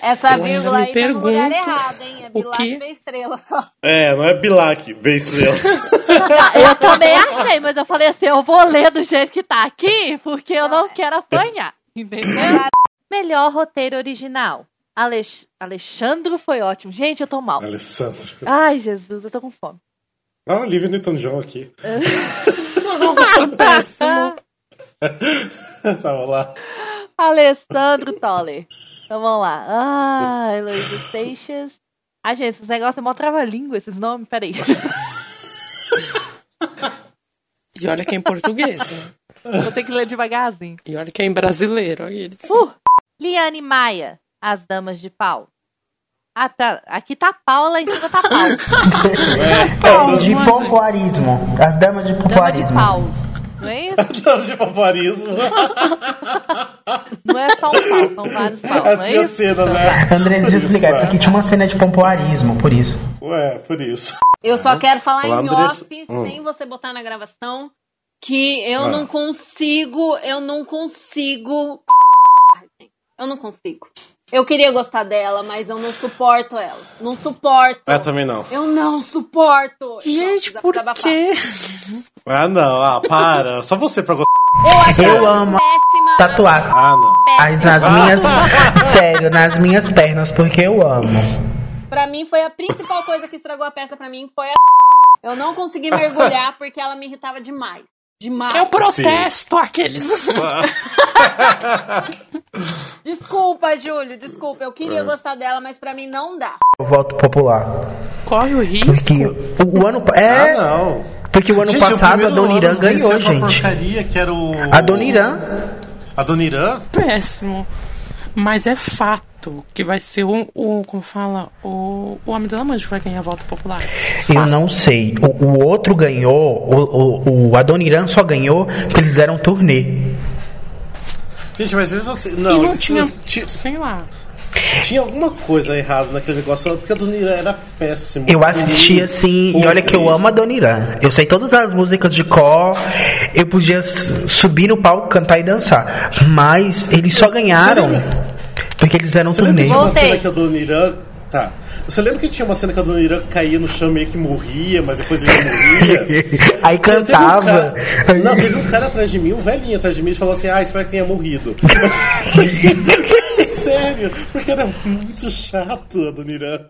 Essa
Eu
vírgula aí tá no lugar
pergunto
errado, hein? É Bilac
que-
B estrela só.
É, não é Bilac, vem estrela.
Eu também achei, mas eu falei assim, eu vou ler do jeito que tá aqui, porque eu não quero apanhar. Entendeu? Melhor roteiro original. Alex... Alexandro foi ótimo. Gente, eu tô mal.
Alessandro.
Ai, Jesus, eu tô com fome.
Ah, Olivia Newton-John aqui.
Nossa, péssimo.
Tava lá.
Alessandro Toller. Então vamos lá. Ah, Heloísa Seixas. Ah, gente, esses negócios é mó trava-língua, esses nomes. Peraí.
E olha que é em português. né?
Vou ter que ler devagarzinho.
E olha que é em brasileiro. Olha eles.
Uh! Liane Maia, As Damas de Pau. Ah, tá. Aqui tá Pau, lá em cima tá Pau.
De pompoarismo. As damas de
Dama de
pompoarismo.
Pau. Não é isso?
Não, de paparismo.
Não é só um pau, são vários paus, não é
Tinha
isso?
cena, né?
André, deixa eu explicar. é Porque tinha uma cena de pompoarismo, por isso.
Ué, por isso.
Eu só quero falar
Olá,
em
Andressa.
off,
Hum.
sem você botar na gravação, que eu
Ah.
não consigo, eu não consigo. Eu não consigo. Eu queria gostar dela, mas eu não suporto ela. Não suporto.
Ah, também não.
Eu não suporto.
Gente,
Não,
por quê?
Ah, não. Ah, para. Só você pra gostar.
Eu acho
Eu amo
péssima.
Tatuar.
Ah, não.
As, nas minhas. Sério, nas minhas pernas, porque eu amo.
Pra mim foi a principal coisa que estragou a peça pra mim foi a Eu não consegui mergulhar porque ela me irritava demais. Demais.
Eu protesto aqueles.
Desculpa, Júlio, desculpa. Eu queria gostar dela, mas pra mim não dá.
O voto popular.
Corre o risco.
Porque o, o ano.
Ah,
É.
não.
Porque o ano
Gente,
passado a
o primeiro
Dona Irã ganhou, gente.
porcaria que era o...
A Dona Irã.
A Dona Irã?
Péssimo. Mas é fato que vai ser o, o como fala, o, o Homem da Mancha que vai ganhar a volta popular.
Eu não sei. O, o outro ganhou. O, o, o Adoniran só ganhou porque eles fizeram turnê.
Gente, mas mesmo assim...
E
Não,
não
eles-
tinha,
tinha,
sei lá.
tinha alguma coisa errada naquele negócio, porque a Dona Irã era péssima.
Eu assisti assim, e olha que eu amo a Adoniran. Eu sei todas as músicas de cor. Eu podia subir no palco, cantar e dançar. Mas eles só ganharam porque eles fizeram
Você lembra
turnê.
tinha uma cena que a Dona Irã... Tá. Você lembra que tinha uma cena que a Dona Irã caía no chão meio que morria, mas depois ele morria?
Aí
Teve um
cantava.
cara- Não, teve um cara atrás de mim, um velhinho atrás de mim, e falou assim: Ah, espero que tenha morrido. Sério, porque era muito chato a Dona Irã.